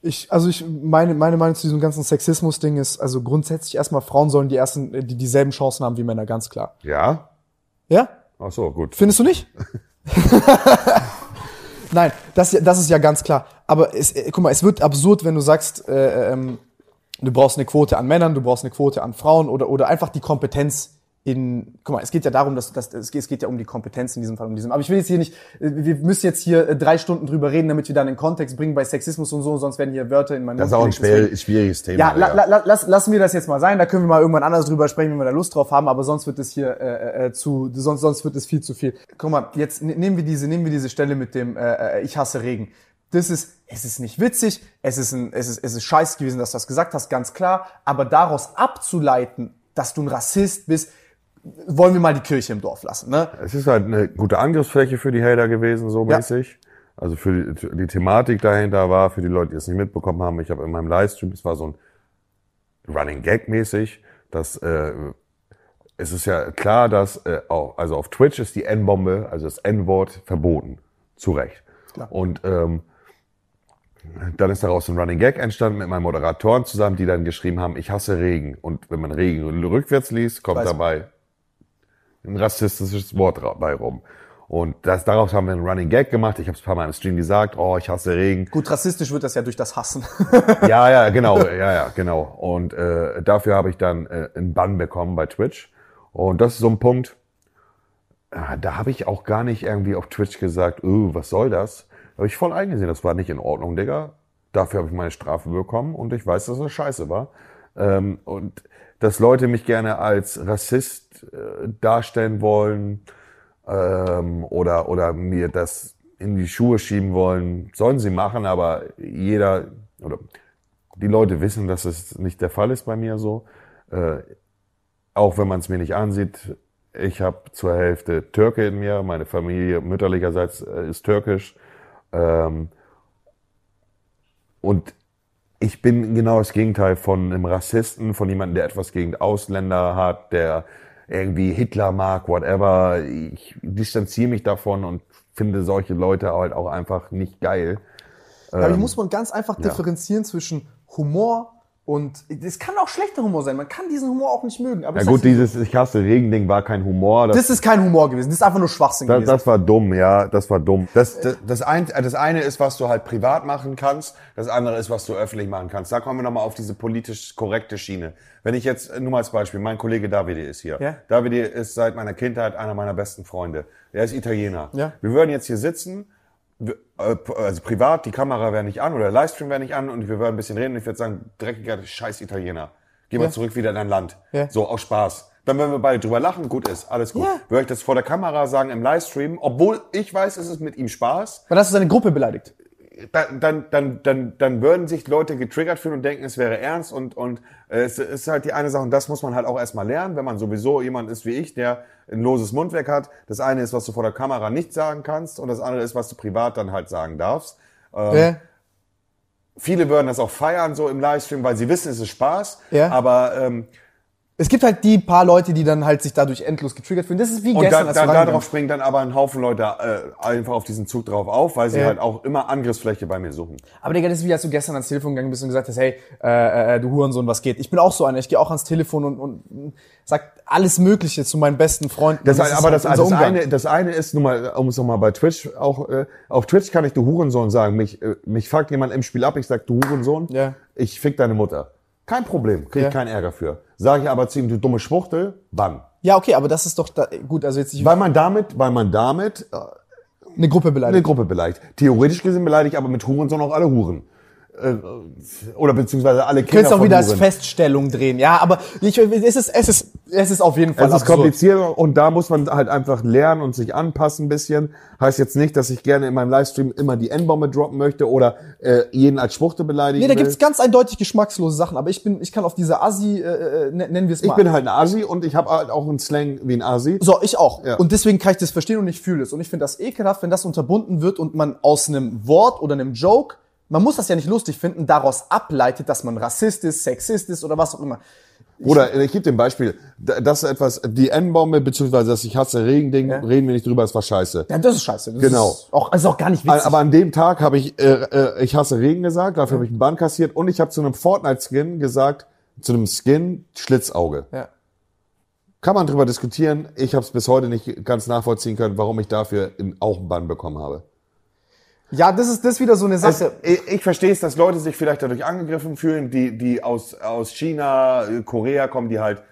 Ich, also ich, meine, meine Meinung zu diesem ganzen Sexismus-Ding ist, also grundsätzlich erstmal Frauen sollen die ersten, die dieselben Chancen haben wie Männer, ganz klar. Ja? Ja? Ach so, gut. Findest du nicht? Nein, das, das ist ja ganz klar. Aber es, äh, guck mal, es wird absurd, wenn du sagst, äh, ähm, du brauchst eine Quote an Männern, du brauchst eine Quote an Frauen oder, oder einfach die Kompetenz in, guck mal, es geht ja darum, dass, dass es, geht, es geht ja um die Kompetenz in diesem Fall, um diesem. Aber ich will jetzt hier nicht, äh, wir müssen jetzt hier äh, drei Stunden drüber reden, damit wir dann den Kontext bringen bei Sexismus und so, sonst werden hier Wörter in meinen Das ist auch ein gelegt, schwer, schwieriges Thema. ja, la, la, la, lass, lassen wir das jetzt mal sein. Da können wir mal irgendwann anders drüber sprechen, wenn wir da Lust drauf haben. Aber sonst wird es hier äh, äh, zu, sonst, sonst wird es viel zu viel. Guck mal, jetzt ne- nehmen wir diese, nehmen wir diese Stelle mit dem äh, äh, Ich hasse Regen. Das ist, es ist nicht witzig. Es ist ein, es ist, es ist scheiße gewesen, dass du das gesagt hast, ganz klar. Aber daraus abzuleiten, dass du ein Rassist bist, wollen wir mal die Kirche im Dorf lassen, ne? Es ist halt eine gute Angriffsfläche für die Hater gewesen, so Ja. mäßig. Also für die, die Thematik dahinter war, für die Leute, die es nicht mitbekommen haben, ich habe in meinem Livestream, es war so ein Running Gag mäßig, dass äh, es ist ja klar, dass äh, auch, also auf Twitch ist die N-Bombe, also das N-Wort, verboten. Zu Recht. Klar. Und ähm, dann ist daraus ein Running Gag entstanden mit meinen Moderatoren zusammen, die dann geschrieben haben, ich hasse Regen. Und wenn man Regen rückwärts liest, kommt dabei ein rassistisches Wort bei rum. Und das, daraus haben wir einen Running Gag gemacht. Ich habe es ein paar Mal im Stream gesagt, oh, ich hasse Regen. Gut, rassistisch wird das ja durch das Hassen. Ja, ja, genau, ja, ja, genau. Und äh, dafür habe ich dann äh, einen Bann bekommen bei Twitch. Und das ist so ein Punkt, äh, da habe ich auch gar nicht irgendwie auf Twitch gesagt, oh, was soll das? Da habe ich voll eingesehen, das war nicht in Ordnung, Digga. Dafür habe ich meine Strafe bekommen und ich weiß, dass das scheiße war. Ähm, und dass Leute mich gerne als Rassist äh, darstellen wollen ähm, oder, oder mir das in die Schuhe schieben wollen, sollen sie machen, aber jeder oder die Leute wissen, dass es nicht der Fall ist bei mir so. Äh, auch wenn man es mir nicht ansieht, ich habe zur Hälfte Türke in mir, meine Familie mütterlicherseits äh, ist türkisch. Ähm, und ich bin genau das Gegenteil von einem Rassisten, von jemandem, der etwas gegen Ausländer hat, der irgendwie Hitler mag, whatever. Ich distanziere mich davon und finde solche Leute halt auch einfach nicht geil. Aber hier Ähm, muss man ganz einfach ja. differenzieren zwischen Humor und es kann auch schlechter Humor sein. Man kann diesen Humor auch nicht mögen. Aber Ja gut, dir, dieses Ich hasse Regen-Ding war kein Humor. das ist kein Humor gewesen. Das ist einfach nur Schwachsinn Das, gewesen. das war dumm, ja, das war dumm. Das, das, das, ein, äh, das eine ist, was du halt privat machen kannst, das andere ist, was du öffentlich machen kannst. Da kommen wir nochmal auf diese politisch korrekte Schiene. Wenn ich jetzt, äh, nur mal als Beispiel, mein Kollege Davide ist hier. Ja. Davide ist seit meiner Kindheit einer meiner besten Freunde. Er ist Italiener. Ja. Wir würden jetzt hier sitzen, äh, also privat, die Kamera wäre nicht an oder der Livestream wäre nicht an und wir würden ein bisschen reden und ich würde sagen, dreckiger scheiß Italiener. Geh mal Ja. zurück wieder in dein Land. Ja. So, aus Spaß. Dann würden wir beide drüber lachen, gut ist, alles gut. Ja. Würde ich das vor der Kamera sagen im Livestream, obwohl ich weiß, es ist mit ihm Spaß, Weil hast du seine Gruppe beleidigt. dann, dann, dann, dann, dann würden sich Leute getriggert fühlen und denken, es wäre ernst und, und äh, es ist halt die eine Sache und das muss man halt auch erstmal lernen, wenn man sowieso jemand ist wie ich, der ein loses Mundwerk hat. Das eine ist, was du vor der Kamera nicht sagen kannst und das andere ist, was du privat dann halt sagen darfst. Ähm, Ja. Viele würden das auch feiern so im Livestream, weil sie wissen, es ist Spaß, Ja. aber ähm, Es gibt halt die paar Leute, die dann halt sich dadurch endlos getriggert fühlen. Das ist wie Und gestern, da, als da, reingegangen darauf springen dann aber ein Haufen Leute äh, einfach auf diesen Zug drauf auf, weil sie Ja. halt auch immer Angriffsfläche bei mir suchen. Aber Digga, das ist wie als du gestern ans Telefon gegangen bist und gesagt hast, hey, äh, äh, du Hurensohn, was geht? Ich bin auch so einer. Ich gehe auch ans Telefon und, und sag alles Mögliche zu meinen besten Freunden. Das, Und aber das, halt das, eine, das eine ist nun mal, um es nochmal bei Twitch auch, äh, auf Twitch kann ich du Hurensohn sagen. Mich, äh, mich fuckt jemand im Spiel ab, ich sag du Hurensohn, Ja. ich fick deine Mutter. Kein Problem, krieg Ja. keinen Ärger für. Sage ich aber zu ihm, du dumme Schwuchtel, bann. Ja, okay, aber das ist doch da, gut. Also jetzt nicht Weil man damit, weil man damit äh, eine Gruppe eine beleidigt. Gruppe beleidigt. Theoretisch gesehen beleidigt aber mit Hurensohn auch alle Huren. Äh, oder beziehungsweise alle Du Kinder könntest auch wieder als. Feststellung drehen. Ja, aber ich, es ist, es ist, es ist auf jeden Fall Es ist absurd. kompliziert und da muss man halt einfach lernen und sich anpassen ein bisschen. Heißt jetzt nicht, dass ich gerne in meinem Livestream immer die N-Bombe droppen möchte oder äh, jeden als Schwuchte beleidigen Nee, da will. gibt's ganz eindeutig geschmackslose Sachen, aber ich bin, ich kann auf diese Assi, äh, äh, nennen wir es mal. ich bin halt ein Asi und ich habe halt auch einen Slang wie ein Asi. So, ich auch. Ja. Und deswegen kann ich das verstehen und ich fühle es. Und ich finde das ekelhaft, wenn das unterbunden wird und man aus einem Wort oder einem Joke, man muss das ja nicht lustig finden, daraus ableitet, dass man Rassist ist, Sexist ist oder was auch immer. Oder äh, ich gebe dir ein Beispiel. Das ist etwas, die N-Bombe, beziehungsweise das Ich hasse Regen-Ding, Ja. reden wir nicht drüber, das war scheiße. Ja, das ist scheiße. Das Genau. Ist auch, also auch gar nicht witzig. Aber an dem Tag habe ich, äh, äh, ich hasse Regen gesagt, dafür habe ich einen Bann kassiert und ich habe zu einem Fortnite-Skin gesagt, zu einem Skin Schlitzauge. ja. Kann man drüber diskutieren. Ich habe es bis heute nicht ganz nachvollziehen können, warum ich dafür in, auch einen Bann bekommen habe. Ja, das ist das wieder so eine Sache. ich ich verstehe es, dass Leute sich vielleicht dadurch angegriffen fühlen, die, die aus, aus China, äh, Korea kommen, die halt,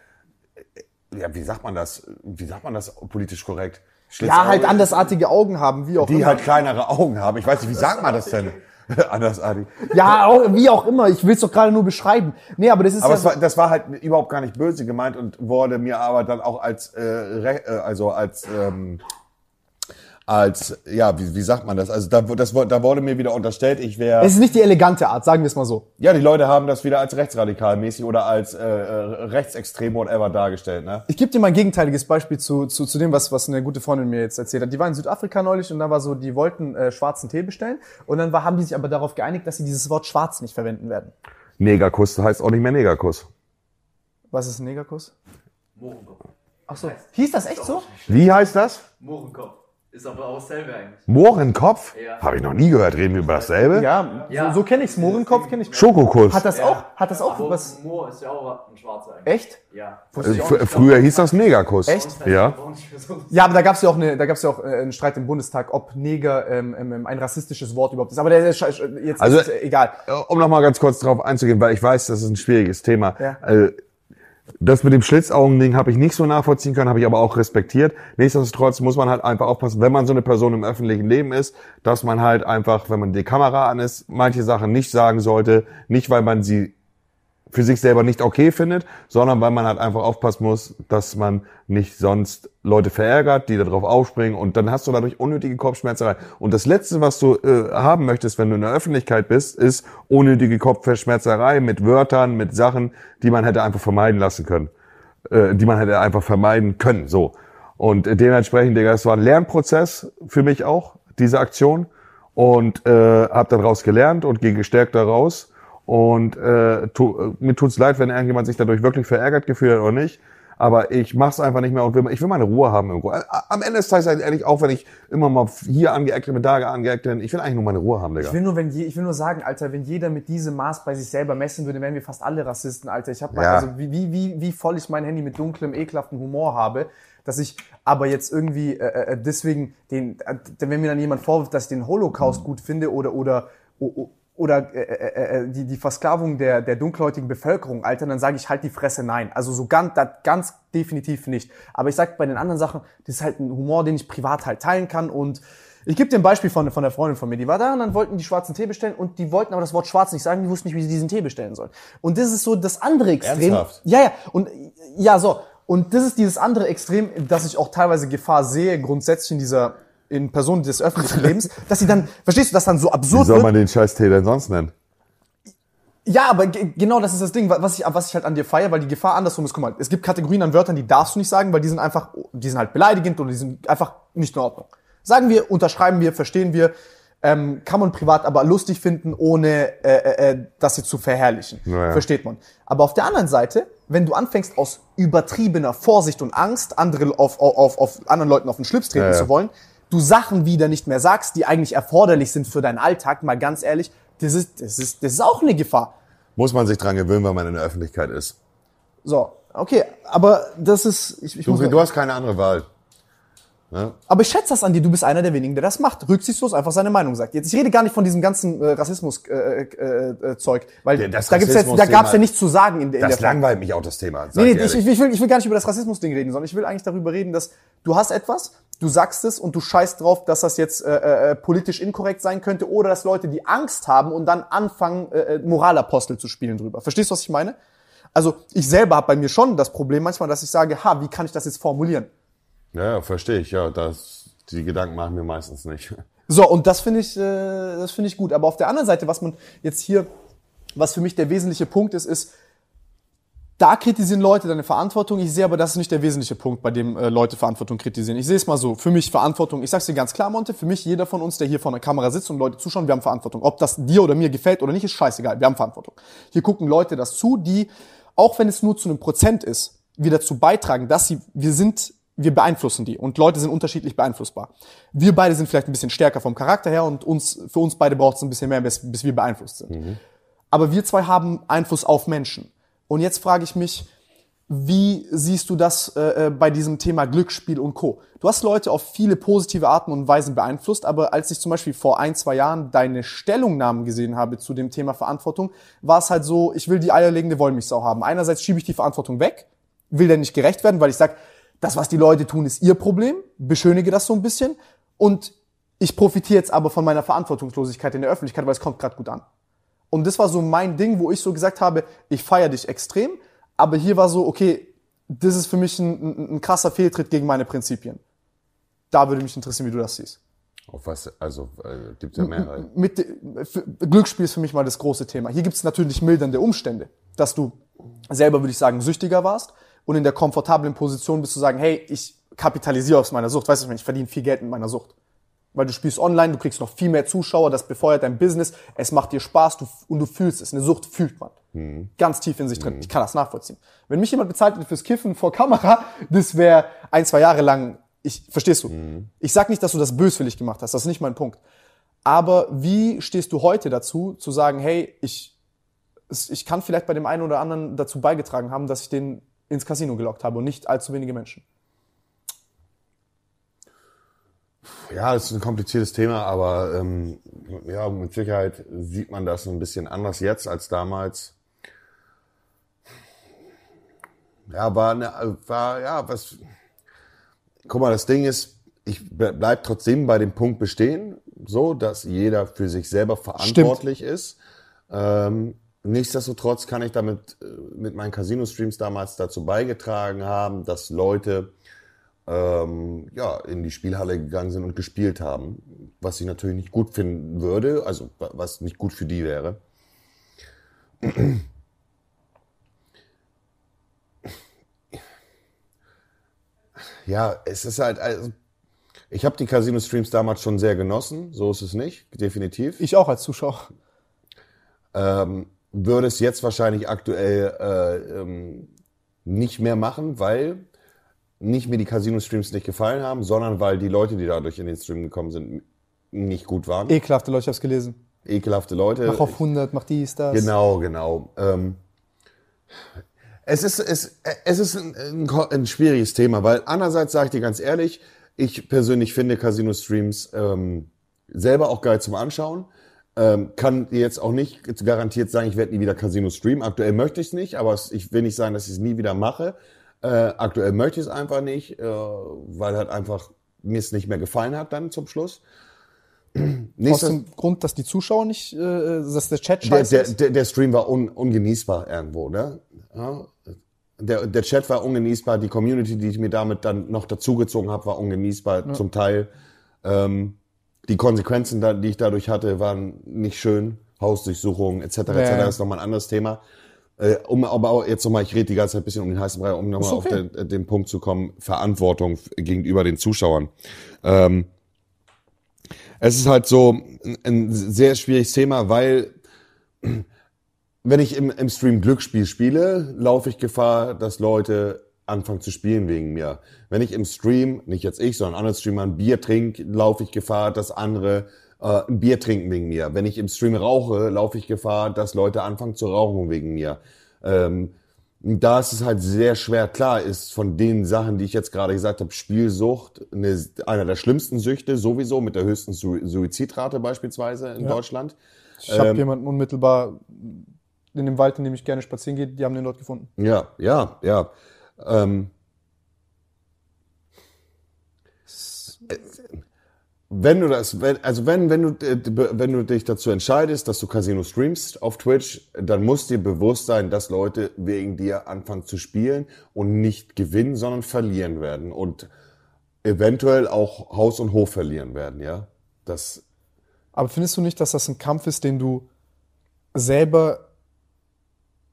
äh, ja, wie sagt man das? Wie sagt man das politisch korrekt? ja, halt andersartige Augen haben, wie auch Die immer. halt kleinere Augen haben. Ich weiß nicht, wie sagt man das denn? Andersartig. ja, auch, wie auch immer. Ich will es doch gerade nur beschreiben. Nee, aber das ist Aber ja es war, das war halt überhaupt gar nicht böse gemeint und wurde mir aber dann auch als, äh, äh, also als, ähm, als, ja, wie, wie sagt man das? Also da, das, wurde- da wurde mir wieder unterstellt, ich wäre, es ist nicht die elegante Art, sagen wir es mal so. ja, die Leute haben das wieder als rechtsradikalmäßig oder als äh, äh, rechtsextrem whatever dargestellt, ne? Ich gebe dir mal ein gegenteiliges Beispiel zu, zu, zu dem, was, was eine gute Freundin mir jetzt erzählt hat. Die war in Südafrika neulich und da war so, die wollten äh, schwarzen Tee bestellen und dann war, haben die sich aber darauf geeinigt, dass sie dieses Wort schwarz nicht verwenden werden. Negerkuss heißt auch nicht mehr Negerkuss. Was ist ein Negerkuss? Ach so. Hieß das echt so? Wie heißt das? Mohrenkopf. Ist aber auch dasselbe eigentlich. Mohrenkopf? Ja. Habe ich noch nie gehört. Reden wir über dasselbe? Ja, Ja. so, so kenne ich's. Mohrenkopf kenne ich. Schokokuss. Hat das Ja. auch, hat das auch Aber was, Moor ist ja auch ein Schwarzer eigentlich. echt? Ja. Fr- Früher hieß das Negerkuss. Echt? Ja. Ja, aber da gab's ja auch, eine, da gab's ja auch äh, einen Streit im Bundestag, ob Neger ähm, ähm, ein rassistisches Wort überhaupt ist. Aber der ist jetzt Also- ist es, äh, egal. Äh, Um noch mal ganz kurz drauf einzugehen, weil ich weiß, das ist ein schwieriges Thema. Ja. Äh, Das mit dem Schlitzaugen-Ding habe ich nicht so nachvollziehen können, habe ich aber auch respektiert. Nichtsdestotrotz muss man halt einfach aufpassen, wenn man so eine Person im öffentlichen Leben ist, dass man halt einfach, wenn man die Kamera an ist, manche Sachen nicht sagen sollte. Nicht, weil man sie für sich selber nicht okay findet, sondern weil man halt einfach aufpassen muss, dass man nicht sonst Leute verärgert, die darauf aufspringen und dann hast du dadurch unnötige Kopfschmerzerei. Und das Letzte, was du äh, haben möchtest, wenn du in der Öffentlichkeit bist, ist unnötige Kopfschmerzerei mit Wörtern, mit Sachen, die man hätte einfach vermeiden lassen können, äh, die man hätte einfach vermeiden können. So und dementsprechend, Digga, es war ein Lernprozess für mich auch diese Aktion und äh, habe daraus gelernt und gehe gestärkt daraus. Und äh, tu, äh, mir tut's leid, wenn irgendjemand sich dadurch wirklich verärgert gefühlt hat oder nicht. Aber ich mach's einfach nicht mehr und will, ich will meine Ruhe haben irgendwo. Ä- Am Ende des Tages ehrlich, auch wenn ich immer mal hier angeeckt bin, da angeeckt bin, ich will eigentlich nur meine Ruhe haben, Digga. Ich will nur, wenn je, ich will nur sagen, Alter, wenn jeder mit diesem Maß bei sich selber messen würde, wären wir fast alle Rassisten, Alter. Ich habe mal, Ja. also wie, wie, wie, wie voll ich mein Handy mit dunklem, ekelhaften Humor habe, dass ich aber jetzt irgendwie äh, äh, deswegen den, äh, wenn mir dann jemand vorwirft, dass ich den Holocaust gut finde oder oder oder äh, äh, äh, die, die Versklavung der, der dunkelhäutigen Bevölkerung, Alter, dann sage ich halt die Fresse nein. Also so ganz, das ganz definitiv nicht. Aber ich sag bei den anderen Sachen, das ist halt ein Humor, den ich privat halt teilen kann und ich gebe dir ein Beispiel von, von der Freundin von mir, die war da und dann wollten die schwarzen Tee bestellen und die wollten aber das Wort schwarz nicht sagen, die wussten nicht, wie sie diesen Tee bestellen sollen. Und das ist so das andere Extrem. Ernsthaft? Ja, ja, und ja, so. Und das ist dieses andere Extrem, dass ich auch teilweise Gefahr sehe, grundsätzlich in dieser, in Personen des öffentlichen Lebens, dass sie dann, verstehst du, das dann so Wie absurd soll wird. man den scheiß denn sonst nennen? Ja, aber ge- genau das ist das Ding, was ich, was ich halt an dir feiere, weil die Gefahr andersrum ist. Guck mal, es gibt Kategorien an Wörtern, die darfst du nicht sagen, weil die sind einfach, die sind halt beleidigend oder die sind einfach nicht in Ordnung. Sagen wir, unterschreiben wir, verstehen wir, ähm, kann man privat aber lustig finden, ohne äh, äh, äh, das jetzt zu verherrlichen. Ja, ja. Versteht man. Aber auf der anderen Seite, wenn du anfängst aus übertriebener Vorsicht und Angst, andere auf, auf, auf, anderen Leuten auf den Schlips treten Ja, ja. zu wollen, du Sachen wieder nicht mehr sagst, die eigentlich erforderlich sind für deinen Alltag, mal ganz ehrlich, das ist, das ist, das ist auch eine Gefahr. Muss man sich dran gewöhnen, weil man in der Öffentlichkeit ist. So, okay, aber das ist, ich, ich Du, du hast keine andere Wahl. aber ich schätze das an dir, du bist einer der wenigen, der das macht, rücksichtslos einfach seine Meinung sagt. Jetzt, ich rede gar nicht von diesem ganzen äh, Rassismus-Zeug, äh, äh, äh, Zeug, weil Ja, das da gibt's jetzt, da gab's ja nichts zu sagen in, der- in Das der Frage. langweilt mich auch, das Thema. Nee, nee, ich, ich, will, ich will gar nicht über das Rassismus-Ding reden, sondern ich will eigentlich darüber reden, dass du hast etwas, du sagst es und du scheißt drauf, dass das jetzt äh, äh, politisch inkorrekt sein könnte oder dass Leute die Angst haben und dann anfangen, äh, äh, Moralapostel zu spielen drüber. Verstehst du, was ich meine? Also ich selber habe bei mir schon das Problem manchmal, dass ich sage, ha, wie kann ich das jetzt formulieren? Ja, verstehe ich. Ja, das, die Gedanken machen mir meistens nicht. So, und das finde ich, äh, das finde ich gut. Aber auf der anderen Seite, was man jetzt hier, was für mich der wesentliche Punkt ist, ist, da kritisieren Leute deine Verantwortung. Ich sehe aber, das ist nicht der wesentliche Punkt, bei dem äh, Leute Verantwortung kritisieren. Ich sehe es mal so. Für mich Verantwortung, ich sag's dir ganz klar, Monte, für mich jeder von uns, der hier vor einer Kamera sitzt und Leute zuschauen, wir haben Verantwortung. Ob das dir oder mir gefällt oder nicht, ist scheißegal. Wir haben Verantwortung. Hier gucken Leute das zu, die, auch wenn es nur zu einem Prozent ist, wir dazu beitragen, dass sie, wir sind, wir beeinflussen die und Leute sind unterschiedlich beeinflussbar. Wir beide sind vielleicht ein bisschen stärker vom Charakter her und uns, für uns beide braucht es ein bisschen mehr, bis, bis wir beeinflusst sind. Aber wir zwei haben Einfluss auf Menschen. Und jetzt frage ich mich, wie siehst du das äh, äh, bei diesem Thema Glücksspiel und Co? Du hast Leute auf viele positive Arten und Weisen beeinflusst, aber als ich zum Beispiel vor ein, zwei Jahren deine Stellungnahmen gesehen habe zu dem Thema Verantwortung, war es halt so, ich will die eierlegende Wollmilchsau haben. Einerseits schiebe ich die Verantwortung weg, will der nicht gerecht werden, weil ich sage, das, was die Leute tun, ist ihr Problem, beschönige das so ein bisschen und ich profitiere jetzt aber von meiner Verantwortungslosigkeit in der Öffentlichkeit, weil es kommt gerade gut an. Und das war so mein Ding, wo ich so gesagt habe, ich feiere dich extrem, aber hier war so, okay, das ist für mich ein, ein, ein krasser Fehltritt gegen meine Prinzipien. Da würde mich interessieren, wie du das siehst. Auf was, also, äh, gibt's ja mehrere. Mit, für, Glücksspiel ist für mich mal das große Thema. Hier gibt es natürlich mildernde Umstände, dass du selber, würde ich sagen, süchtiger warst und in der komfortablen Position bist zu sagen, hey, ich kapitalisiere aus meiner Sucht. Weißt du, ich verdiene viel Geld mit meiner Sucht. Weil du spielst online, du kriegst noch viel mehr Zuschauer, das befeuert dein Business, es macht dir Spaß du, und du fühlst es. Eine Sucht fühlt man. Ganz tief in sich drin. Ich kann das nachvollziehen. Wenn mich jemand bezahlt hätte fürs Kiffen vor Kamera, das wäre ein, zwei Jahre lang, ich, verstehst du? Ich sag nicht, dass du das böswillig gemacht hast, das ist nicht mein Punkt. Aber wie stehst du heute dazu, zu sagen, hey, ich, ich kann vielleicht bei dem einen oder anderen dazu beigetragen haben, dass ich den ins Casino gelockt habe und nicht allzu wenige Menschen? Ja, das ist ein kompliziertes Thema, aber ähm, ja, mit Sicherheit sieht man das ein bisschen anders jetzt als damals. Ja, war, eine, war ja was. Guck mal, das Ding ist, ich ble- bleib trotzdem bei dem Punkt bestehen, so dass jeder für sich selber verantwortlich ist. Ähm, nichtsdestotrotz kann ich damit äh, mit meinen Casino-Streams damals dazu beigetragen haben, dass Leute ähm, ja, in die Spielhalle gegangen sind und gespielt haben. Was ich natürlich nicht gut finden würde, also wa- was nicht gut für die wäre. Ja, es ist halt, also, ich habe die Casino-Streams damals schon sehr genossen, so ist es nicht, definitiv. Ich auch als Zuschauer. Ähm, würde es jetzt wahrscheinlich aktuell äh, ähm, nicht mehr machen, weil nicht mir die Casino-Streams nicht gefallen haben, sondern weil die Leute, die dadurch in den Stream gekommen sind, nicht gut waren. Ekelhafte Leute, ich hab's gelesen. Ekelhafte Leute. Mach auf 100, mach dies, das. Genau, genau. Ähm, es ist, es, es ist ein, ein, ein schwieriges Thema, weil einerseits sage ich dir ganz ehrlich, ich persönlich finde Casino-Streams ähm, selber auch geil zum Anschauen. Ähm, kann jetzt auch nicht garantiert sagen, ich werde nie wieder Casino streamen. Aktuell möchte ich es nicht, aber ich will nicht sagen, dass ich es nie wieder mache. Äh, aktuell möchte ich es einfach nicht, äh, weil halt einfach mir es nicht mehr gefallen hat dann zum Schluss. Aus dem Grund, dass die Zuschauer nicht, äh, dass der Chat der, scheiße der, ist. der, der Stream war un, ungenießbar irgendwo, ne? Ja. Der, der Chat war ungenießbar, die Community, die ich mir damit dann noch dazugezogen habe, war ungenießbar zum Teil. Ähm, die Konsequenzen, die ich dadurch hatte, waren nicht schön. Hausdurchsuchungen etc. etc. Ja. Das ist nochmal ein anderes Thema. Äh, um aber auch jetzt nochmal, ich rede die ganze Zeit ein bisschen um den heißen Brei, um nochmal Ist auf okay. den, den Punkt zu kommen, Verantwortung gegenüber den Zuschauern. Ähm, es ist halt so ein, ein sehr schwieriges Thema, weil wenn ich im, im Stream Glücksspiel spiele, laufe ich Gefahr, dass Leute anfangen zu spielen wegen mir. Wenn ich im Stream, nicht jetzt ich, sondern andere Streamer ein Bier trinke, laufe ich Gefahr, dass andere äh, ein Bier trinken wegen mir. Wenn ich im Stream rauche, laufe ich Gefahr, dass Leute anfangen zu rauchen wegen mir. Ähm, da ist es halt sehr schwer. Klar ist von den Sachen, die ich jetzt gerade gesagt habe, Spielsucht eine, einer der schlimmsten Süchte sowieso mit der höchsten Su Suizidrate beispielsweise in Ja. Deutschland. Ich habe Ähm, jemanden unmittelbar in dem Wald, in dem ich gerne spazieren gehe, die haben den dort gefunden. Ja, ja, ja. Ähm, wenn du das, also wenn, wenn du, äh, wenn du dich dazu entscheidest, dass du Casino streamst auf Twitch, dann muss dir bewusst sein, dass Leute wegen dir anfangen zu spielen und nicht gewinnen, sondern verlieren werden und eventuell auch Haus und Hof verlieren werden, ja. Das, Aber findest du nicht, dass das ein Kampf ist, den du selber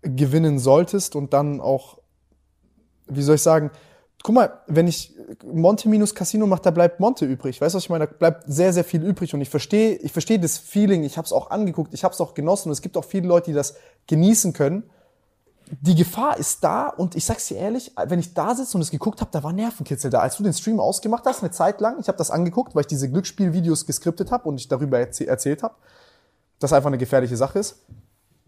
gewinnen solltest und dann auch, wie soll ich sagen, guck mal, wenn ich Monte minus Casino mache, da bleibt Monte übrig. Weißt du, was ich meine? Da bleibt sehr, sehr viel übrig und ich verstehe, ich verstehe das Feeling, ich habe es auch angeguckt, ich habe es auch genossen und es gibt auch viele Leute, die das genießen können. Die Gefahr ist da und ich sag's dir ehrlich, wenn ich da sitze und es geguckt habe, da war Nervenkitzel da. Als du den Stream ausgemacht hast, eine Zeit lang, ich habe das angeguckt, weil ich diese Glücksspielvideos geskriptet habe und ich darüber erzäh erzählt habe, dass einfach eine gefährliche Sache ist.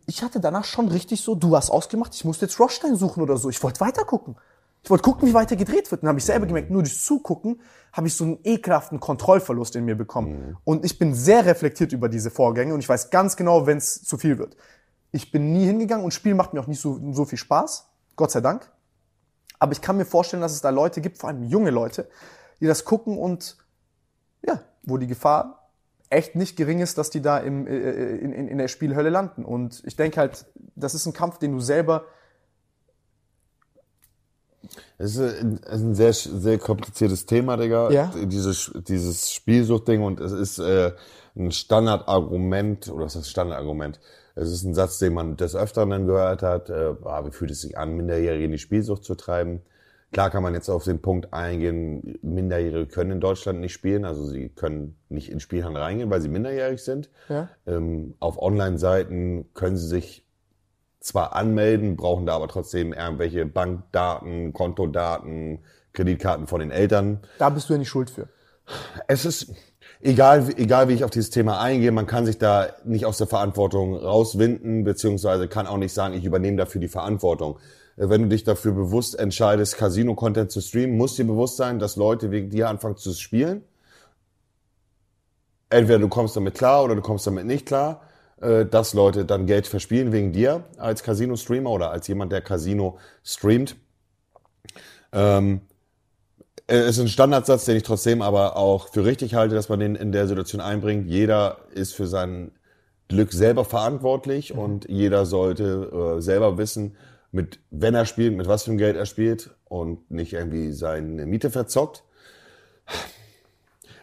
Ich hatte danach schon richtig so, du hast ausgemacht, ich musste jetzt Rothstein suchen oder so. Ich wollte weiter gucken. Ich wollte gucken, wie weiter gedreht wird. Dann habe ich selber gemerkt, nur durch Zugucken habe ich so einen ekelhaften Kontrollverlust in mir bekommen. Und ich bin sehr reflektiert über diese Vorgänge und ich weiß ganz genau, wenn es zu viel wird. Ich bin nie hingegangen und Spiel macht mir auch nicht so, so viel Spaß. Gott sei Dank. Aber ich kann mir vorstellen, dass es da Leute gibt, vor allem junge Leute, die das gucken und ja, wo die Gefahr echt nicht gering ist, dass die da im, äh, in, in, in der Spielhölle landen. Und ich denke halt, das ist ein Kampf, den du selber Es ist ein, sehr, sehr kompliziertes Thema, Digga. Ja. Dieses, dieses Spielsuchtding und es ist äh, ein Standardargument, oder was ist Standardargument? Es ist ein Satz, den man des Öfteren dann gehört hat. Äh, ah, wie fühlt es sich an, Minderjährige in die Spielsucht zu treiben? Klar kann man jetzt auf den Punkt eingehen, Minderjährige können in Deutschland nicht spielen, also sie können nicht in Spielhallen reingehen, weil sie minderjährig sind. Ja. Ähm, auf Online-Seiten können sie sich zwar anmelden, brauchen da aber trotzdem irgendwelche Bankdaten, Kontodaten, Kreditkarten von den Eltern. Da bist du ja nicht schuld für. Es ist egal, egal wie ich auf dieses Thema eingehe, man kann sich da nicht aus der Verantwortung rauswinden, beziehungsweise kann auch nicht sagen, ich übernehme dafür die Verantwortung. Wenn du dich dafür bewusst entscheidest, Casino-Content zu streamen, muss dir bewusst sein, dass Leute wegen dir anfangen zu spielen. Entweder du kommst damit klar oder du kommst damit nicht klar, dass Leute dann Geld verspielen wegen dir als Casino-Streamer oder als jemand, der Casino streamt. Ähm, es ist ein Standardsatz, den ich trotzdem aber auch für richtig halte, dass man den in der Situation einbringt. Jeder ist für sein Glück selber verantwortlich und jeder sollte äh, selber wissen, mit wenn er spielt, mit was für ein Geld er spielt und nicht irgendwie seine Miete verzockt.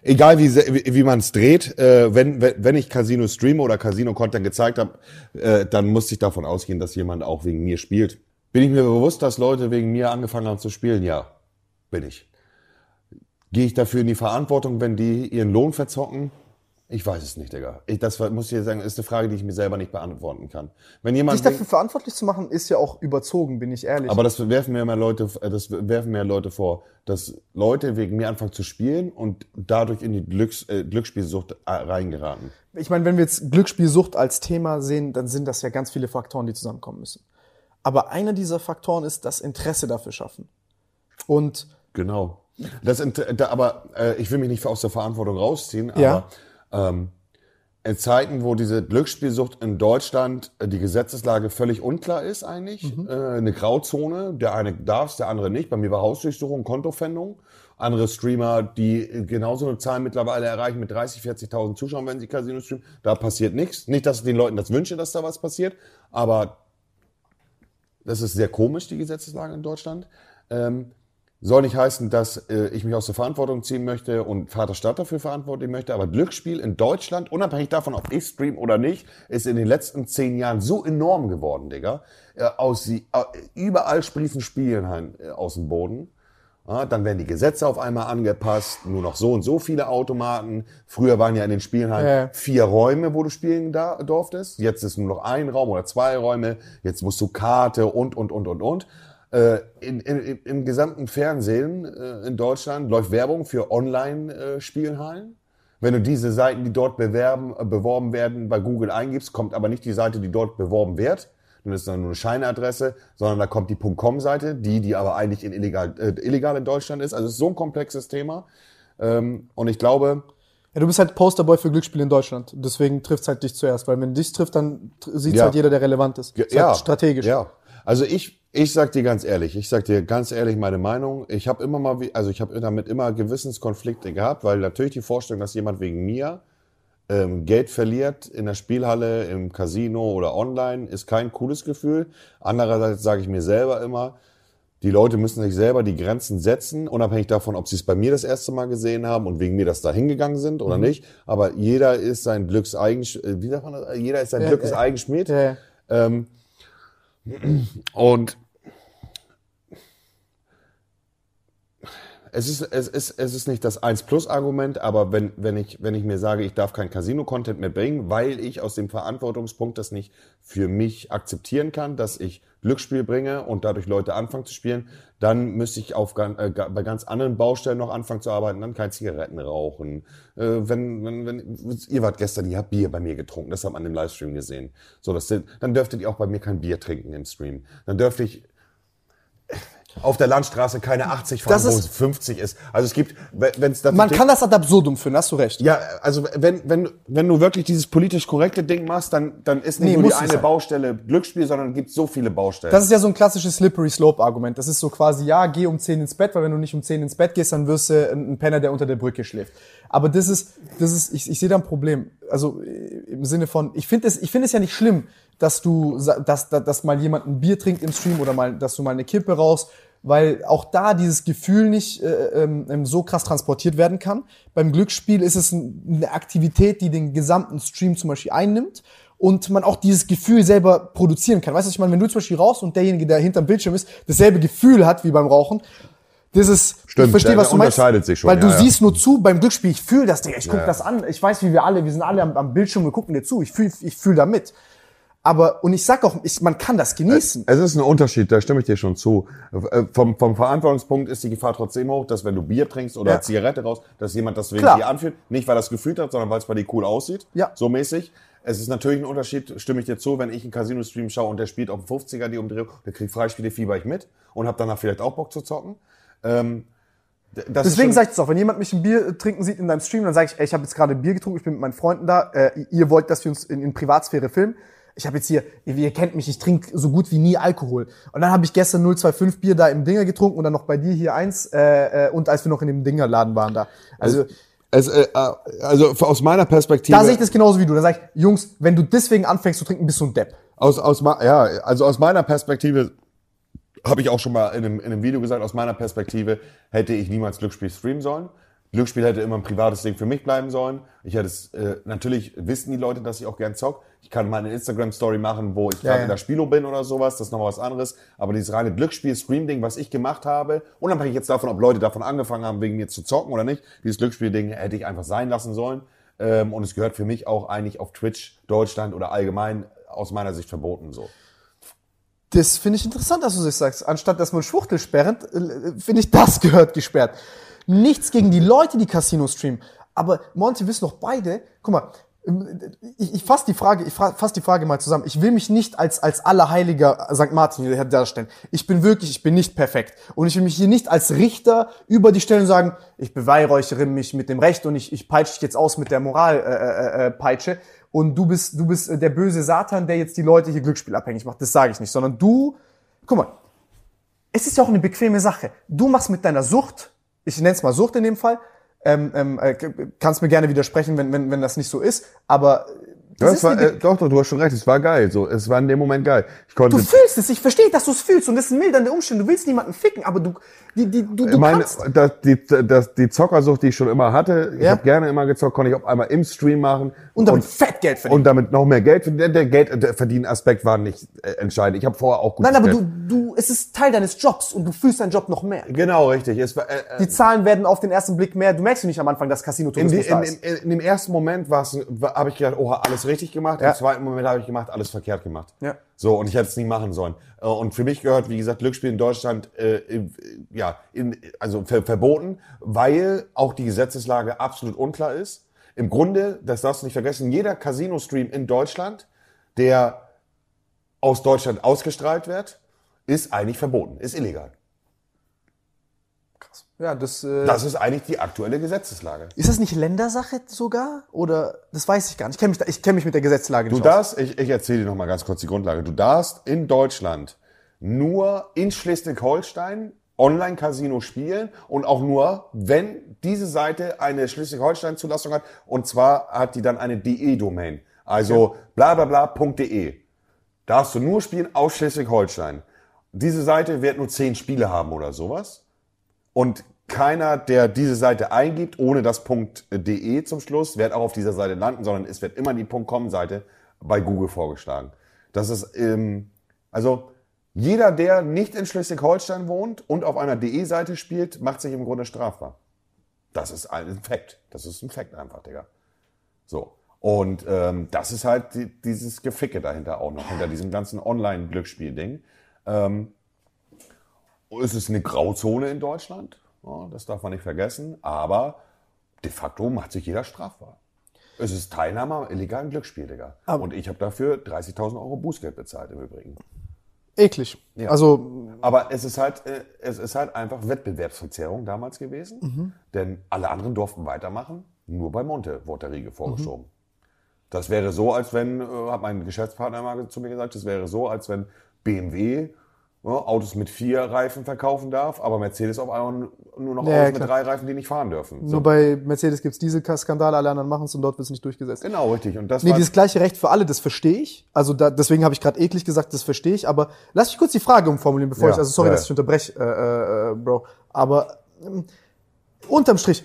Egal wie, wie, wie man es dreht, äh, wenn, wenn wenn ich Casino streame oder Casino-Content gezeigt habe, äh, dann muss ich davon ausgehen, dass jemand auch wegen mir spielt. Bin ich mir bewusst, dass Leute wegen mir angefangen haben zu spielen? Ja, bin ich. Gehe ich dafür in die Verantwortung, wenn die ihren Lohn verzocken? Ich weiß es nicht, Digga. Ich, das muss ich dir sagen, ist eine Frage, die ich mir selber nicht beantworten kann. Wenn jemand Sich dafür verantwortlich zu machen, ist ja auch überzogen, bin ich ehrlich. aber das werfen mir mehr Leute, äh, das werfen mir Leute vor, dass Leute wegen mir anfangen zu spielen und dadurch in die Glücks, äh, Glücksspielsucht äh, reingeraten. ich meine, wenn wir jetzt Glücksspielsucht als Thema sehen, dann sind das ja ganz viele Faktoren, die zusammenkommen müssen. Aber einer dieser Faktoren ist das Interesse dafür schaffen. Und Genau. Das, aber äh, ich will mich nicht aus der Verantwortung rausziehen, Ja. Ähm, in Zeiten, wo diese Glücksspielsucht in Deutschland äh, die Gesetzeslage völlig unklar ist eigentlich, äh, eine Grauzone, der eine darf der andere nicht. Bei mir war Hausdurchsuchung, Kontopfändung. Andere Streamer, die äh, genauso eine Zahl mittlerweile erreichen mit 30, 40.000 Zuschauern, wenn sie Casino streamen, da passiert nichts. Nicht, dass ich den Leuten das wünsche, dass da was passiert, aber das ist sehr komisch, die Gesetzeslage in Deutschland. Ähm, soll nicht heißen, dass äh, ich mich aus der Verantwortung ziehen möchte und Vaterstadt dafür verantwortlich möchte, aber Glücksspiel in Deutschland, unabhängig davon, ob ich stream oder nicht, ist in den letzten zehn Jahren so enorm geworden, Digga. Äh, aus, äh, überall sprießen Spielen äh, aus dem Boden. Ja, dann werden die Gesetze auf einmal angepasst, nur noch so und so viele Automaten. Früher waren ja in den Spielhallen Ja. vier Räume, wo du spielen da, durftest. Jetzt ist nur noch ein Raum oder zwei Räume. Jetzt musst du Karte und, und, und, und, und. Äh, in, in, Im gesamten Fernsehen äh, in Deutschland läuft Werbung für Online-Spielhallen. Wenn du diese Seiten, die dort bewerben, äh, beworben werden, bei Google eingibst, kommt aber nicht die Seite, die dort beworben wird. Dann ist dann nur eine Scheinadresse, sondern da kommt die .com-Seite, die, die aber eigentlich in illegal, äh, illegal in Deutschland ist. Also es ist so ein komplexes Thema. Ähm, und ich glaube, ja, du bist halt Posterboy für Glücksspiel in Deutschland. Deswegen trifft's halt dich zuerst, weil wenn dich trifft, dann sieht's Ja. halt jeder, der relevant ist. Ist halt strategisch. Ja. Also ich, ich sag dir ganz ehrlich, ich sag dir ganz ehrlich meine Meinung. Ich habe immer mal, also ich habe damit immer Gewissenskonflikte gehabt, weil natürlich die Vorstellung, dass jemand wegen mir ähm, Geld verliert in der Spielhalle, im Casino oder online, ist kein cooles Gefühl. Andererseits sage ich mir selber immer, die Leute müssen sich selber die Grenzen setzen, unabhängig davon, ob sie es bei mir das erste Mal gesehen haben und wegen mir das da hingegangen sind oder nicht. Aber jeder ist sein Glücks eigen, wie sagt man das? Jeder ist sein Ja, Glückes ja. Eigenschmied. Ja, ja. Ähm, und es ist, es ist, es ist nicht das 1-Plus-Argument, aber wenn, wenn, ich, wenn ich mir sage, ich darf kein Casino-Content mehr bringen, weil ich aus dem Verantwortungspunkt das nicht für mich akzeptieren kann, dass ich Glücksspiel bringe und dadurch Leute anfangen zu spielen, dann müsste ich auf, äh, bei ganz anderen Baustellen noch anfangen zu arbeiten, dann kein Zigaretten rauchen. Äh, wenn, wenn, wenn, ihr wart gestern, ihr habt Bier bei mir getrunken, das hat man im Livestream gesehen. So, das sind, dann dürftet ihr auch bei mir kein Bier trinken im Stream. Dann dürfte ich auf der Landstraße keine 80 fahren, wo es 50 ist. Also es gibt, wenn es Man kann das ad absurdum führen, hast du recht. ja, also wenn, wenn, wenn du wirklich dieses politisch korrekte Ding machst, dann, dann ist nicht Nee, nur die eine. Baustelle Glücksspiel, sondern es gibt so viele Baustellen. Das ist ja so ein klassisches Slippery Slope Argument. Das ist so quasi, ja, geh um 10 ins Bett, weil wenn du nicht um 10 ins Bett gehst, dann wirst du ein ein Penner, der unter der Brücke schläft. Aber das ist, das ist, ich, ich sehe da ein Problem. Also äh, im Sinne von, ich finde es, ich finde es ja nicht schlimm, dass du, dass, dass, dass mal jemand ein Bier trinkt im Stream oder mal, dass du mal eine Kippe raus, weil auch da dieses Gefühl nicht äh, ähm, ähm, so krass transportiert werden kann. Beim Glücksspiel ist es ein, eine Aktivität, die den gesamten Stream zum Beispiel einnimmt und man auch dieses Gefühl selber produzieren kann. Weißt du, ich meine, wenn du zum Beispiel raus und derjenige, der hinterm Bildschirm ist, dasselbe Gefühl hat wie beim Rauchen, Das ist, Stimmt, ich verstehe, was du meinst. sich schon, Weil du ja, ja. siehst nur zu beim Glücksspiel. Ich fühle das, Digga. Ich guck Ja. das an. Ich weiß, wie wir alle, wir sind alle am, am Bildschirm, wir gucken dir zu. Ich fühle ich fühl da mit. Aber, und ich sag auch, ich, man kann das genießen. Es ist ein Unterschied, da stimme ich dir schon zu. Äh, Vom, vom Verantwortungspunkt ist die Gefahr trotzdem hoch, dass wenn du Bier trinkst oder Ja. Zigarette raus, dass jemand das wegen Klar. dir anfühlt. Nicht, weil er es gefühlt hat, sondern weil es bei dir cool aussieht. Ja. So mäßig. Es ist natürlich ein Unterschied, stimme ich dir zu, wenn ich einen Casino-Stream schaue und der spielt auf dem 50er die Umdrehung, der kriegt Freispiele, fieber ich mit und habe danach vielleicht auch Bock zu zocken. Ähm, Deswegen sage ich das auch, wenn jemand mich ein Bier äh, trinken sieht in deinem Stream, dann sage ich, ey, ich habe jetzt gerade Bier getrunken, ich bin mit meinen Freunden da, äh, ihr wollt, dass wir uns in, in Privatsphäre filmen. Ich habe jetzt hier, ihr, ihr kennt mich, ich trinke so gut wie nie Alkohol. Und dann habe ich gestern 025 Bier da im Dinger getrunken und dann noch bei dir hier eins äh, äh, und als wir noch in dem Dingerladen waren da. Also es, äh, äh, also aus meiner Perspektive. da sehe ich das genauso wie du. Dann sage ich, Jungs, wenn du deswegen anfängst zu trinken, bist du ein Depp. Aus, aus, ja, also aus meiner Perspektive habe ich auch schon mal in einem, in einem Video gesagt, aus meiner Perspektive hätte ich niemals Glücksspiel streamen sollen. Glücksspiel hätte immer ein privates Ding für mich bleiben sollen. Ich hätte es, äh, natürlich wissen die Leute, dass ich auch gern zock. Ich kann mal eine Instagram-Story machen, wo ich gerade ja. in der Spielo bin oder sowas, das ist noch was anderes. Aber dieses reine Glücksspiel-Stream-Ding, was ich gemacht habe, unabhängig jetzt davon, ob Leute davon angefangen haben, wegen mir zu zocken oder nicht, dieses Glücksspiel-Ding hätte ich einfach sein lassen sollen. Ähm, und es gehört für mich auch eigentlich auf Twitch, Deutschland oder allgemein aus meiner Sicht verboten so. Das finde ich interessant, dass du das sagst. Anstatt dass man Schwuchtel sperrt, äh, finde ich, das gehört gesperrt. Nichts gegen die Leute, die Casino streamen. Aber Monty, wissen doch beide, guck mal, ähm, ich, ich fasse die Frage, ich fa- fass die Frage mal zusammen. Ich will mich nicht als, als allerheiliger St. Martin hier darstellen. Ich bin wirklich, ich bin nicht perfekt. Und ich will mich hier nicht als Richter über die Stellen sagen, ich beweihräuchere mich mit dem Recht und ich, ich peitsche dich jetzt aus mit der Moralpeitsche. Äh, äh, Peitsche. Und du bist, du bist äh, der böse Satan, der jetzt die Leute hier glücksspielabhängig macht. Das sage ich nicht, sondern du, guck mal, es ist ja auch eine bequeme Sache. Du machst mit deiner Sucht, ich nenne es mal Sucht in dem Fall, ähm, ähm, äh, kannst mir gerne widersprechen, wenn, wenn, wenn das nicht so ist, aber das ist war, äh, doch, doch, du hast schon recht, es war geil. So, es war in dem Moment geil. Ich konnte. du fühlst es, ich verstehe, dass du es fühlst und das sind mildernde Umstände. Du willst niemanden ficken, aber du, die, die, du, du ich meine, kannst. das, die, das, die Zockersucht, die ich schon immer hatte, ich Ja. habe gerne immer gezockt, konnte ich auf einmal im Stream machen. Und damit fett Geld verdienen. und damit noch mehr Geld verdienen. Der Geld der verdienen Aspekt war nicht äh, entscheidend. Ich habe vorher auch gut Nein, aber Geld. du, du, es ist Teil deines Jobs und du fühlst deinen Job noch mehr. Genau, richtig. Es war, äh, äh, Die Zahlen werden auf den ersten Blick mehr. Du merkst ja nicht am Anfang, dass in, Casino-Tourismus die, da in, ist. in, in dem ersten Moment war, habe ich gedacht, oha, alles richtig gemacht. Ja. Im zweiten Moment habe ich gemacht, alles verkehrt gemacht. Ja. So, und ich hätte es nie machen sollen. Äh, Und für mich gehört, wie gesagt, Glücksspiel in Deutschland äh, ja, in, also ver verboten, weil auch die Gesetzeslage absolut unklar ist. Im Grunde, das darfst du nicht vergessen, jeder Casino-Stream in Deutschland, der aus Deutschland ausgestrahlt wird, ist eigentlich verboten, ist illegal. Ja, das, äh, Das ist eigentlich die aktuelle Gesetzeslage. ist das nicht Ländersache sogar? Oder, das weiß ich gar nicht. Ich kenne mich, da- ich kenn mich mit der Gesetzlage Du nicht aus. darfst, ich, ich erzähle dir noch mal ganz kurz die Grundlage. Du darfst in Deutschland nur in Schleswig-Holstein Online-Casino spielen und auch nur, wenn diese Seite eine Schleswig-Holstein-Zulassung hat. Und zwar hat die dann eine DE-Domain. Also bla bla bla.de. Darfst du nur spielen aus Schleswig-Holstein. Diese Seite wird nur zehn Spiele haben oder sowas. Und keiner, der diese Seite eingibt, ohne das .de zum Schluss, wird auch auf dieser Seite landen, sondern es wird immer die .com-Seite bei Google vorgeschlagen. Das ist, ähm, also jeder, der nicht in Schleswig-Holstein wohnt und auf einer DE-Seite spielt, macht sich im Grunde strafbar. Das ist ein Fakt. Das ist ein Fakt einfach, Digga. So. Und ähm, das ist halt die, dieses Geficke dahinter auch noch, hinter diesem ganzen Online-Glücksspiel-Ding. Ähm, es ist eine Grauzone in Deutschland, ja, das darf man nicht vergessen, aber de facto macht sich jeder strafbar. Es ist Teilnahme am illegalen Glücksspiel, Digga. Und ich habe dafür 30.000 Euro Bußgeld bezahlt im Übrigen. Eklig. Ja. Also, Aber es ist halt, äh, es ist halt einfach Wettbewerbsverzerrung damals gewesen, denn alle anderen durften weitermachen, nur bei Monte wurde der Riegel vorgeschoben. Das wäre so, als wenn, äh, hat mein Geschäftspartner mal zu mir gesagt, das wäre so, als wenn BMW Autos mit vier Reifen verkaufen darf, aber Mercedes auf einmal nur noch Ja, Autos klar. mit drei Reifen, die nicht fahren dürfen. So. nur bei Mercedes gibt's Dieselskandale, alle anderen machen es und dort wird es nicht durchgesetzt. Genau, richtig. Und das Nee, dieses gleiche Recht für alle, das verstehe ich. Also da, deswegen habe ich gerade eklig gesagt, das verstehe ich. Aber lass mich kurz die Frage umformulieren, bevor Ja, ich, also sorry, ja. dass ich unterbreche, äh, äh, Bro. Aber ähm, unterm Strich, äh,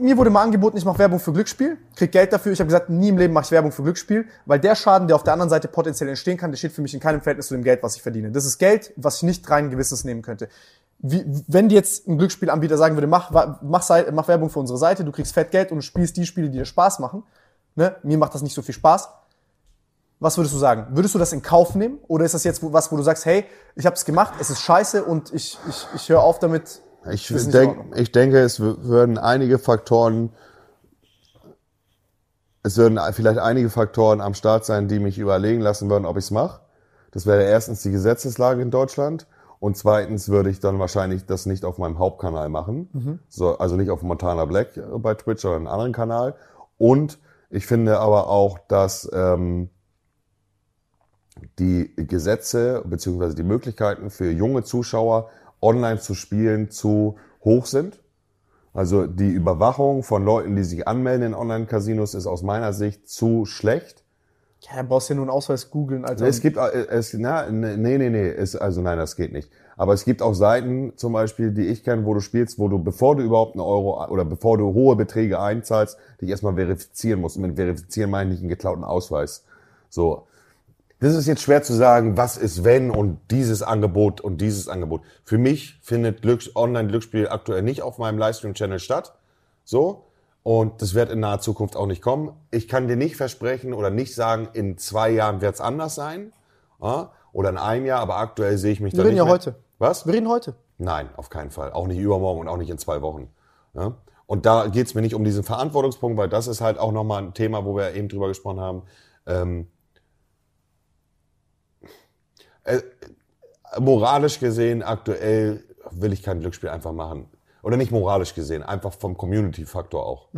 mir wurde mal angeboten, ich mache Werbung für Glücksspiel, krieg Geld dafür. Ich habe gesagt, nie im Leben mache ich Werbung für Glücksspiel, weil der Schaden, der auf der anderen Seite potenziell entstehen kann, der steht für mich in keinem Verhältnis zu dem Geld, was ich verdiene. Das ist Geld, was ich nicht rein Gewissens nehmen könnte. wie, wenn dir jetzt ein Glücksspielanbieter sagen würde, mach, mach, mach Werbung für unsere Seite, du kriegst fett Geld und du spielst die Spiele, die dir Spaß machen, ne? mir macht das nicht so viel Spaß. Was würdest du sagen? Würdest du das in Kauf nehmen? Oder ist das jetzt was, wo du sagst, hey, ich habe es gemacht, es ist scheiße und ich, ich, ich höre auf damit? Ich, denk, ich denke, es würden einige Faktoren, es würden vielleicht einige Faktoren am Start sein, die mich überlegen lassen würden, ob ich es mache. Das wäre erstens die Gesetzeslage in Deutschland und zweitens würde ich dann wahrscheinlich das nicht auf meinem Hauptkanal machen, so, also nicht auf Montana Black bei Twitch, sondern einen anderen Kanal. Und ich finde aber auch, dass ähm, die Gesetze beziehungsweise die Möglichkeiten für junge Zuschauer online zu spielen zu hoch sind. Also die Überwachung von Leuten, die sich anmelden in Online-Casinos, ist aus meiner Sicht zu schlecht. Ja, dann brauchst du ja nur einen Ausweis googeln, Alter. Es gibt, äh, es, na, nee, nee, nee, es, also nein, das geht nicht. Aber es gibt auch Seiten, zum Beispiel, die ich kenne, wo du spielst, wo du, bevor du überhaupt einen Euro oder bevor du hohe Beträge einzahlst, dich erstmal verifizieren musst. Und mit verifizieren meine ich einen geklauten Ausweis. So. Das ist jetzt schwer zu sagen, was ist wenn und dieses Angebot und dieses Angebot. Für mich findet Glücks Online-Glücksspiel aktuell nicht auf meinem Livestream-Channel statt. So. Und das wird in naher Zukunft auch nicht kommen. Ich kann dir nicht versprechen oder nicht sagen, in zwei Jahren wird es anders sein. Ja? Oder in einem Jahr, aber aktuell sehe ich mich Wir da reden nicht ja mehr. heute. Was? Wir reden heute. Nein, auf keinen Fall. Auch nicht übermorgen und auch nicht in zwei Wochen. Ja? Und da geht es mir nicht um diesen Verantwortungspunkt, weil das ist halt auch nochmal ein Thema, wo wir eben drüber gesprochen haben. Ähm, äh, moralisch gesehen, aktuell will ich kein Glücksspiel einfach machen. Oder nicht moralisch gesehen, einfach vom Community-Faktor auch.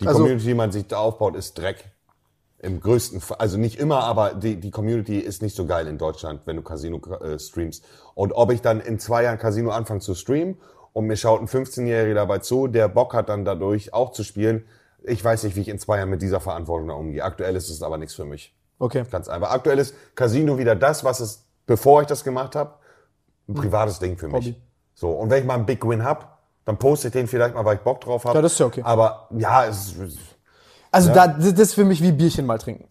Die Also- Community, die man sich da aufbaut, ist Dreck. Im größten Fall, also nicht immer, aber die, die Community ist nicht so geil in Deutschland, wenn du Casino äh, streamst. Und ob ich dann in zwei Jahren Casino anfange zu streamen und mir schaut ein 15-Jähriger dabei zu, der Bock hat dann dadurch auch zu spielen, ich weiß nicht, wie ich in zwei Jahren mit dieser Verantwortung da umgehe. Aktuell ist es aber nichts für mich. Okay. Ganz einfach. Aktuell ist Casino wieder das, was es, bevor ich das gemacht habe, ein privates Ding für mich. Hobby. So, und wenn ich mal einen Big Win hab, dann poste ich den vielleicht mal, weil ich Bock drauf habe. Ja, das ist ja okay. Aber ja, es ist, Also da, das ist für mich wie Bierchen mal trinken.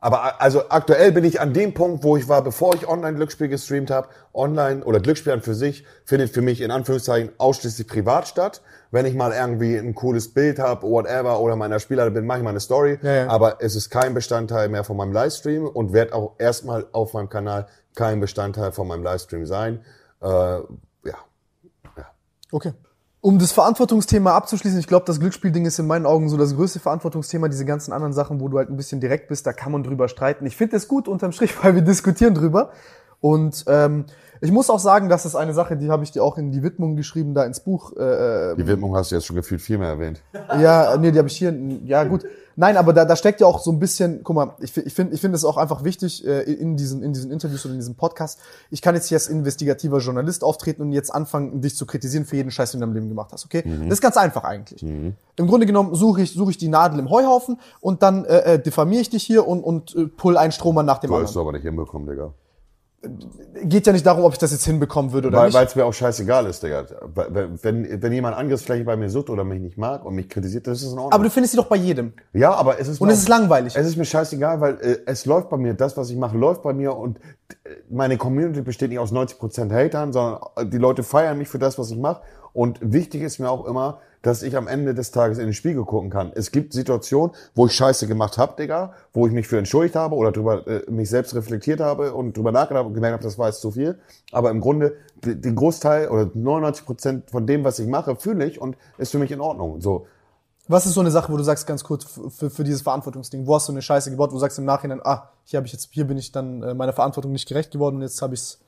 Aber also aktuell bin ich an dem Punkt, wo ich war, bevor ich Online-Glücksspiel gestreamt habe. Online oder Glücksspiel an für sich findet für mich in Anführungszeichen ausschließlich privat statt. Wenn ich mal irgendwie ein cooles Bild habe, whatever, oder meiner Spieler bin, mache ich mal eine Story. Ja, ja. Aber es ist kein Bestandteil mehr von meinem Livestream und wird auch erstmal auf meinem Kanal kein Bestandteil von meinem Livestream sein. Äh, ja. Okay. Um das Verantwortungsthema abzuschließen, ich glaube, das Glücksspielding ist in meinen Augen so das größte Verantwortungsthema. Diese ganzen anderen Sachen, wo du halt ein bisschen direkt bist, da kann man drüber streiten. Ich finde es gut unterm Strich, weil wir diskutieren drüber. Und ähm, ich muss auch sagen, das ist eine Sache, die habe ich dir auch in die Widmung geschrieben, da ins Buch. Äh, Die Widmung hast du jetzt schon gefühlt viel mehr erwähnt. ja, nee, die habe ich hier. Ja, gut. Nein, aber da, da steckt ja auch so ein bisschen, guck mal, ich, ich finde ich finde es auch einfach wichtig äh, in, diesen, in diesen Interviews oder in diesem Podcast. Ich kann jetzt hier als investigativer Journalist auftreten und jetzt anfangen, dich zu kritisieren für jeden Scheiß, den du in deinem Leben gemacht hast, okay? Das ist ganz einfach eigentlich. Im Grunde genommen suche ich, suche ich die Nadel im Heuhaufen und dann äh, äh, diffamiere ich dich hier und, und äh, pull einen Stromer nach dem Du hast anderen. du aber nicht hinbekommen, Digga. Geht ja nicht darum, ob ich das jetzt hinbekommen würde oder Weil nicht. es mir auch scheißegal ist, Digga. Wenn, wenn, jemand Angriffsfläche bei mir sucht oder mich nicht mag und mich kritisiert, das ist in Ordnung. Aber du findest sie doch bei jedem. ja, aber es ist Und es ist langweilig. Es ist mir scheißegal, weil äh, es läuft bei mir, das, was ich mache, läuft bei mir und äh, meine Community besteht nicht aus 90% Hatern, sondern äh, die Leute feiern mich für das, was ich mache. Und wichtig ist mir auch immer, dass ich am Ende des Tages in den Spiegel gucken kann. Es gibt Situationen, wo ich Scheiße gemacht habe, Digga, wo ich mich für entschuldigt habe oder drüber äh, mich selbst reflektiert habe und drüber nachgedacht habe und gemerkt habe, das war jetzt zu viel. Aber im Grunde, den Großteil oder 99% von dem, was ich mache, fühle ich und ist für mich in Ordnung. So, Was ist so eine Sache, wo du sagst ganz kurz für, für dieses Verantwortungsding? Wo hast du eine Scheiße gebaut, wo du sagst im Nachhinein, ah, hier habe ich jetzt, hier bin ich dann äh, meiner Verantwortung nicht gerecht geworden und jetzt habe ich's.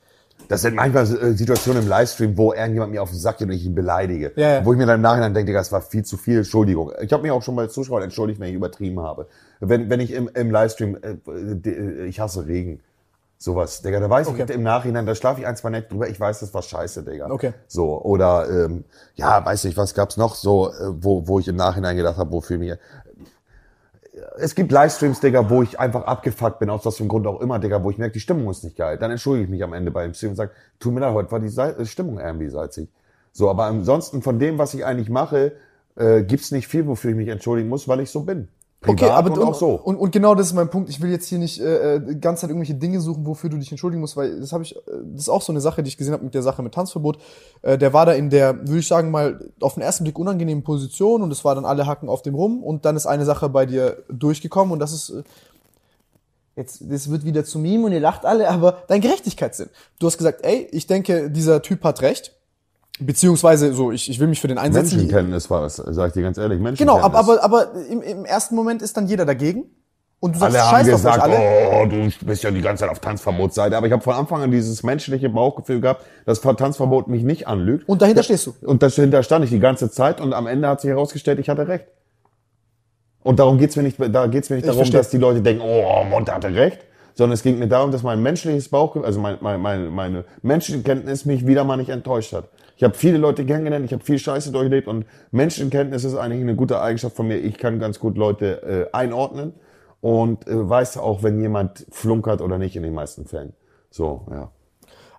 Das sind manchmal äh, Situationen im Livestream, wo irgendjemand mir auf den Sack geht und ich ihn beleidige. Ja, ja. Wo ich mir dann im Nachhinein denke, Digga, das war viel zu viel, Entschuldigung. Ich habe mich auch schon bei Zuschauern entschuldigt, wenn ich übertrieben habe. Wenn, wenn ich im, im Livestream, äh, äh, ich hasse Regen. Sowas, Digga, da weiß Okay. ich im Nachhinein, da schlafe ich ein, zwei Nächte drüber, ich weiß, das war scheiße, Digga. Okay. So, oder, ähm, ja, weiß ich, was gab's noch so, äh, wo, wo ich im Nachhinein gedacht habe, wofür mir, es gibt Livestreams, Digga, wo ich einfach abgefuckt bin, aus was für einem Grund auch immer, Digga, wo ich merke, die Stimmung ist nicht geil. Dann entschuldige ich mich am Ende beim Stream und sage, tut mir leid, heute war die äh, Stimmung irgendwie salzig. So, aber ansonsten von dem, was ich eigentlich mache, äh, gibt's nicht viel, wofür ich mich entschuldigen muss, weil ich so bin. Privat Okay, aber und auch so. Und, und genau das ist mein Punkt. Ich will jetzt hier nicht äh, äh, die ganze Zeit irgendwelche Dinge suchen, wofür du dich entschuldigen musst, weil das habe ich, äh, das ist auch so eine Sache, die ich gesehen habe mit der Sache mit Tanzverbot. Äh, der war da in der, würde ich sagen mal, auf den ersten Blick unangenehmen Position und es war dann alle Hacken auf dem rum und dann ist eine Sache bei dir durchgekommen und das ist äh, jetzt, das wird wieder zu Meme und ihr lacht alle, aber dein Gerechtigkeitssinn. Du hast gesagt, ey, ich denke, dieser Typ hat recht. Beziehungsweise so, ich, ich will mich für den einsetzen. Menschenkenntnis war es, sag ich dir ganz ehrlich. Genau, Menschenkenntnis. aber, aber, aber im, im ersten Moment ist dann jeder dagegen. Und du sagst, alle haben gesagt, alle. oh, du bist ja die ganze Zeit auf Tanzverbotsseite. Aber ich habe von Anfang an dieses menschliche Bauchgefühl gehabt, dass Tanzverbot mich nicht anlügt. Und dahinter stehst du. Und dahinter stand ich die ganze Zeit und am Ende hat sich herausgestellt, ich hatte recht. Und darum geht's mir nicht, da geht's mir nicht darum, verstehe. dass die Leute denken, oh, Monte hatte recht, sondern es ging mir darum, dass mein menschliches Bauchgefühl, also mein, mein, meine, meine Menschenkenntnis mich wieder mal nicht enttäuscht hat. Ich habe viele Leute kennengelernt, ich habe viel Scheiße durchlebt und Menschenkenntnis ist eigentlich eine gute Eigenschaft von mir. Ich kann ganz gut Leute äh, einordnen und äh, weiß auch, wenn jemand flunkert oder nicht in den meisten Fällen. So, ja.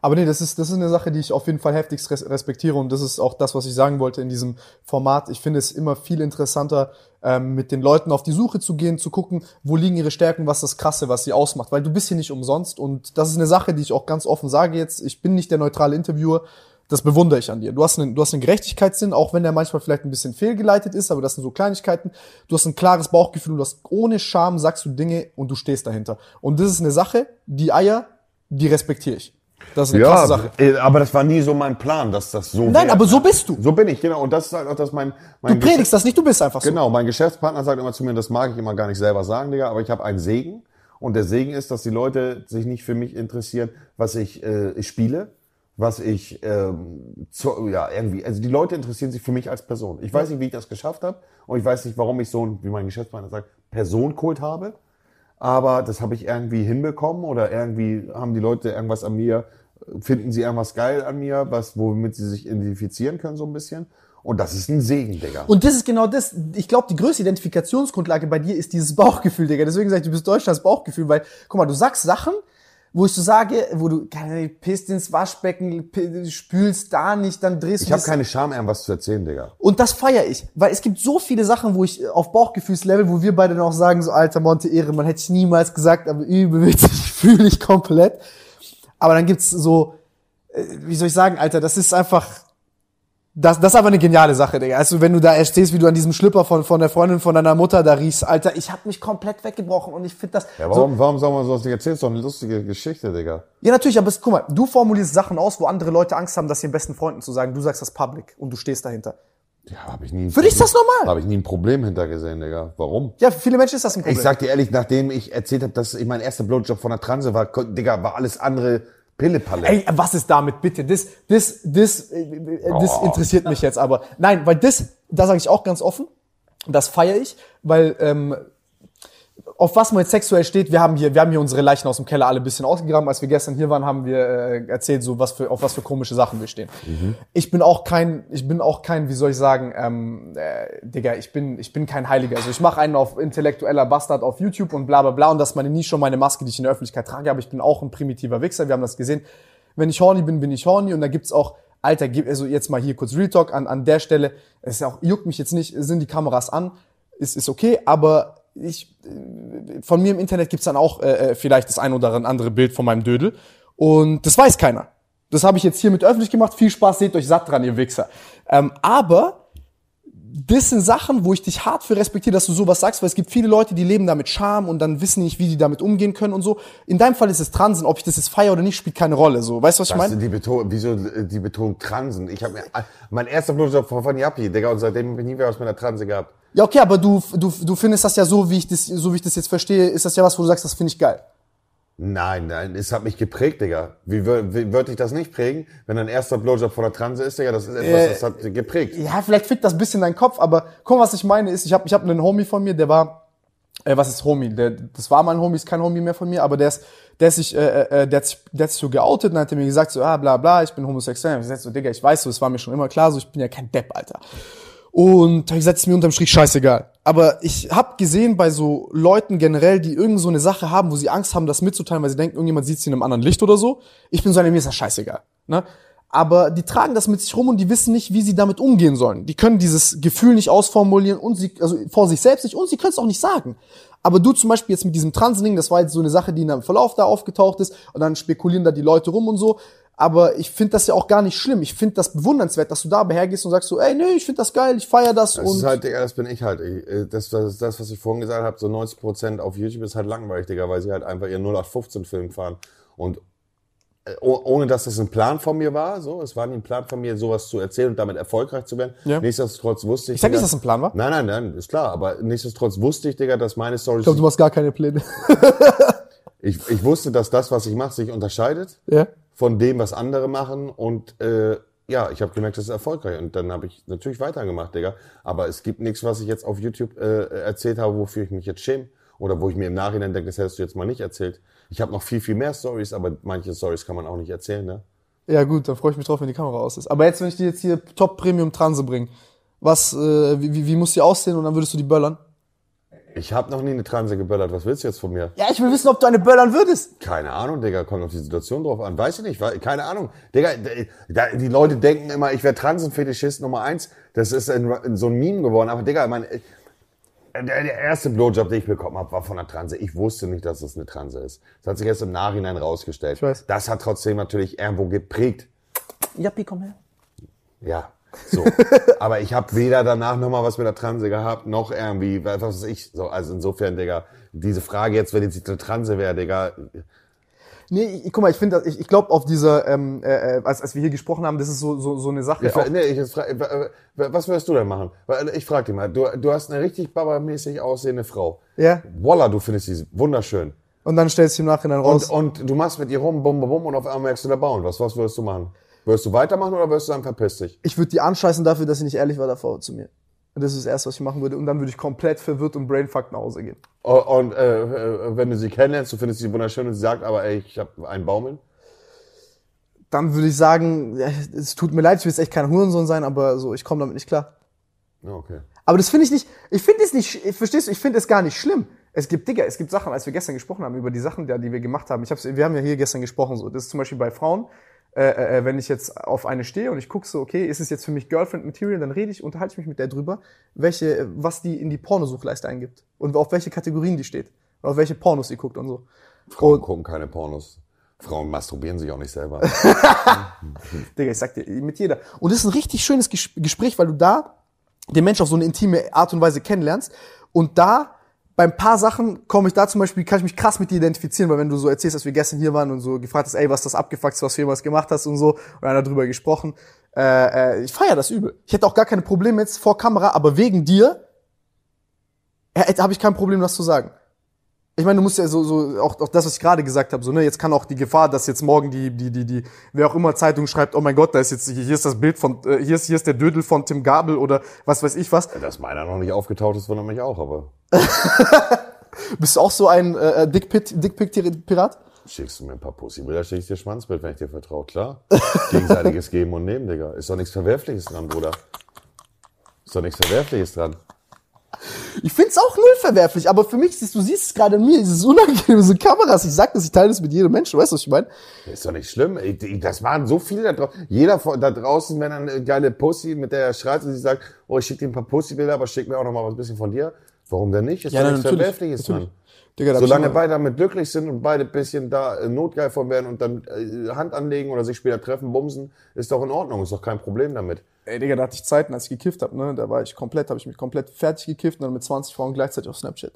Aber nee, das ist, das ist eine Sache, die ich auf jeden Fall heftigst res- respektiere und das ist auch das, was ich sagen wollte in diesem Format. Ich finde es immer viel interessanter, ähm, mit den Leuten auf die Suche zu gehen, zu gucken, wo liegen ihre Stärken, was das Krasse, was sie ausmacht. Weil du bist hier nicht umsonst und das ist eine Sache, die ich auch ganz offen sage jetzt. Ich bin nicht der neutrale Interviewer. Das bewundere ich an dir. Du hast einen, du hast einen Gerechtigkeitssinn, auch wenn der manchmal vielleicht ein bisschen fehlgeleitet ist, aber das sind so Kleinigkeiten. Du hast ein klares Bauchgefühl, du hast ohne Scham sagst du Dinge und du stehst dahinter. Und das ist eine Sache, die Eier, die respektiere ich. Das ist eine krasse Sache. äh, aber das war nie so mein Plan, dass das so Nein, wär. aber so bist du. So bin ich, genau. Und das ist halt auch das mein, Du mein predigst das nicht, du bist einfach so. Genau, mein Geschäftspartner sagt immer zu mir, das mag ich immer gar nicht selber sagen, Digga, aber ich habe einen Segen. Und der Segen ist, dass die Leute sich nicht für mich interessieren, was ich, äh, ich spiele, was ich, ähm, zu, ja, irgendwie, also die Leute interessieren sich für mich als Person. Ich weiß nicht, wie ich das geschafft habe und ich weiß nicht, warum ich so, ein, wie mein Geschäftspartner sagt, Personenkult habe, aber das habe ich irgendwie hinbekommen oder irgendwie haben die Leute irgendwas an mir, finden sie irgendwas geil an mir, was, womit sie sich identifizieren können so ein bisschen. Und das ist ein Segen, Digga. Und das ist genau das. Ich glaube, die größte Identifikationsgrundlage bei dir ist dieses Bauchgefühl, Digga. Deswegen sage ich, du bist Deutschlands Bauchgefühl, weil, guck mal, du sagst Sachen, wo ich so sage, wo du keine pisst ins Waschbecken, spülst da nicht, dann drehst du Ich habe keine Scham, irgendwas zu erzählen, Digga. Und das feiere ich, weil es gibt so viele Sachen, wo ich auf Bauchgefühlslevel, wo wir beide dann auch sagen, so alter Monte Ehre, man hätte ich niemals gesagt, aber übel witzig, fühle ich komplett. Aber dann gibt's so, äh, wie soll ich sagen, Alter, das ist einfach, das, das ist aber eine geniale Sache, Digga. Also wenn du da erzählst, wie du an diesem Schlüpper von, von der Freundin von deiner Mutter da riechst, Alter, ich habe mich komplett weggebrochen und ich finde das Ja, so, warum, warum soll man sowas nicht erzählen? Ist doch eine lustige Geschichte, Digga. ja, natürlich, aber es, guck mal, du formulierst Sachen aus, wo andere Leute Angst haben, das ihren besten Freunden zu sagen. Du sagst das public und du stehst dahinter. Ja, habe ich nie. Für dich ist das normal. Habe ich nie ein Problem hintergesehen, Digga. Warum? Ja, für viele Menschen ist das ein Problem. Ich sag dir ehrlich, nachdem ich erzählt habe, dass ich mein erster Blowjob von der Transe war, Digga, war alles andere Pillepalle. Ey, was ist damit bitte? Das, das, das, äh, äh, das Oh. interessiert mich jetzt aber. Nein, weil das, da sage ich auch ganz offen, das feiere ich, weil ähm, auf was man jetzt sexuell steht, wir haben hier, wir haben hier unsere Leichen aus dem Keller alle ein bisschen ausgegraben. Als wir gestern hier waren, haben wir äh, erzählt, so was für, auf was für komische Sachen wir stehen. Ich bin auch kein, ich bin auch kein, wie soll ich sagen, ähm, äh, Digga, ich bin, ich bin kein Heiliger. Also ich mache einen auf intellektueller Bastard auf YouTube und bla bla bla und das ist meine Nische und meine Maske, die ich in der Öffentlichkeit trage, aber ich bin auch ein primitiver Wichser, wir haben das gesehen. Wenn ich horny bin, bin ich horny und da gibt's auch, Alter, also jetzt mal hier kurz Real Talk an, an der Stelle, es ist ja auch, juckt mich jetzt nicht, sind die Kameras an, ist, ist okay, aber ich, äh, von mir im Internet gibt's dann auch äh, äh, vielleicht das ein oder andere Bild von meinem Dödel und das weiß keiner. Das habe ich jetzt hiermit öffentlich gemacht. Viel Spaß, seht euch satt dran, ihr Wichser. Ähm, aber das sind Sachen, wo ich dich hart für respektiere, dass du sowas sagst, weil es gibt viele Leute, die leben da mit Scham und dann wissen nicht, wie die damit umgehen können und so. In deinem Fall ist es Transen, ob ich das jetzt feiere oder nicht, spielt keine Rolle. So, weißt du, was ich meine? die Betonung, wieso äh, die Betonung Transen? Ich habe mir mein erster Blowjob von Fanny Appi, Digga, und seitdem habe ich nie mehr was mit einer Transe gehabt. Ja, okay, aber du, du, du findest das ja so, wie ich das, so wie ich das jetzt verstehe, ist das ja was, wo du sagst, das finde ich geil. Nein, nein, es hat mich geprägt, Digga. Wie, wie würde ich das nicht prägen, wenn dein erster Blowjob von der Transe ist, Digga? Das ist etwas, Äh, das hat geprägt. Ja, vielleicht fickt das bisschen deinen Kopf, aber guck mal, was ich meine ist, ich habe ich hab einen Homie von mir, der war, äh, was ist Homie? Der, das war mein Homie, ist kein Homie mehr von mir, aber der ist, der ist sich, äh, äh, der hat sich, der hat sich so geoutet und hat mir gesagt, so, ah, bla, bla, ich bin homosexuell. Und ich gesagt so, Digga, ich weiß so, es war mir schon immer klar, so, ich bin ja kein Depp, Alter. Und hab ich gesagt, ist mir unterm Strich scheißegal. Aber ich hab gesehen bei so Leuten generell, die irgend so eine Sache haben, wo sie Angst haben, das mitzuteilen, weil sie denken, irgendjemand sieht sie in einem anderen Licht oder so. Ich bin so einer, mir ist das scheißegal. Ne? aber die tragen das mit sich rum und die wissen nicht, wie sie damit umgehen sollen. Die können dieses Gefühl nicht ausformulieren und sie, also vor sich selbst nicht und sie können es auch nicht sagen. Aber du zum Beispiel jetzt mit diesem Transending, das war jetzt so eine Sache, die in einem Verlauf da aufgetaucht ist und dann spekulieren da die Leute rum und so. Aber ich finde das ja auch gar nicht schlimm. Ich finde das bewundernswert, dass du da hergehst und sagst so, ey, nee, ich finde das geil, ich feier das. Das und ist halt, Digga, das bin ich halt. Ich, äh, das, das ist das, was ich vorhin gesagt habe, so 90% auf YouTube ist halt langweilig, Digga, weil sie halt einfach ihren 0815-Film fahren. Und äh, oh- ohne dass das ein Plan von mir war, so, es war nie ein Plan von mir, sowas zu erzählen und damit erfolgreich zu werden. Ja. Nichtsdestotrotz wusste ich. ich sag nicht, dass das ein Plan war. Nein, nein, nein, ist klar. Aber nichtsdestotrotz wusste ich, Digga, dass meine Stories. Ich glaube, du machst gar keine Pläne. ich, ich wusste, dass das, was ich mache, sich unterscheidet ja. Von dem, was andere machen. Und äh, ja, ich habe gemerkt, das ist erfolgreich. Und dann habe ich natürlich weitergemacht, Digga. Aber es gibt nichts, was ich jetzt auf YouTube äh, erzählt habe, wofür ich mich jetzt schäme. Oder wo ich mir im Nachhinein denke, das hättest du jetzt mal nicht erzählt. Ich habe noch viel, viel mehr Stories, aber manche Stories kann man auch nicht erzählen, ne? Ja gut, dann freue ich mich drauf, wenn die Kamera aus ist. Aber jetzt, wenn ich dir jetzt hier Top Premium Transe bringe, was, äh, wie, wie, wie muss die aussehen und dann würdest du die böllern? Ich habe noch nie eine Transe geböllert. Was willst du jetzt von mir? Ja, ich will wissen, ob du eine böllern würdest. Keine Ahnung, Digga, kommt auf die Situation drauf an. Weiß ich nicht, keine Ahnung. Digga, die Leute denken immer, ich wäre Transenfetischist Nummer eins. Das ist ein, so ein Meme geworden. Aber Digga, mein, äh, der, erste Blowjob, den ich bekommen habe, war von einer Transe. Ich wusste nicht, dass es eine Transe ist. Das hat sich erst im Nachhinein rausgestellt. Ich weiß. Das hat trotzdem natürlich irgendwo geprägt. Jappi, komm her. Ja, so. Aber ich habe weder danach nochmal was mit der Transe gehabt, noch irgendwie, was weiß ich. So, also insofern, Digga, diese Frage jetzt, wenn jetzt eine Transe wäre, Digga, Nee, ich, guck mal, ich finde, ich, ich glaube auf dieser, ähm, äh, äh, als, als wir hier gesprochen haben, das ist so, so, so eine Sache. Ich, nee, ich jetzt fra- äh, was würdest du denn machen? Weil, Ich frag dich mal, du, du hast eine richtig babamäßig aussehende Frau. ja, Voila, du findest sie wunderschön. und dann stellst du im Nachhinein raus. Und, und du machst mit ihr rum, bum, bum, bum, und auf einmal merkst du da bauen. Was, was würdest du machen? Würdest du weitermachen oder würdest du sagen, verpiss dich? ich würde die anscheißen dafür, dass sie nicht ehrlich war davor zu mir. Und das ist das Erste, was ich machen würde. Und dann würde ich komplett verwirrt und brainfucked nach Hause gehen. Und, und äh, äh, wenn du sie kennenlernst, du findest sie wunderschön und sie sagt, aber ey, ich habe einen Baumeln. Dann würde ich sagen, es tut mir leid, ich will jetzt echt kein Hurensohn sein, aber so, ich komme damit nicht klar. Okay. Aber das finde ich nicht, ich finde es nicht, ich- verstehst du, ich finde es gar nicht schlimm. Es gibt, Digga, es gibt Sachen, als wir gestern gesprochen haben, über die Sachen, die die wir gemacht haben. Ich hab's, wir haben ja hier gestern gesprochen, so. Das ist zum Beispiel bei Frauen, äh, äh, wenn ich jetzt auf eine stehe und ich gucke so, okay, ist es jetzt für mich Girlfriend Material, dann rede ich, unterhalte ich mich mit der drüber, welche, was die in die Pornosuchleiste eingibt. Und auf welche Kategorien die steht. Und auf welche Pornos sie guckt und so. Frauen Und, gucken keine Pornos. Frauen masturbieren sich auch nicht selber. Digga, ich sag dir, mit jeder. Und das ist ein richtig schönes Ges- Gespräch, weil du da den Mensch auf so eine intime Art und Weise kennenlernst. Und da, bei ein paar Sachen komme ich da zum Beispiel, kann ich mich krass mit dir identifizieren, weil wenn du so erzählst, dass wir gestern hier waren und so gefragt hast, ey, was das abgefuckt, was du jemals gemacht hast und so, und einer darüber gesprochen, äh, äh, ich feier das übel. Ich hätte auch gar keine Probleme jetzt vor Kamera, aber wegen dir äh, habe ich kein Problem, das zu sagen. Ich meine, du musst ja so, so auch, auch das, was ich gerade gesagt habe, so, ne, jetzt kann auch die Gefahr, dass jetzt morgen die, die, die, die, wer auch immer Zeitung schreibt, oh mein Gott, da ist jetzt, hier ist das Bild von, äh, hier ist, hier ist der Dödel von Tim Gabel oder was weiß ich was. Dass meiner noch nicht aufgetaucht ist, wundert mich auch, aber Bist du auch so ein äh, Dickpick-Pirat? schickst du mir ein paar Pussybilder, schick ich dir Schwanzbild, wenn ich dir vertraue. Klar. Gegenseitiges Geben und Nehmen, Digga. Ist doch nichts Verwerfliches dran, Bruder. Ist doch nichts Verwerfliches dran. Ich find's auch null verwerflich, aber für mich, siehst du siehst es gerade in mir, dieses unangenehme so Kameras. Ich sag das, ich teile das mit jedem Menschen, weißt du, was ich meine? Ist doch nicht schlimm. Das waren so viele da draußen. Jeder von- da draußen, wenn er eine geile Pussy, mit der er schreit und sie sagt, oh, ich schick dir ein paar Pussybilder, aber schick mir auch noch mal was bisschen von dir. Warum denn nicht? Ist doch nichts Verwerfliches dran. Digga, da ich Solange beide damit glücklich sind und beide ein bisschen da äh, notgeil von werden und dann äh, Hand anlegen oder sich später treffen, bumsen, ist doch in Ordnung, ist doch kein Problem damit. Ey, Digga, da hatte ich Zeiten, als ich gekifft hab, ne? Da war ich komplett, habe ich mich komplett fertig gekifft und dann mit 20 Frauen gleichzeitig auf Snapchat.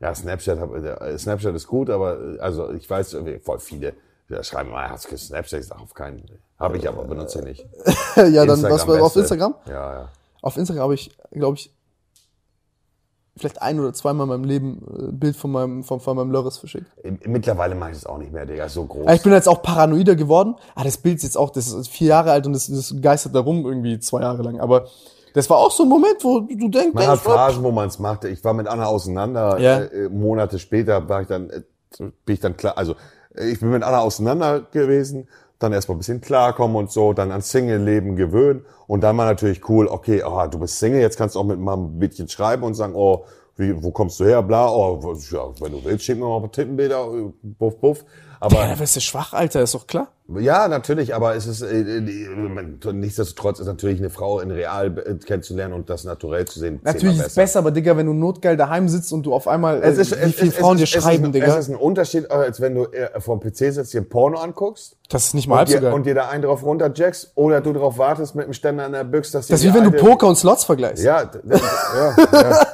Ja, Snapchat, hab, äh, Snapchat ist gut, aber also ich weiß, voll viele ja, schreiben mal, hast du Snapchat? Ich sag auf keinen. Habe ich aber, benutze nicht. ja, dann was war auf. Instagram? Ja, ja. Auf Instagram habe ich, glaube ich, vielleicht ein oder zweimal in meinem Leben äh, ein Bild von meinem, von, von meinem Lörres verschickt. Mittlerweile mache ich das auch nicht mehr, Digga, so groß. Aber ich bin jetzt auch paranoider geworden. Ah, das Bild ist jetzt auch, das ist vier Jahre alt und das, das geistert da rum irgendwie zwei Jahre lang. Aber das war auch so ein Moment, wo du denkst, Man hat Phasen, wo man es machte. Ich war mit Anna auseinander. Ja. Äh, äh, Monate später war ich dann, äh, bin ich dann klar, also äh, ich bin mit Anna auseinander gewesen, dann erstmal ein bisschen klarkommen und so, dann ans Single-Leben gewöhnen und dann war natürlich cool, okay, oh, du bist Single, jetzt kannst du auch mit mal ein bisschen schreiben und sagen, oh, Wie, wo kommst du her? Bla, oh, ja, wenn du willst, schick mir mal ein paar Tittenbilder, äh, buff, buff. Aber Ja, wirst du schwach, Alter, ist doch klar. ja, natürlich, aber es ist äh, äh, nichtsdestotrotz ist natürlich eine Frau in real äh, kennenzulernen und das naturell zu sehen. Natürlich ist es besser, aber Digga, wenn du notgeil daheim sitzt und du auf einmal, Es äh, ist, wie es, viele es, Frauen es, dir es schreiben, ist, Digga. Es ist ein Unterschied, äh, als wenn du äh, vom PC sitzt, dir ein Porno anguckst das ist nicht mal halb und so dir, geil. und dir da einen drauf runterjackst oder du darauf wartest mit dem Ständer an der Büchse, dass das ist wie wenn du Poker und Slots vergleichst. Ja, d- ja, ja.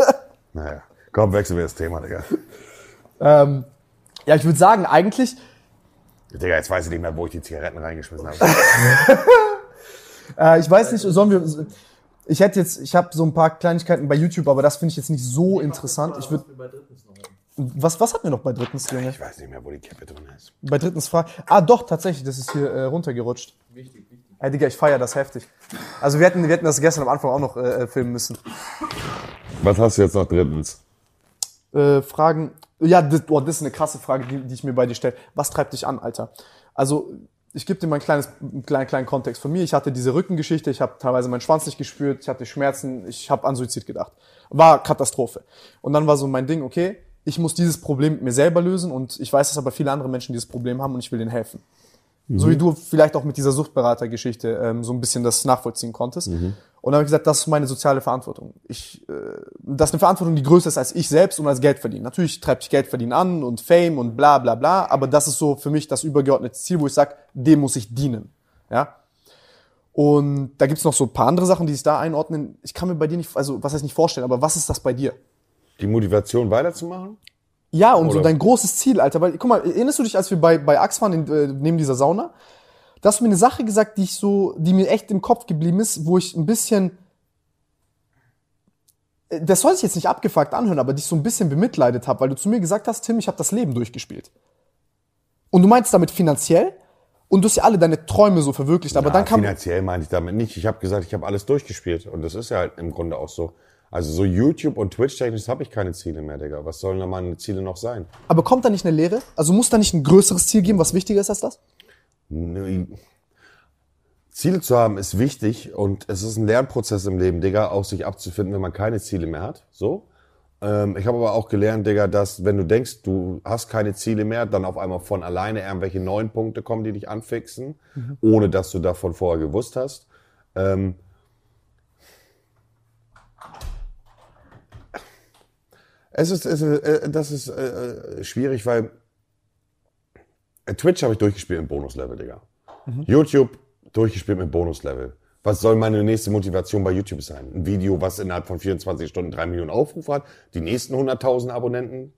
Naja, komm, wechseln wir das Thema, Digga. Ähm, ja, ich würde sagen, eigentlich, Digga, jetzt weiß ich nicht mehr, wo ich die Zigaretten reingeschmissen habe. äh, ich weiß nicht, sollen wir, ich hätte jetzt, ich habe so ein paar Kleinigkeiten bei YouTube, aber das finde ich jetzt nicht so interessant. Ich würde, wir bei drittens noch hatten. was, was hatten wir noch bei drittens, Junge? Ich weiß nicht mehr, wo die Kippe drin ist. Bei drittens Frage. Ah, doch, tatsächlich, das ist hier äh, runtergerutscht. Wichtig, wichtig. Ey, Digga, ich feiere das heftig. Also wir hätten, wir hätten das gestern am Anfang auch noch äh, äh, filmen müssen. Was hast du jetzt noch drittens? Äh, Fragen. Ja, das, boah, das ist eine krasse Frage, die, die ich mir bei dir stelle. Was treibt dich an, Alter? Also, ich gebe dir mal ein kleines, einen kleinen, kleinen Kontext von mir. Ich hatte diese Rückengeschichte, ich habe teilweise meinen Schwanz nicht gespürt, ich hatte Schmerzen, ich habe an Suizid gedacht. War Katastrophe. Und dann war so mein Ding, okay, ich muss dieses Problem mit mir selber lösen und ich weiß, dass aber viele andere Menschen dieses Problem haben und ich will denen helfen. So wie du vielleicht auch mit dieser Suchtberatergeschichte ähm, so ein bisschen das nachvollziehen konntest. Und dann habe ich gesagt, das ist meine soziale Verantwortung. Ich, äh, das ist eine Verantwortung, die größer ist als ich selbst und als Geld verdienen. Natürlich treibt dich Geld verdienen an und Fame und bla bla bla, aber das ist so für mich das übergeordnete Ziel, wo ich sage, dem muss ich dienen. Ja. Und da gibt's noch so ein paar andere Sachen, die sich da einordnen. Ich kann mir bei dir nicht, also was heißt nicht vorstellen, aber was ist das bei dir? Die Motivation weiterzumachen? Ja, und so Oder- dein großes Ziel, Alter. Weil, guck mal, erinnerst du dich, als wir bei, bei Axe waren, äh, neben dieser Sauna? Da hast du mir eine Sache gesagt, die ich so, die mir echt im Kopf geblieben ist, wo ich ein bisschen, äh, das soll sich jetzt nicht abgefuckt anhören, aber dich so ein bisschen bemitleidet habe, weil du zu mir gesagt hast, Tim, ich habe das Leben durchgespielt. Und du meinst damit finanziell und du hast ja alle deine Träume so verwirklicht, aber Ja, dann kam, finanziell meine ich damit nicht. Ich habe gesagt, ich habe alles durchgespielt. Und das ist ja halt im Grunde auch so. Also so YouTube und Twitch-technisch habe ich keine Ziele mehr, Digga. Was sollen da meine Ziele noch sein? aber kommt da nicht eine Lehre? Also muss da nicht ein größeres Ziel geben, was wichtiger ist als das? Nö, Ziele zu haben ist wichtig und es ist ein Lernprozess im Leben, Digga, auch sich abzufinden, wenn man keine Ziele mehr hat. So. Ähm, ich habe aber auch gelernt, Digga, dass wenn du denkst, du hast keine Ziele mehr, dann auf einmal von alleine irgendwelche neuen Punkte kommen, die dich anfixen, ohne dass du davon vorher gewusst hast. Ähm, es ist, es ist äh, das ist äh, äh, schwierig, weil äh, Twitch habe ich durchgespielt im Bonuslevel, Digga. YouTube durchgespielt mit Bonuslevel. Was soll meine nächste Motivation bei YouTube sein? Ein Video, was innerhalb von 24 Stunden drei Millionen Aufrufe hat, die nächsten 100.000 Abonnenten.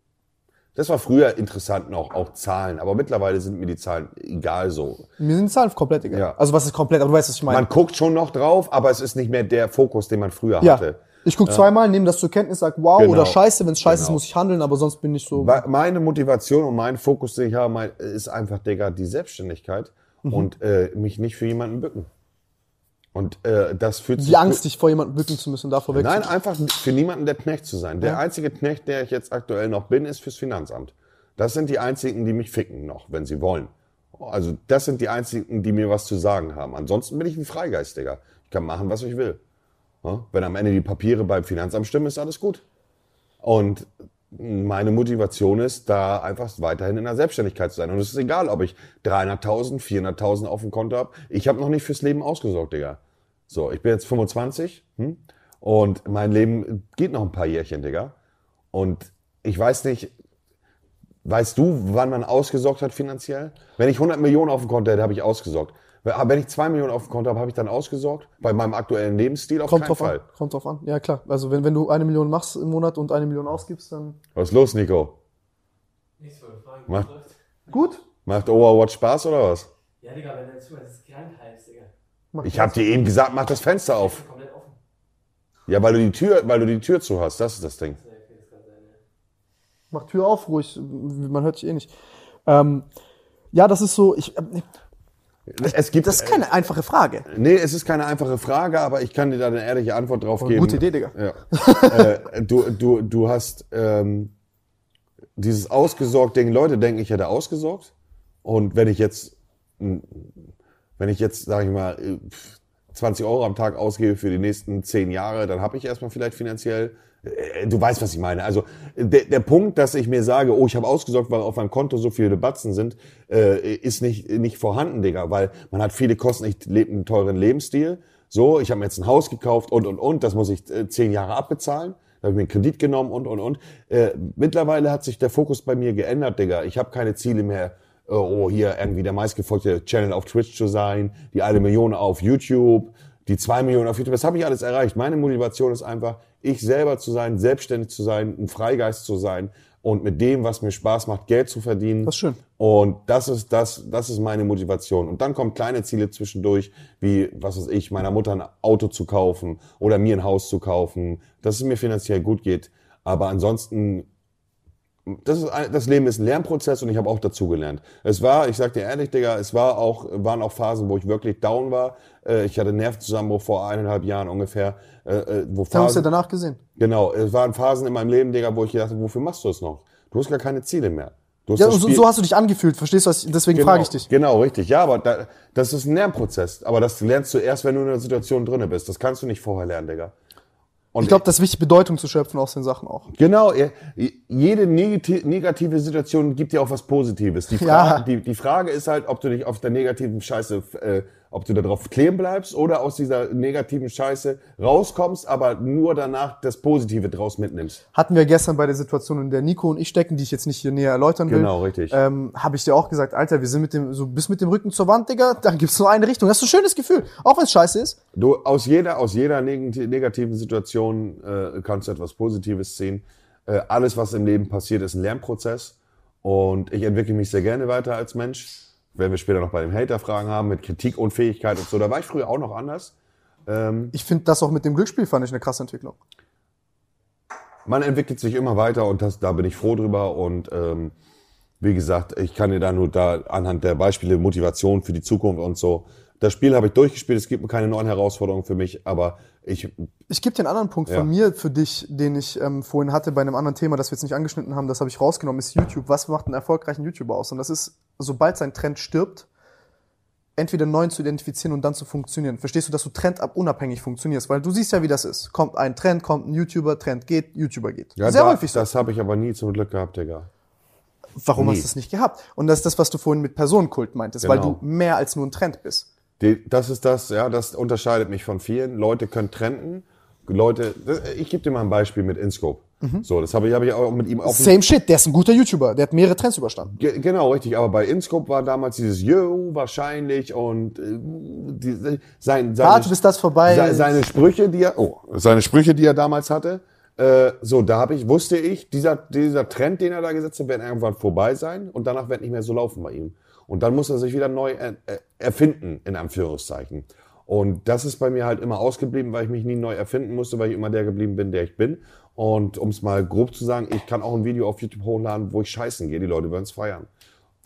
Das war früher interessant noch, auch Zahlen, aber mittlerweile sind mir die Zahlen egal so. Mir sind Zahlen komplett egal. Ja. Also was ist komplett, aber du weißt, was ich meine. Man guckt schon noch drauf, aber es ist nicht mehr der Fokus, den man früher Ja. hatte. Ich guck zweimal, nehme das zur Kenntnis, sag wow Genau. oder scheiße. Wenn es scheiße ist, Genau. muss ich handeln, aber sonst bin ich so. Meine Motivation und mein Fokus, den ich habe, ist einfach, Digga, die Selbstständigkeit Mhm. und äh, mich nicht für jemanden bücken. Und äh, das fühlt sich Die Angst, dich vor jemandem bücken zu müssen, davor weg. Nein, einfach für niemanden der Knecht zu sein. Der einzige Knecht, der ich jetzt aktuell noch bin, ist fürs Finanzamt. Das sind die einzigen, die mich ficken noch, wenn sie wollen. Also das sind die einzigen, die mir was zu sagen haben. Ansonsten bin ich ein Freigeistiger. Ich kann machen, was ich will. Wenn am Ende die Papiere beim Finanzamt stimmen, ist alles gut. Und meine Motivation ist, da einfach weiterhin in der Selbstständigkeit zu sein. Und es ist egal, ob ich 300.000, 400.000 auf dem Konto habe. Ich habe noch nicht fürs Leben ausgesorgt, Digga. So, ich bin jetzt 25 hm? und mein Leben geht noch ein paar Jährchen, Digga. Und ich weiß nicht, weißt du, wann man ausgesorgt hat finanziell? Wenn ich 100 Millionen auf dem Konto hätte, habe ich ausgesorgt. Wenn ich 2 Millionen auf dem Konto habe, habe ich dann ausgesorgt? Bei meinem aktuellen Lebensstil auf Kommt keinen drauf Fall. an. Kommt drauf an. Ja, klar. Also wenn, wenn du eine Million machst im Monat und eine Million ausgibst, dann. Was ist los, Nico? Nichts für Fragen. Mach- Gut. Macht Overwatch Spaß oder was? Ja, Digga, wenn du jetzt das ist krank heißt, Digga. Mach Ich habe dir eben gesagt, mach das Fenster auf. Komplett offen. Ja, weil du die Tür, weil du die Tür zu hast. Das ist das Ding. Mach Tür auf, ruhig. Man hört dich eh nicht. Ähm, ja, das ist so. Ich, ähm, Es gibt, das ist keine einfache Frage. nee, es ist keine einfache Frage, aber ich kann dir da eine ehrliche Antwort drauf geben. Gute Idee, Digga. Ja. äh, du, du, du hast ähm, dieses ausgesorgt Ding. Leute denken, ich hätte ausgesorgt. Und wenn ich jetzt, wenn ich jetzt, sage ich mal, äh, pf, 20 Euro am Tag ausgebe für die nächsten 10 Jahre, dann habe ich erstmal vielleicht finanziell, äh, du weißt, was ich meine. Also der, der Punkt, dass ich mir sage, oh, ich habe ausgesorgt, weil auf meinem Konto so viele Batzen sind, äh, ist nicht, nicht vorhanden, Digga, weil man hat viele Kosten, ich lebe einen teuren Lebensstil, so, ich habe mir jetzt ein Haus gekauft und, und, und, das muss ich äh, 10 Jahre abbezahlen. Da habe ich mir einen Kredit genommen und, und, und. Äh, mittlerweile hat sich der Fokus bei mir geändert, Digga. Ich habe keine Ziele mehr, äh, oh, hier irgendwie der meistgefolgte Channel auf Twitch zu sein, die eine Million auf YouTube, die zwei Millionen auf YouTube. Das habe ich alles erreicht. Meine Motivation ist einfach, ich selber zu sein, selbstständig zu sein, ein Freigeist zu sein und mit dem, was mir Spaß macht, Geld zu verdienen. Das ist schön. Und das ist das, das ist meine Motivation. Und dann kommen kleine Ziele zwischendurch, wie, was weiß ich, meiner Mutter ein Auto zu kaufen oder mir ein Haus zu kaufen, dass es mir finanziell gut geht. Aber ansonsten, das ist, ein- das Leben ist ein Lernprozess und ich habe auch dazugelernt. Es war, ich sag dir ehrlich, Digga, es war auch, waren auch Phasen, wo ich wirklich down war. Äh, Ich hatte einen Nervenzusammenbruch vor eineinhalb Jahren ungefähr, äh, äh, wo Da haben wir Phasen, danach gesehen. Genau, es waren Phasen in meinem Leben, Digga, wo ich gedacht habe, wofür machst du das noch? Du hast gar keine Ziele mehr. Du hast Ja, so, so hast du dich angefühlt, verstehst du? was- Deswegen genau, frage ich dich. Genau, richtig. Ja, aber da, das ist ein Lernprozess. Aber das lernst du erst, wenn du in einer Situation drinne bist. Das kannst du nicht vorher lernen, Digga. Und Ich glaube, das ist wichtig, Bedeutung zu schöpfen aus den Sachen auch. Genau, ja, jede negati- negative Situation gibt dir auch was Positives. Die, Ja. Frage, die, die Frage ist halt, ob du dich auf der negativen Scheiße, äh, ob du da drauf kleben bleibst oder aus dieser negativen Scheiße rauskommst, aber nur danach das Positive draus mitnimmst. Hatten wir gestern bei der Situation, in der Nico und ich stecken, die ich jetzt nicht hier näher erläutern will. Genau, richtig. Ähm, Habe ich dir auch gesagt, Alter, wir sind mit dem, so bis mit dem Rücken zur Wand, Digga, dann gibt's nur eine Richtung. Das ist ein schönes Gefühl. Auch wenn es scheiße ist. Du, aus jeder, aus jeder neg- negativen Situation äh, kannst du etwas Positives ziehen. Äh, alles, was im Leben passiert, ist ein Lernprozess. Und ich entwickle mich sehr gerne weiter als Mensch. Werden wir später noch bei den Hater-Fragen haben, mit Kritikunfähigkeit und so. Da war ich früher auch noch anders. Ähm, Ich finde das auch mit dem Glücksspiel fand ich eine krasse Entwicklung. man entwickelt sich immer weiter und das, da bin ich froh drüber. Und ähm, wie gesagt, ich kann dir da nur da anhand der Beispiele Motivation für die Zukunft und so. Das Spiel habe ich durchgespielt, es gibt keine neuen Herausforderungen für mich, aber ich Ich gebe dir einen anderen Punkt Ja. von mir für dich, den ich ähm, vorhin hatte bei einem anderen Thema, das wir jetzt nicht angeschnitten haben, das habe ich rausgenommen, ist YouTube. Was macht einen erfolgreichen YouTuber aus? Und das ist, sobald sein Trend stirbt, entweder neuen zu identifizieren und dann zu funktionieren. Verstehst du, dass du trendabunabhängig funktionierst? Weil du siehst ja, wie das ist. Kommt ein Trend, kommt ein YouTuber, Trend geht, YouTuber geht. ja, Sehr da, häufig so. das habe ich aber nie zum Glück gehabt, Digga. Warum nie. hast du das nicht gehabt? Und das ist das, was du vorhin mit Personenkult meintest, weil Genau. du mehr als nur ein Trend bist. Die, das ist das, ja, das unterscheidet mich von vielen. Leute können trenden. Leute, das, ich gebe dir mal ein Beispiel mit InScope. So, das habe ich, habe ich auch mit ihm auf Same shit, der ist ein guter YouTuber, der hat mehrere Trends überstanden. Ge genau, richtig. Aber bei InScope war damals dieses Yo, wahrscheinlich und äh, die, sein, seine, Warte, bis das vorbei se-. Seine Sprüche, die er, oh, seine Sprüche, die er damals hatte. Äh, so, da habe ich, wusste ich, dieser, dieser Trend, den er da gesetzt hat, wird irgendwann vorbei sein und danach wird nicht mehr so laufen bei ihm. Und dann muss er sich wieder neu er, er, erfinden, in Anführungszeichen. Und das ist bei mir halt immer ausgeblieben, weil ich mich nie neu erfinden musste, weil ich immer der geblieben bin, der ich bin. Und um es mal grob zu sagen, ich kann auch ein Video auf YouTube hochladen, wo ich scheißen gehe. Die Leute werden es feiern.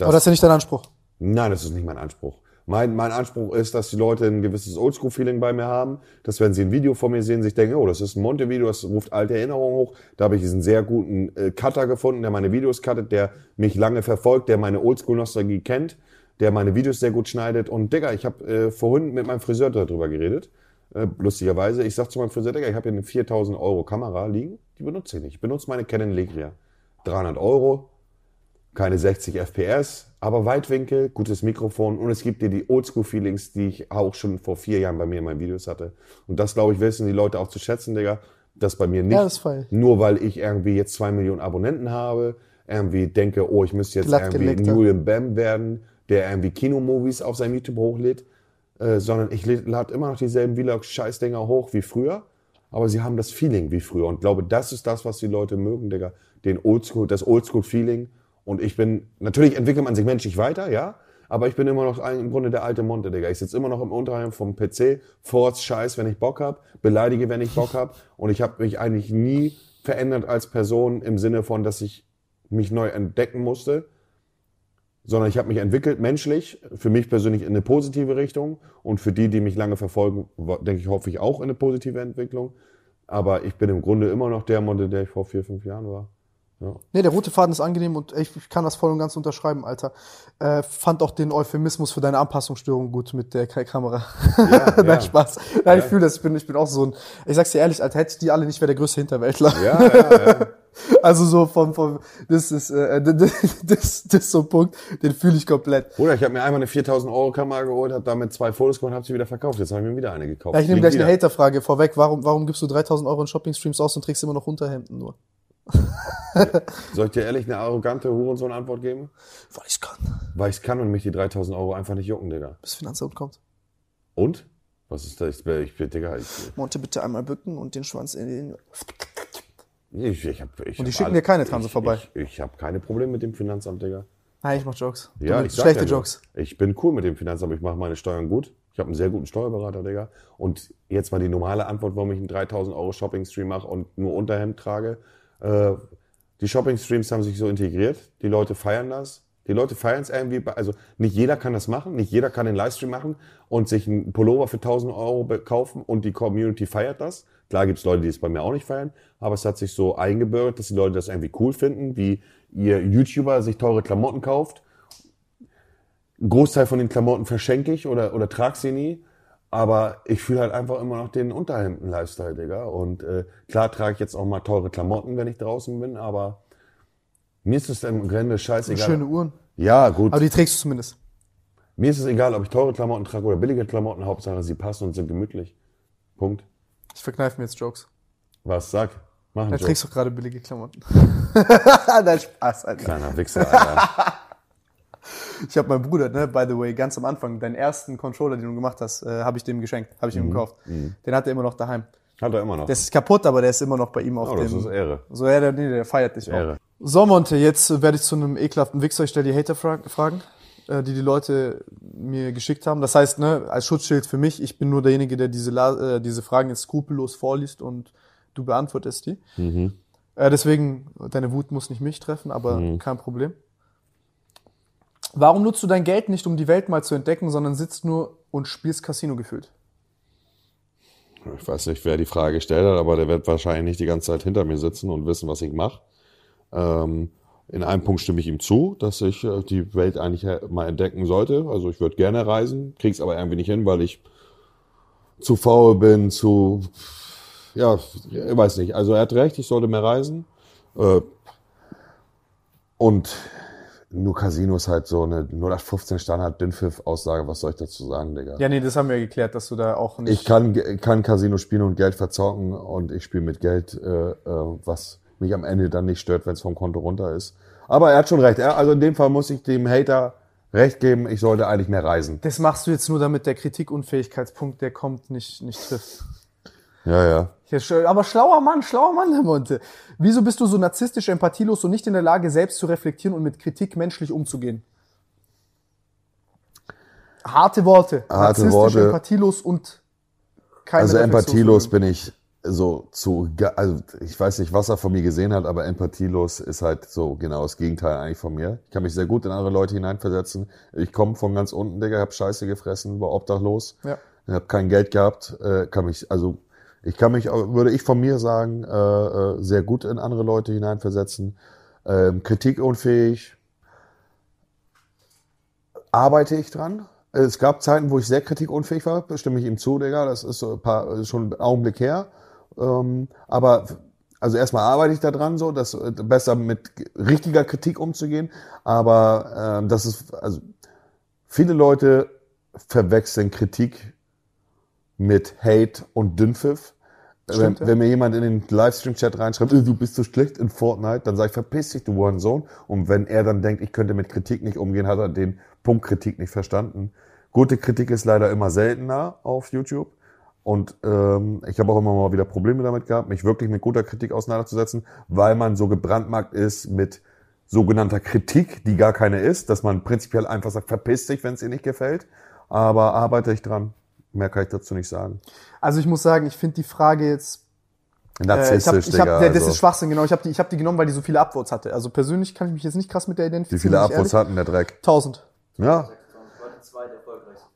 Aber das ist ja nicht dein Anspruch. Nein, das ist nicht mein Anspruch. Mein, mein Anspruch ist, dass die Leute ein gewisses Oldschool-Feeling bei mir haben, dass wenn sie ein Video von mir sehen, sich denken, oh, das ist ein Monte-Video, das ruft alte Erinnerungen hoch. Da habe ich diesen sehr guten äh, Cutter gefunden, der meine Videos cuttet, der mich lange verfolgt, der meine Oldschool-Nostalgie kennt, der meine Videos sehr gut schneidet. Und Digga, ich habe äh, vorhin mit meinem Friseur darüber geredet, äh, lustigerweise. Ich sag zu meinem Friseur, Digga, ich habe hier eine 4000 Euro Kamera liegen, die benutze ich nicht. Ich benutze meine Canon Legria. 300 Euro, keine 60 FPS, aber Weitwinkel, gutes Mikrofon und es gibt dir die Oldschool-Feelings, die ich auch schon vor vier Jahren bei mir in meinen Videos hatte. Und das, glaube ich, wissen die Leute auch zu schätzen, Digga, dass bei mir nicht, Ja, das fein. nur weil ich irgendwie jetzt zwei Millionen Abonnenten habe, irgendwie denke, oh, ich müsste jetzt irgendwie. Julian Bam werden, der irgendwie Kinomovies auf seinem YouTube hochlädt, äh, sondern ich lade immer noch dieselben Vlog-Scheißdinger hoch wie früher, aber sie haben das Feeling wie früher und glaube, das ist das, was die Leute mögen, Digga, den Oldschool, das Oldschool-Feeling und ich bin, natürlich entwickelt man sich menschlich weiter, ja, aber ich bin immer noch ein, im Grunde der alte Monte, Digga. Ich sitze immer noch im Unterheim vom PC, forts Scheiß, wenn ich Bock hab, beleidige, wenn ich Bock hab und ich habe mich eigentlich nie verändert als Person im Sinne von, dass ich mich neu entdecken musste, sondern ich habe mich entwickelt menschlich, für mich persönlich in eine positive Richtung und für die, die mich lange verfolgen, denke ich, hoffe ich auch in eine positive Entwicklung. Aber ich bin im Grunde immer noch der Monte, der ich vor vier, fünf Jahren war. Nee, der rote Faden ist angenehm und ich, ich kann das voll und ganz unterschreiben, Alter. Äh, fand auch den Euphemismus für deine Anpassungsstörung gut mit der Kamera. Nein, ja. Spaß. Nein, ich fühle das. Ich bin, ich bin auch so ein, ich sag's dir ehrlich, Alter, hätte ich die alle nicht, wäre der größte Hinterwäldler. Ja, ja, ja. Also so vom, vom, das ist, äh, das, das, das ist so ein Punkt, den fühle ich komplett. Bruder, ich habe mir einmal eine 4000 Euro Kamera geholt, habe damit zwei Fotos gemacht, habe sie wieder verkauft. Jetzt habe ich mir wieder eine gekauft. Ja, ich nehme gleich eine wieder. Haterfrage vorweg. Warum, warum gibst du 3000 Euro in Shopping-Streams aus und trägst immer noch Unterhemden nur? Soll ich dir ehrlich eine arrogante Hurensohn-Antwort geben? Weil ich kann. Weil ich kann und mich die 3000 Euro einfach nicht jucken, Digga. Bis Finanzamt kommt. Und? Was ist das? Ich bin, ich bin Digga, ich, Monte bitte einmal bücken und den Schwanz in den... ich, ich hab, ich Und die hab schicken alle- dir keine Transe ich, vorbei. Ich, ich habe keine Probleme mit dem Finanzamt, Digga. Nein, ich mach Jokes. Ja, ich Schlechte ja Jokes. Ich bin cool mit dem Finanzamt, ich mache meine Steuern gut. Ich habe einen sehr guten Steuerberater, Digga. Und jetzt mal die normale Antwort, warum ich einen 3000 Euro Shopping-Stream mache und nur Unterhemd trage. Äh, die Shopping-Streams haben sich so integriert. Die Leute feiern das. Die Leute feiern es irgendwie. Also nicht jeder kann das machen. Nicht jeder kann den Livestream machen und sich einen Pullover für 1000 Euro kaufen und die Community feiert das. Klar gibt's Leute, die es bei mir auch nicht feiern, aber es hat sich so eingebürgert, dass die Leute das irgendwie cool finden, wie ihr YouTuber sich teure Klamotten kauft ein Großteil von den Klamotten verschenke ich oder, oder trage sie nie. Aber ich fühle halt einfach immer noch den Unterhemden-Lifestyle, Digga. Und äh, klar trage ich jetzt auch mal teure Klamotten, wenn ich draußen bin, aber mir ist es im Grunde scheißegal. Schöne Uhren. Ja, gut. Aber die trägst du zumindest. Mir ist es egal, ob ich teure Klamotten trage oder billige Klamotten. Hauptsache, sie passen und sind gemütlich. Punkt. Ich verkneife mir jetzt Jokes. Was? Sag. Mach einen Da Joke. trägst du gerade billige Klamotten. Nein, Spaß, Alter. Kleiner Wichser, Alter. Ich habe meinem Bruder, ne, by the way, ganz am Anfang, deinen ersten Controller, den du gemacht hast, äh, habe ich dem geschenkt, habe ich Mhm. ihm gekauft. Den hat er immer noch daheim. Hat er immer noch. Der ist kaputt, aber der ist immer noch bei ihm auf oh, das dem. ist Ehre. So, ja, der, nee, der feiert dich Ehre. auch. So, Monte, jetzt äh, werde ich zu einem ekelhaften Wichser. Ich stelle die Hater-Fragen, äh, die die Leute mir geschickt haben. Das heißt, ne, als Schutzschild für mich, ich bin nur derjenige, der diese, La äh, diese Fragen jetzt skrupellos vorliest und du beantwortest die. Mhm. Äh, deswegen, deine Wut muss nicht mich treffen, aber kein Problem. Warum nutzt du dein Geld nicht, um die Welt mal zu entdecken, sondern sitzt nur und spielst Casino gefühlt? Ich weiß nicht, wer die Frage gestellt hat, aber der wird wahrscheinlich nicht die ganze Zeit hinter mir sitzen und wissen, was ich mache. Ähm, in einem Punkt stimme ich ihm zu, dass ich äh, die Welt eigentlich äh, mal entdecken sollte. Also ich würde gerne reisen, krieg's aber irgendwie nicht hin, weil ich zu faul bin, zu ja, ich weiß nicht. Also er hat recht, ich sollte mehr reisen. Äh, und nur Casino ist halt so eine 0815 Standard Dünnpfiff Aussage, was soll ich dazu sagen, Digga? Ja, nee, das haben wir ja geklärt, dass du da auch nicht. Ich kann, kann Casino spielen und Geld verzocken und ich spiele mit Geld, äh, äh, was mich am Ende dann nicht stört, wenn es vom Konto runter ist. Aber er hat schon recht. Er, also in dem Fall muss ich dem Hater recht geben, ich sollte eigentlich mehr reisen. Das machst du jetzt nur, damit der Kritikunfähigkeitspunkt, der kommt, nicht, nicht trifft. Ja, ja. Ja, aber schlauer Mann, schlauer Mann, Herr Monte. Wieso bist du so narzisstisch, empathielos und nicht in der Lage, selbst zu reflektieren und mit Kritik menschlich umzugehen? Harte Worte. Harte narzisstisch, Worte. empathielos und keine Also empathielos bin ich so zu, also ich weiß nicht, was er von mir gesehen hat, aber empathielos ist halt so genau das Gegenteil eigentlich von mir. Ich kann mich sehr gut in andere Leute hineinversetzen. Ich komme von ganz unten, Digga, hab Scheiße gefressen, war obdachlos. Ja. Ich habe kein Geld gehabt, äh, kann mich, also ich kann mich, würde ich von mir sagen, äh, äh, sehr gut in andere Leute hineinversetzen. Ähm, kritikunfähig arbeite ich dran. Es gab Zeiten, wo ich sehr kritikunfähig war, stimme ich ihm zu, Digga. Das ist so ein paar, schon ein Augenblick her. Ähm, aber also erstmal arbeite ich da dran, so, das äh, besser mit richtiger Kritik umzugehen. Aber ähm, das ist, also viele Leute verwechseln Kritik mit Hate und Dünnpfiff. Wenn, Stimmt, ja. wenn mir jemand in den Livestream-Chat reinschreibt, "Äh, du bist so schlecht in Fortnite, dann sage ich, verpiss dich, du Hurensohn. Und wenn er dann denkt, ich könnte mit Kritik nicht umgehen, hat er den Punkt Kritik nicht verstanden. Gute Kritik ist leider immer seltener auf YouTube. Und ähm, ich habe auch immer mal wieder Probleme damit gehabt, mich wirklich mit guter Kritik auseinanderzusetzen, weil man so gebrandmarkt ist mit sogenannter Kritik, die gar keine ist, dass man prinzipiell einfach sagt, verpiss dich, wenn es dir nicht gefällt. Aber arbeite ich dran. Mehr kann ich dazu nicht sagen. Also ich muss sagen, ich finde die Frage jetzt Äh, ich hab, Narzisstisch, ich hab, ja, das also. ist Schwachsinn, genau. Ich habe die, ich hab die genommen, weil die so viele Upvotes hatte. Also persönlich kann ich mich jetzt nicht krass mit der identifizieren. Wie viele ehrlich. hatten der Dreck? 1000. Ja,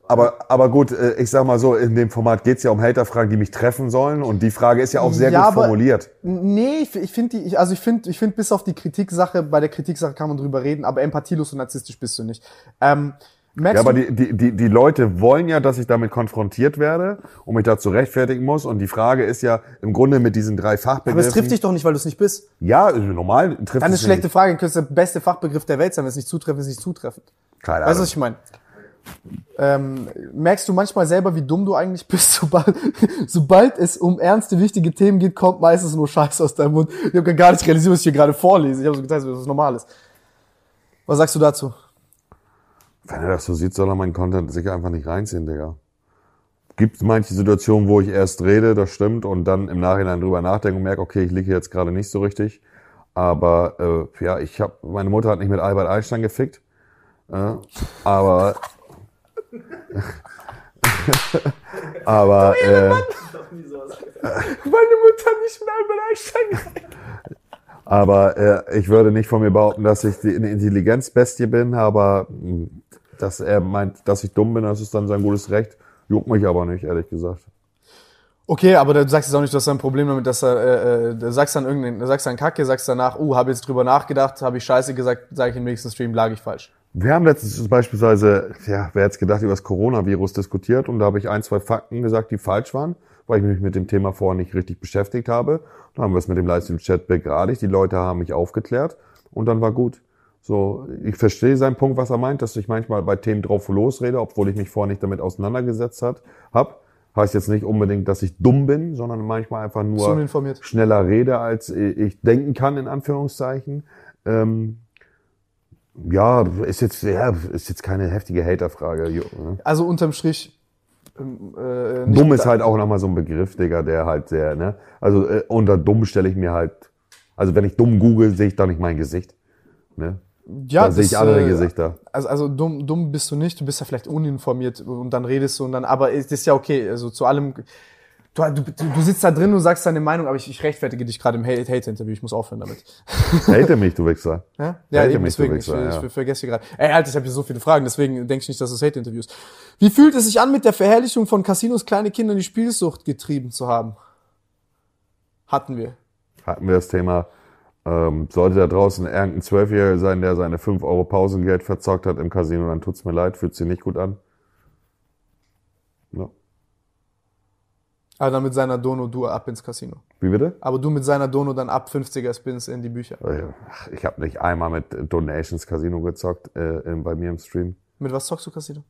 Aber, aber gut, äh, ich sag mal so, in dem Format geht's ja um Haterfragen, die mich treffen sollen. Und die Frage ist ja auch sehr Ja, gut formuliert. Nee, ich, ich finde die, ich, also ich finde, ich finde bis auf die Kritiksache, bei der Kritiksache kann man drüber reden, aber empathielos und narzisstisch bist du nicht. Ähm, merkst Ja, aber die, die, die, die Leute wollen ja, dass ich damit konfrontiert werde und mich dazu rechtfertigen muss. Und die Frage ist ja im Grunde mit diesen drei Fachbegriffen. aber es trifft dich doch nicht, weil du es nicht bist. Ja, normal trifft Dann es ist schlechte mich Frage, dann könnte der beste Fachbegriff der Welt sein, wenn es nicht zutreffend ist, nicht zutreffend. nicht. Keine Weißt du, Ahnung. was ich meine? Ähm, merkst du manchmal selber, wie dumm du eigentlich bist, sobald, sobald es um ernste, wichtige Themen geht, kommt meistens nur Scheiß aus deinem Mund. Ich habe gar nicht realisiert, was ich hier gerade vorlese. Ich habe so getan, dass das normal ist. Was sagst du dazu? Wenn er das so sieht, soll er meinen Content sicher einfach nicht reinziehen, Digga. Gibt manche Situationen, wo ich erst rede, das stimmt, und dann im Nachhinein drüber nachdenke und merke, okay, ich liege jetzt gerade nicht so richtig. Aber äh, ja, ich habe, meine Mutter hat nicht mit Albert Einstein gefickt. Äh, aber aber äh, Meine Mutter nicht mit Albert Einstein. Aber äh, ich würde nicht von mir behaupten, dass ich die, eine Intelligenzbestie bin, aber mh, dass er meint, dass ich dumm bin, das ist dann sein gutes Recht. Juckt mich aber nicht, ehrlich gesagt. Okay, aber du sagst jetzt auch nicht, du hast ein Problem damit, dass er, äh, äh, sagst dann irgendeinen, sagst dann Kacke, sagst danach, uh, habe jetzt drüber nachgedacht, habe ich Scheiße gesagt, sage ich im nächsten Stream, lag ich falsch. Wir haben letztens beispielsweise, ja, wer hätte gedacht, über das Coronavirus diskutiert und da habe ich ein, zwei Fakten gesagt, die falsch waren, weil ich mich mit dem Thema vorher nicht richtig beschäftigt habe. Dann haben wir es mit dem Livestream-Chat begradigt, die Leute haben mich aufgeklärt und dann war gut. So, ich verstehe seinen Punkt, was er meint, dass ich manchmal bei Themen drauf losrede, obwohl ich mich vorher nicht damit auseinandergesetzt hat, hab. Heißt jetzt nicht unbedingt, dass ich dumm bin, sondern manchmal einfach nur schneller rede, als ich denken kann, in Anführungszeichen. Ähm, ja, ist jetzt, ja, ist jetzt keine heftige Haterfrage. ne? Also unterm Strich, ähm, äh, Dumm ist halt auch nochmal so ein Begriff, Digga, der halt sehr, ne? Also äh, unter dumm stelle ich mir halt, also wenn ich dumm google, sehe ich da nicht mein Gesicht. Ne? Ja, da sehe das, ich andere äh, Gesichter. Also, also dumm, dumm bist du nicht, du bist ja vielleicht uninformiert und dann redest du und dann, aber es ist ja okay, also zu allem, du, du, du sitzt da drin und sagst deine Meinung, aber ich, ich rechtfertige dich gerade im Hate- Hate-Interview, ich muss aufhören damit. Hate mich, du Wichser. Ja, ja Hate eben, mich, du deswegen, ich, Wichser, ich, ja. vergesse hier gerade. Ey, Alter, ich habe hier so viele Fragen, deswegen denke ich nicht, dass es Hate-Interview ist. Wie fühlt es sich an, mit der Verherrlichung von Casinos kleine Kinder in die Spielsucht getrieben zu haben? Hatten wir. Hatten wir das Thema, ähm, sollte da draußen irgendein Zwölfjähriger sein, der seine 5 Euro Pausengeld verzockt hat im Casino, dann tut's mir leid, fühlt sich nicht gut an. Ja. Aber dann mit seiner Dono du ab ins Casino. Wie bitte? Aber du mit seiner Dono dann ab 50er Spins in die Bücher. Ach, Ich habe nicht einmal mit Donations Casino gezockt äh, bei mir im Stream. Mit was zockst du Casino?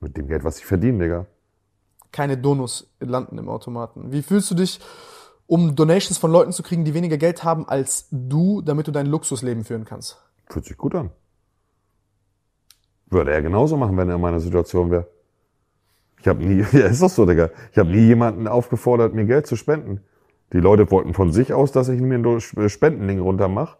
Mit dem Geld, was ich verdiene, Digga. Keine Donos landen im Automaten. Wie fühlst du dich, um Donations von Leuten zu kriegen, die weniger Geld haben als du, damit du dein Luxusleben führen kannst? Fühlt sich gut an. Würde er genauso machen, wenn er in meiner Situation wäre. Ich habe nie, ja, ist doch so, Digga. Ich habe nie jemanden aufgefordert, mir Geld zu spenden. Die Leute wollten von sich aus, dass ich mir ein Spendending runtermache.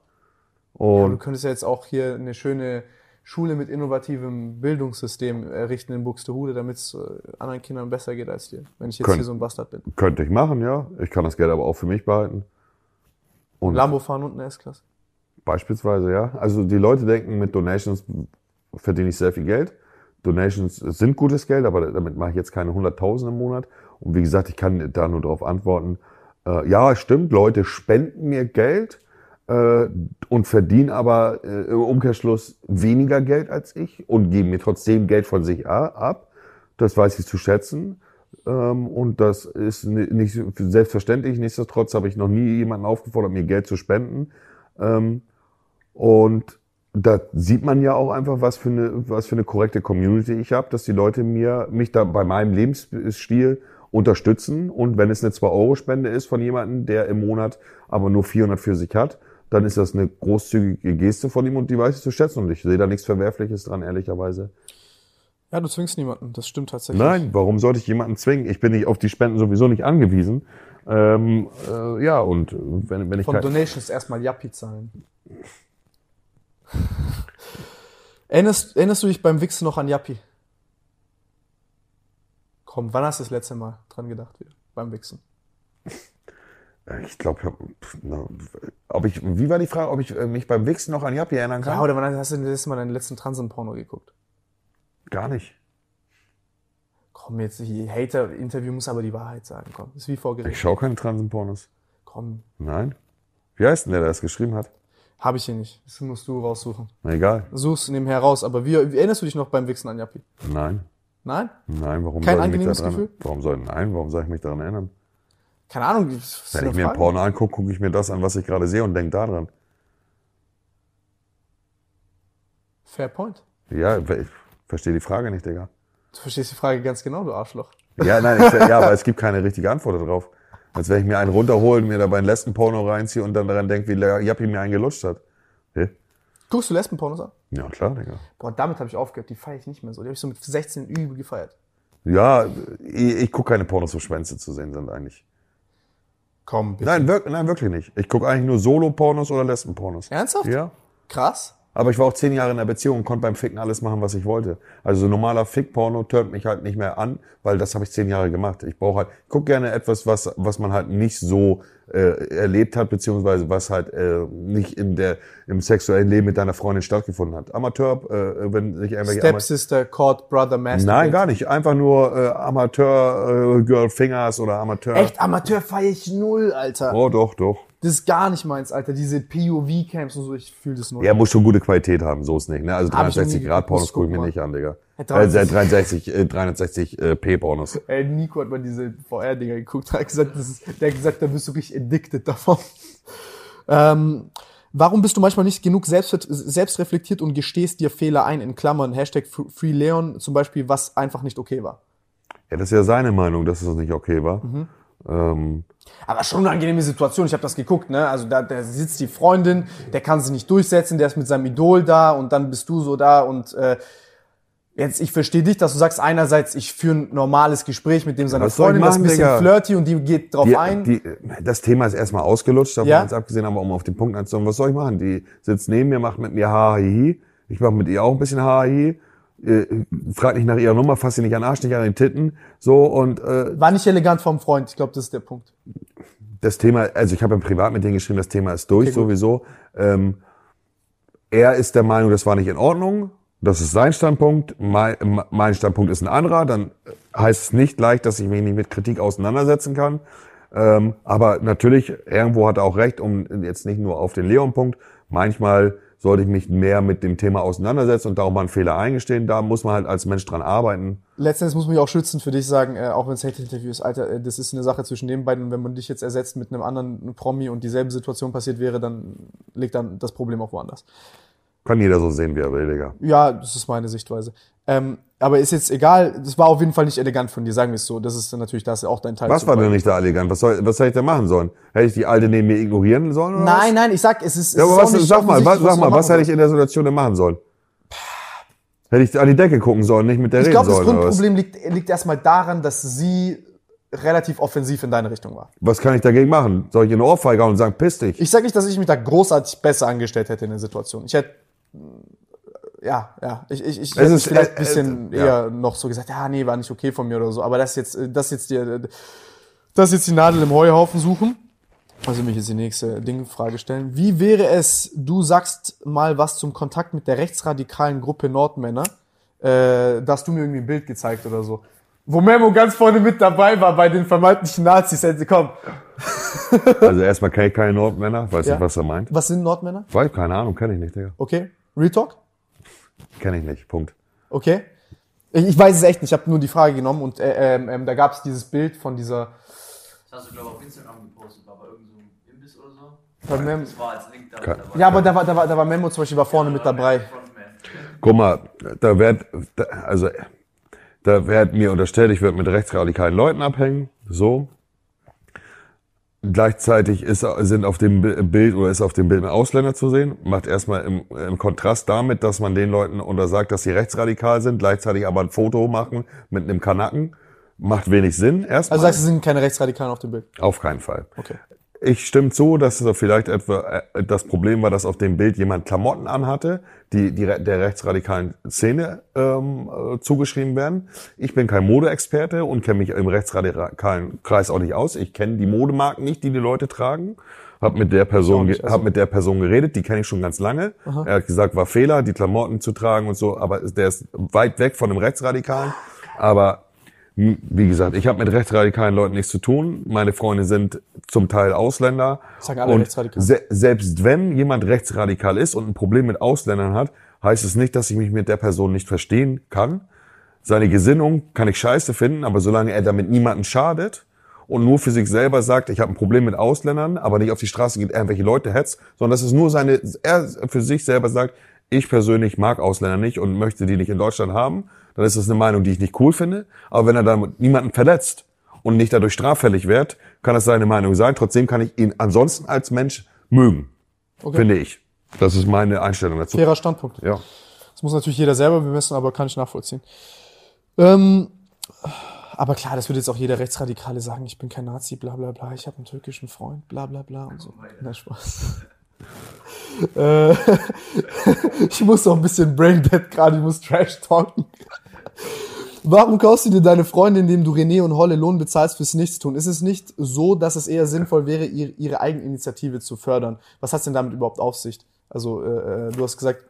Ja, Und du könntest ja jetzt auch hier eine schöne Schule mit innovativem Bildungssystem errichten in Buxtehude, damit es äh, anderen Kindern besser geht als dir. Wenn ich jetzt Könnt- hier so ein Bastard bin. könnte ich machen, ja. Ich kann das Geld aber auch für mich behalten. Und Lambo fahren und eine S-Klasse. Beispielsweise, ja. Also die Leute denken, mit Donations verdiene ich sehr viel Geld. Donations sind gutes Geld, aber damit mache ich jetzt keine 100.000 im Monat. Und wie gesagt, ich kann da nur darauf antworten, äh, ja, stimmt, Leute spenden mir Geld äh, und verdienen aber äh, im Umkehrschluss weniger Geld als ich und geben mir trotzdem Geld von sich ab. Das weiß ich zu schätzen. Ähm, und das ist ni- nicht selbstverständlich. Nichtsdestotrotz habe ich noch nie jemanden aufgefordert, mir Geld zu spenden. Ähm, und da sieht man ja auch einfach, was für eine, was für eine korrekte Community ich habe, dass die Leute mir, mich da bei meinem Lebensstil unterstützen. Und wenn es eine 2-Euro-Spende ist von jemandem, der im Monat aber nur 400 für sich hat, dann ist das eine großzügige Geste von ihm und die weiß ich zu schätzen. Und ich sehe da nichts Verwerfliches dran, ehrlicherweise. Ja, du zwingst niemanden, das stimmt tatsächlich. Nein, warum sollte ich jemanden zwingen? Ich bin nicht auf die Spenden sowieso nicht angewiesen. Ähm, äh, ja, und wenn, wenn ich Von Donations erstmal Yappi zahlen. erinnerst, erinnerst du dich beim Wichsen noch an Yappi? Komm, wann hast du das letzte Mal dran gedacht wieder? Beim Wichsen. Ich glaube, ob ich, wie war die Frage, ob ich äh, mich beim Wichsen noch an Jappi erinnern kann? Ja, oder wann hast du das letzte Mal deinen letzten Transen-Porno geguckt? Gar nicht. Komm jetzt, die Hater-Interview muss aber die Wahrheit sagen. Komm, ist wie vor Ich schaue keine Transenpornos. Komm, Nein. Wie heißt denn der, der das geschrieben hat? habe ich hier nicht. Das musst du raussuchen. Na egal. Such's nebenher raus. Aber wie, wie erinnerst du dich noch beim Wichsen an Jappi? Nein. Nein? Nein, warum Kein soll ich mich daran, Gefühl? Warum soll, nein, warum soll ich mich daran erinnern? Keine Ahnung. ist Wenn ich mir ein. Porno angucke, gucke ich mir das an, was ich gerade sehe und denke daran. Fair point. Ja, ich verstehe die Frage nicht, Digga. Du verstehst die Frage ganz genau, du Arschloch. Ja, nein, ich, ja, aber es gibt keine richtige Antwort darauf. Als wenn ich mir einen runterhole, mir dabei einen Lesben-Porno reinziehe und dann daran denke, wie Jappi mir einen gelutscht hat. Hä? Guckst du Lesbenpornos an? Ja, klar, Digga. Boah, damit habe ich aufgehört. Die feiere ich nicht mehr so. Die habe ich so mit 16 übel gefeiert. Ja, ich, ich gucke keine Pornos, wo Schwänze zu sehen sind eigentlich. Komm, bitte. Nein, wirk, nein wirklich nicht. Ich gucke eigentlich nur Solo-Pornos oder Lesben-Pornos. Ernsthaft? Ja. Krass. Aber ich war auch zehn Jahre in einer Beziehung und konnte beim Ficken alles machen, was ich wollte. Also so normaler Fick-Porno turnt mich halt nicht mehr an, weil das habe ich zehn Jahre gemacht. Ich brauche halt, ich guck gerne etwas, was, was man halt nicht so äh, erlebt hat, beziehungsweise was halt äh, nicht in der im sexuellen Leben mit deiner Freundin stattgefunden hat. Amateur, äh, wenn sich irgendwelche Stepsister, Court, Brother, Master. Nein, gar nicht. Einfach nur äh, Amateur äh, Girl Fingers oder Amateur. Echt, Amateur feiere ich null, Alter. Oh, doch, doch. Das ist gar nicht meins, Alter. Diese POV-Camps und so, ich fühle das null. Ja, muss schon gute Qualität haben, so ist nicht. Ne? Also Hab ich noch nie 360 Grad Pornos gucke ich mir nicht an, Digga. Ja, Äh, 360, äh, 360 äh, P Pornos. Ey, Nico hat mal diese VR-Dinger geguckt, hat gesagt, das ist, der hat gesagt, da bist du richtig addicted davon. Ähm, warum bist du manchmal nicht genug selbst, selbstreflektiert und gestehst dir Fehler ein, in Klammern, Hashtag FreeLeon zum Beispiel, was einfach nicht okay war? Ja, das ist ja seine Meinung, dass es nicht okay war. Mhm. Ähm, Aber schon eine angenehme Situation, ich habe das geguckt, ne? Also da, da sitzt die Freundin, der kann sich nicht durchsetzen, der ist mit seinem Idol da und dann bist du so da und äh, jetzt, ich verstehe dich, dass du sagst, einerseits, ich führe ein normales Gespräch mit dem seiner Was Freundin, das ist ein machen, bisschen Digga? flirty und die geht drauf die, ein. die, das Thema ist erstmal ausgelutscht, davon Ja. jetzt abgesehen, aber um auf den Punkt einzukommen, was soll ich machen? Die sitzt neben mir, macht mit mir Hahihi. Ich mache mit ihr auch ein bisschen Hahihi. Äh, frag nicht nach ihrer Nummer, fass sie nicht an den Arsch, nicht an den Titten. So, und äh, War nicht elegant vom Freund, ich glaube, das ist der Punkt. das Thema, also ich habe im Privat mit denen geschrieben, das Thema ist durch Okay, sowieso. Ähm, er ist der Meinung, das war nicht in Ordnung. Das ist sein Standpunkt. Mein, mein Standpunkt ist ein anderer. Dann heißt es nicht leicht, dass ich mich nicht mit Kritik auseinandersetzen kann. Ähm, aber natürlich, irgendwo hat er auch recht, um jetzt nicht nur auf den Leon-Punkt. Manchmal sollte ich mich mehr mit dem Thema auseinandersetzen und da auch mal einen Fehler eingestehen. Da muss man halt als Mensch dran arbeiten. Letztendlich muss man ja auch schützen für dich sagen, äh, auch wenn es Hate-Interview ist, Alter, äh, das ist eine Sache zwischen den beiden und wenn man dich jetzt ersetzt mit einem anderen Promi und dieselbe Situation passiert wäre, dann liegt dann das Problem auch woanders. Kann jeder so sehen, wie er will, Digga. Ja, das ist meine Sichtweise. Ähm, aber ist jetzt egal, das war auf jeden Fall nicht elegant von dir, sagen wir es so. Das ist natürlich, da ist ja auch dein Teil. Was war denn nicht da elegant? Was soll, was soll ich denn machen sollen? Hätte ich die Alte neben mir ignorieren sollen? Oder was? Nein, nein, ich sag, es ist. Ja, aber was, sag mal, was, sag mal, was hätte ich in der Situation denn machen sollen? Hätte ich an die Decke gucken sollen, nicht mit der Ich reden glaube, das sollen oder was? Grundproblem liegt, liegt erstmal daran, dass sie relativ offensiv in deine Richtung war. Was kann ich dagegen machen? Soll ich in eine Ohrfeige und sagen, piss dich? Ich sage nicht, dass ich mich da großartig besser angestellt hätte in der Situation. Ich hätte ja, ja, ich, ich, ich hätte ist- vielleicht ein äh, bisschen äh, ja. eher noch so gesagt, ja, nee, war nicht okay von mir oder so. Aber das jetzt, äh, das jetzt die, das jetzt die Nadel im Heuhaufen suchen. Also mich jetzt die nächste Dingfrage stellen. Wie wäre es, du sagst mal was zum Kontakt mit der rechtsradikalen Gruppe Nordmänner, äh, da hast du mir irgendwie ein Bild gezeigt oder so. Wo Memo ganz vorne mit dabei war bei den vermeintlichen Nazis. Hätte, komm, Also erstmal kenne ich keine Nordmänner, weiß Ja. nicht, was er meint. was sind Nordmänner? Weiß, keine Ahnung, kenne ich nicht, Digga. Okay, Real Talk? Kenne ich nicht, Punkt. Okay. Ich, ich weiß es echt nicht, ich habe nur die Frage genommen und äh, ähm, ähm, da gab es dieses Bild von dieser. Das hast du, glaube ich, auf Instagram gepostet, war bei irgendeinem so Imbiss oder so. Von Mem Das war als Link da dabei. ja, aber da war, da, war, da war Memo zum Beispiel war vorne mit dabei. Guck mal, da wird, da, also, da wird mir unterstellt, ich würde mit rechtsradikalen Leuten abhängen, so. Gleichzeitig ist, sind auf dem Bi- Bild oder ist auf dem Bild ein Ausländer zu sehen. Macht erstmal im, im Kontrast damit, dass man den Leuten untersagt, dass sie rechtsradikal sind, gleichzeitig aber ein Foto machen mit einem Kanaken. Macht wenig Sinn. Erstmal. Also sagst du, es sind keine Rechtsradikalen auf dem Bild. auf keinen Fall. Okay. Ich stimme zu, dass es vielleicht etwa äh, das Problem war, dass auf dem Bild jemand Klamotten anhatte, die, die der rechtsradikalen Szene ähm, äh, zugeschrieben werden. Ich bin kein Modeexperte und kenne mich im rechtsradikalen Kreis auch nicht aus. Ich kenne die Modemarken nicht, die die Leute tragen. Hab mit der Person, nicht, also- hab mit der Person geredet, die kenne ich schon ganz lange. Er hat gesagt, war Fehler, die Klamotten zu tragen und so, aber der ist weit weg von dem Rechtsradikalen. Aber Wie gesagt, ich habe mit rechtsradikalen Leuten nichts zu tun. Meine Freunde sind zum Teil Ausländer. Sagen alle und rechtsradikal. se selbst wenn jemand rechtsradikal ist und ein Problem mit Ausländern hat, heißt es nicht, dass ich mich mit der Person nicht verstehen kann. Seine Gesinnung kann ich scheiße finden, aber solange er damit niemanden schadet und nur für sich selber sagt, ich habe ein Problem mit Ausländern, aber nicht auf die Straße geht, irgendwelche Leute hetzt, sondern dass es nur seine, er für sich selber sagt, ich persönlich mag Ausländer nicht und möchte die nicht in Deutschland haben, dann ist das eine Meinung, die ich nicht cool finde. Aber wenn er damit niemanden verletzt und nicht dadurch straffällig wird, kann das seine Meinung sein. Trotzdem kann ich ihn ansonsten als Mensch mögen, finde ich. Das ist meine Einstellung dazu. Fairer Standpunkt. Ja. Das muss natürlich jeder selber bemessen, aber kann ich nachvollziehen. Ähm, aber klar, das würde jetzt auch jeder Rechtsradikale sagen, ich bin kein Nazi, bla bla bla, ich habe einen türkischen Freund, bla bla bla und so. Na Spaß. äh, ich muss auch ein bisschen Braindead gerade, ich muss Trash talken. Warum kaufst du dir deine Freunde, indem du René und Holle Lohn bezahlst fürs Nichtstun? Ist es nicht so, dass es eher sinnvoll wäre, ihre, ihre Eigeninitiative zu fördern? Was hat's denn damit überhaupt auf sich? Also, äh, äh, du hast gesagt,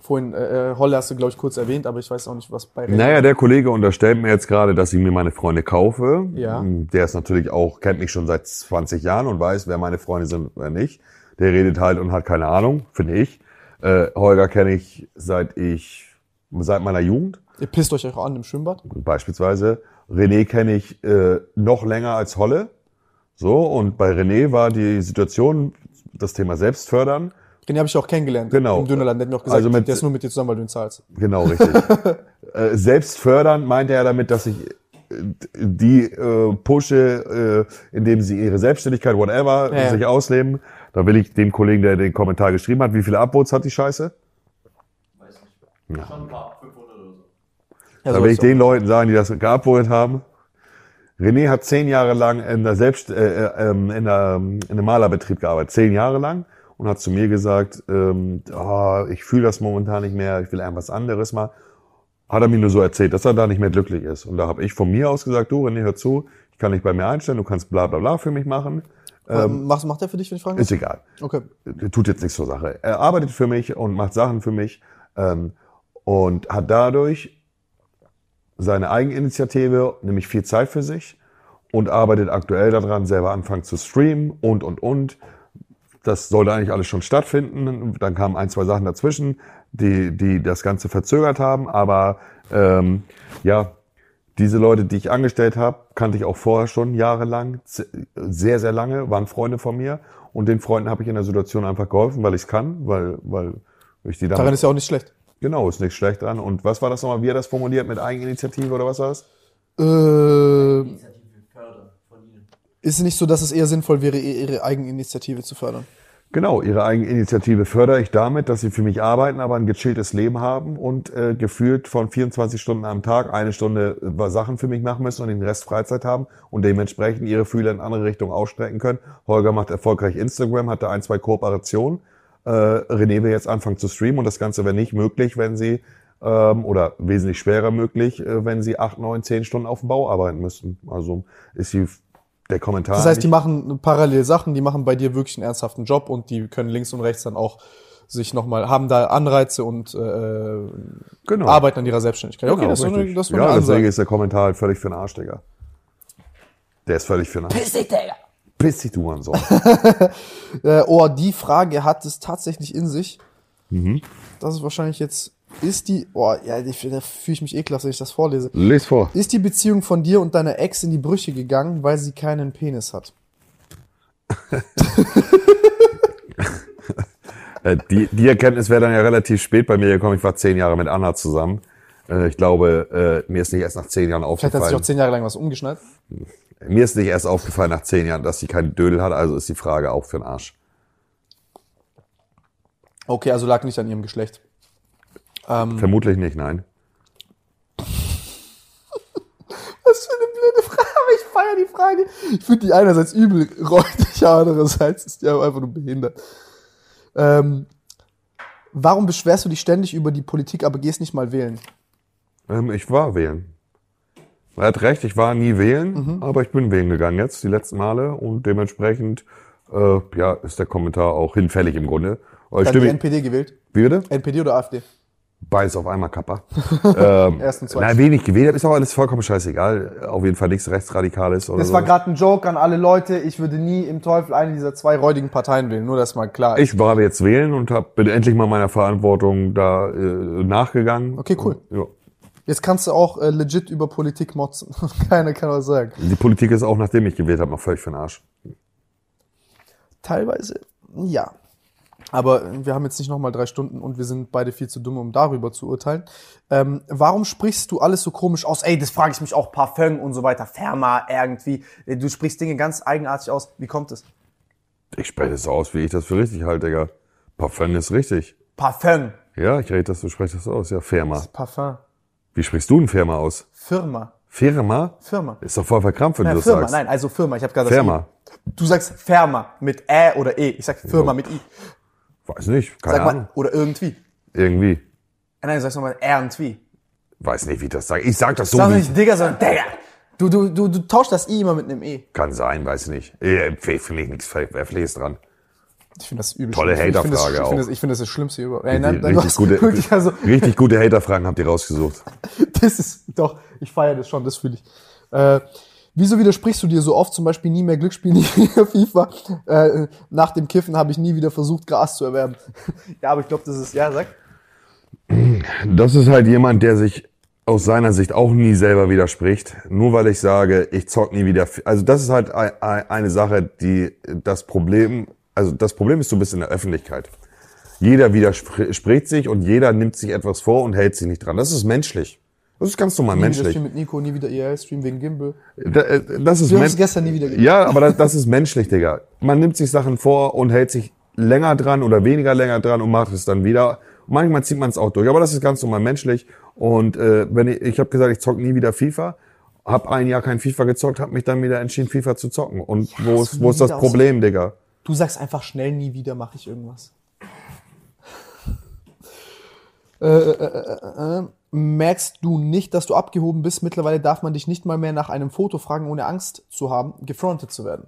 vorhin, äh, äh, Holle hast du, glaube ich, kurz erwähnt, aber ich weiß auch nicht, was bei René Naja, der Kollege unterstellt mir jetzt gerade, dass ich mir meine Freunde kaufe. Ja. Der ist natürlich auch, kennt mich schon seit 20 Jahren und weiß, wer meine Freunde sind oder nicht. Der redet halt und hat keine Ahnung, finde ich. Äh, Holger kenne ich seit ich, seit meiner Jugend Ihr pisst euch auch an im Schwimmbad? beispielsweise. René kenne ich äh, noch länger als Holle. So, und bei René war die Situation, das Thema Selbstfördern. René habe ich auch kennengelernt. Genau. Im Dönerland. Der hat mir auch gesagt, Also mit- der ist nur mit dir zusammen, weil du ihn zahlst. Genau, richtig. äh, Selbstfördern meinte er damit, dass ich äh, die äh, pushe, äh, indem sie ihre Selbstständigkeit, whatever, Ja, ja. sich ausleben. Da will ich dem Kollegen, der den Kommentar geschrieben hat, wie viele Upvotes hat die Scheiße? Weiß nicht. Schon ein paar, 500 oder so. Ja, Da so will ich den Leuten sagen, die das geupvotet haben. René hat zehn Jahre lang in der Selbst, äh, äh, ähm, in, der, in einem Malerbetrieb gearbeitet, zehn Jahre lang und hat zu mir gesagt, ähm, oh, ich fühle das momentan nicht mehr, ich will irgendwas anderes mal. Hat er mir nur so erzählt, dass er da nicht mehr glücklich ist. Und da habe ich von mir aus gesagt, du René, hör zu, ich kann dich bei mir einstellen, du kannst bla bla bla für mich machen. Ähm, was macht er für dich, wenn ich fragen darf? Ist egal Okay. tut jetzt nichts zur Sache. Er arbeitet für mich und macht Sachen für mich ähm, und hat dadurch seine Eigeninitiative, nämlich viel Zeit für sich und arbeitet aktuell daran, selber anfangen zu streamen und, und, und. Das sollte eigentlich alles schon stattfinden. Dann kamen ein, zwei Sachen dazwischen, die, die das Ganze verzögert haben. Aber ähm, ja, diese Leute, die ich angestellt habe, kannte ich auch vorher schon jahrelang, sehr, sehr lange, waren Freunde von mir. Und den Freunden habe ich in der Situation einfach geholfen, weil ich es kann, weil, weil ich die Daran damit, ist ja auch nicht schlecht. Genau, ist nichts schlecht dran. Und was war das nochmal, wie er das formuliert mit Eigeninitiative oder was war das? Äh, Initiative fördern von Ihnen. ist es nicht so, dass es eher sinnvoll wäre, ihre Eigeninitiative zu fördern? Genau, ihre Eigeninitiative fördere ich damit, dass sie für mich arbeiten, aber ein gechilltes Leben haben und äh, gefühlt von 24 Stunden am Tag eine Stunde äh, Sachen für mich machen müssen und den Rest Freizeit haben und dementsprechend ihre Fühler in andere Richtungen ausstrecken können. Holger macht erfolgreich Instagram, hatte ein, zwei Kooperationen. Äh, René will jetzt anfangen zu streamen und das Ganze wäre nicht möglich, wenn sie ähm, oder wesentlich schwerer möglich, äh, wenn sie acht, neun, zehn Stunden auf dem Bau arbeiten müssten. Also ist die, der Kommentar. Das heißt, die machen parallel Sachen, die machen bei dir wirklich einen ernsthaften Job und die können links und rechts dann auch sich nochmal, haben da Anreize und äh, genau. arbeiten an ihrer Selbstständigkeit. Okay, Genau, das ist so eine, richtig. das so ja, eine deswegen Ansage. ist der Kommentar halt völlig für den Arsch, Digga. Der ist völlig für den Arsch. Piss dich, Digga! Piss dich, du oh, die Frage hat es tatsächlich in sich. Mhm. Das ist wahrscheinlich jetzt, ist die, oh, ja, ich, da fühle ich mich ekelhaft, wenn ich das vorlese. Lies vor. Ist die Beziehung von dir und deiner Ex in die Brüche gegangen, weil sie keinen Penis hat? Äh, die, die Erkenntnis wäre dann ja relativ spät bei mir gekommen. Ich war zehn Jahre mit Anna zusammen. Äh, ich glaube, äh, mir ist nicht erst nach zehn Jahren Vielleicht hat sich auch aufgefallen. zehn Jahre lang was umgeschnallt. Mir ist nicht erst aufgefallen nach zehn Jahren, dass sie keinen Dödel hat. Also ist die Frage auch für den Arsch. Okay, also lag nicht an ihrem Geschlecht. Ähm, Vermutlich nicht, nein. Was für eine blöde Frage, aber ich feiere die Frage. Ich finde die einerseits übel räudig, aber andererseits ist die einfach nur behindert. Ähm, warum beschwerst du dich ständig über die Politik, aber gehst nicht mal wählen? Ähm, ich war wählen. Er hat recht, ich war nie wählen, Mhm. aber ich bin wählen gegangen jetzt, die letzten Male. Und dementsprechend, äh, ja, ist der Kommentar auch hinfällig im Grunde. Dann die stimme, NPD gewählt? wie bitte? NPD oder AfD? Beides auf einmal Kappa. ähm, Ersten, zweiten. Nein, wenig gewählt habe, ist auch alles vollkommen scheißegal. Auf jeden Fall nichts Rechtsradikales oder Das so. war gerade ein Joke an alle Leute. Ich würde nie im Teufel eine dieser zwei räudigen Parteien wählen. Nur, dass mal klar ist. ich war jetzt wählen und hab, bin endlich mal meiner Verantwortung da äh, nachgegangen. Okay, cool. Ja. Jetzt kannst du auch äh, legit über Politik motzen. Keiner kann was sagen. Die Politik ist auch, nachdem ich gewählt habe, noch völlig für den Arsch. Teilweise, ja. Aber wir haben jetzt nicht nochmal drei Stunden und wir sind beide viel zu dumm, um darüber zu urteilen. Ähm, warum sprichst du alles so komisch aus? Ey, das frage ich mich auch, Parfum und so weiter, Ferma irgendwie. Du sprichst Dinge ganz eigenartig aus. Wie kommt es? Ich spreche das so aus, wie ich das für richtig halte, Digga. Parfum ist richtig. Parfum. Ja, ich rede das, du sprichst das aus. Ja, Firma. Parfum. Wie sprichst du ein Firma aus? Firma. Firma? Firma. Ist doch voll verkrampft, wenn Ja, du das Firma. sagst. Nein, also Firma. Ich habe gerade Firma. Du sagst Firma mit Ä oder E. Ich sag Firma mit I. Weiß nicht, keine Sag Ahnung. mal, oder irgendwie. Irgendwie. Äh, Nein, du sagst nochmal irgendwie. Weiß nicht, wie ich das sage. Ich sag das so, Sag wie nicht Digga, sondern Digga. Du, du, du, du tauschst das I immer mit einem E. kann sein, weiß nicht. Äh, Finde ich nichts Verwerfliches dran. Ich finde das übel. Tolle Haterfrage Ich finde auch. das, ich finde das das Schlimmste über. Ey, Die- nein, nein, richtig, gute, wirklich, also, richtig gute Haterfragen habt ihr rausgesucht. das ist, doch, ich feiere das schon, das fühle ich. Äh, wieso widersprichst du dir so oft, zum Beispiel nie mehr Glücksspiel, nie mehr FIFA? Äh, nach dem Kiffen habe ich nie wieder versucht, Gras zu erwerben. ja, aber ich glaube, das ist, ja, sag. Das ist halt jemand, der sich aus seiner Sicht auch nie selber widerspricht. Nur weil ich sage, ich zock nie wieder. Also das ist halt ei- ei- eine Sache, die das Problem, also das Problem ist ein bisschen in der Öffentlichkeit. Jeder widerspricht sich und jeder nimmt sich etwas vor und hält sich nicht dran. Das ist menschlich. Das ist ganz normal Nie wieder menschlich. Stream mit Nico, nie wieder ERL-Stream wegen Gimbal. Da- äh, Das ist Wir haben es gestern nie wieder gesehen. Ja, aber das, das ist menschlich, Digga. Man nimmt sich Sachen vor und hält sich länger dran oder weniger länger dran und macht es dann wieder. Manchmal zieht man es auch durch, aber das ist ganz normal menschlich. Und äh, wenn ich, ich habe gesagt, ich zock nie wieder FIFA, habe ein Jahr kein FIFA gezockt, habe mich dann wieder entschieden, FIFA zu zocken. Und wo hast ist, du wo ist das Problem, Digga? Du sagst einfach schnell, nie wieder mache ich irgendwas. Äh, äh, äh, äh, merkst du nicht, dass du abgehoben bist? Mittlerweile darf man dich nicht mal mehr nach einem Foto fragen, ohne Angst zu haben, gefrontet zu werden.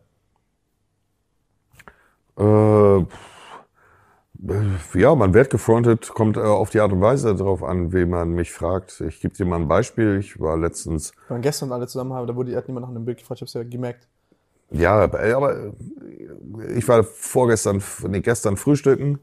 Äh, ja, man wird gefrontet, kommt äh, auf die Art und Weise darauf an, wie man mich fragt. Ich gebe dir mal ein Beispiel. Ich war letztens Wir waren gestern alle zusammen, da wurde hat niemand nach einem Bild gefragt, ich hab's ja gemerkt. Ja, aber aber ich war vorgestern, nee, gestern frühstücken.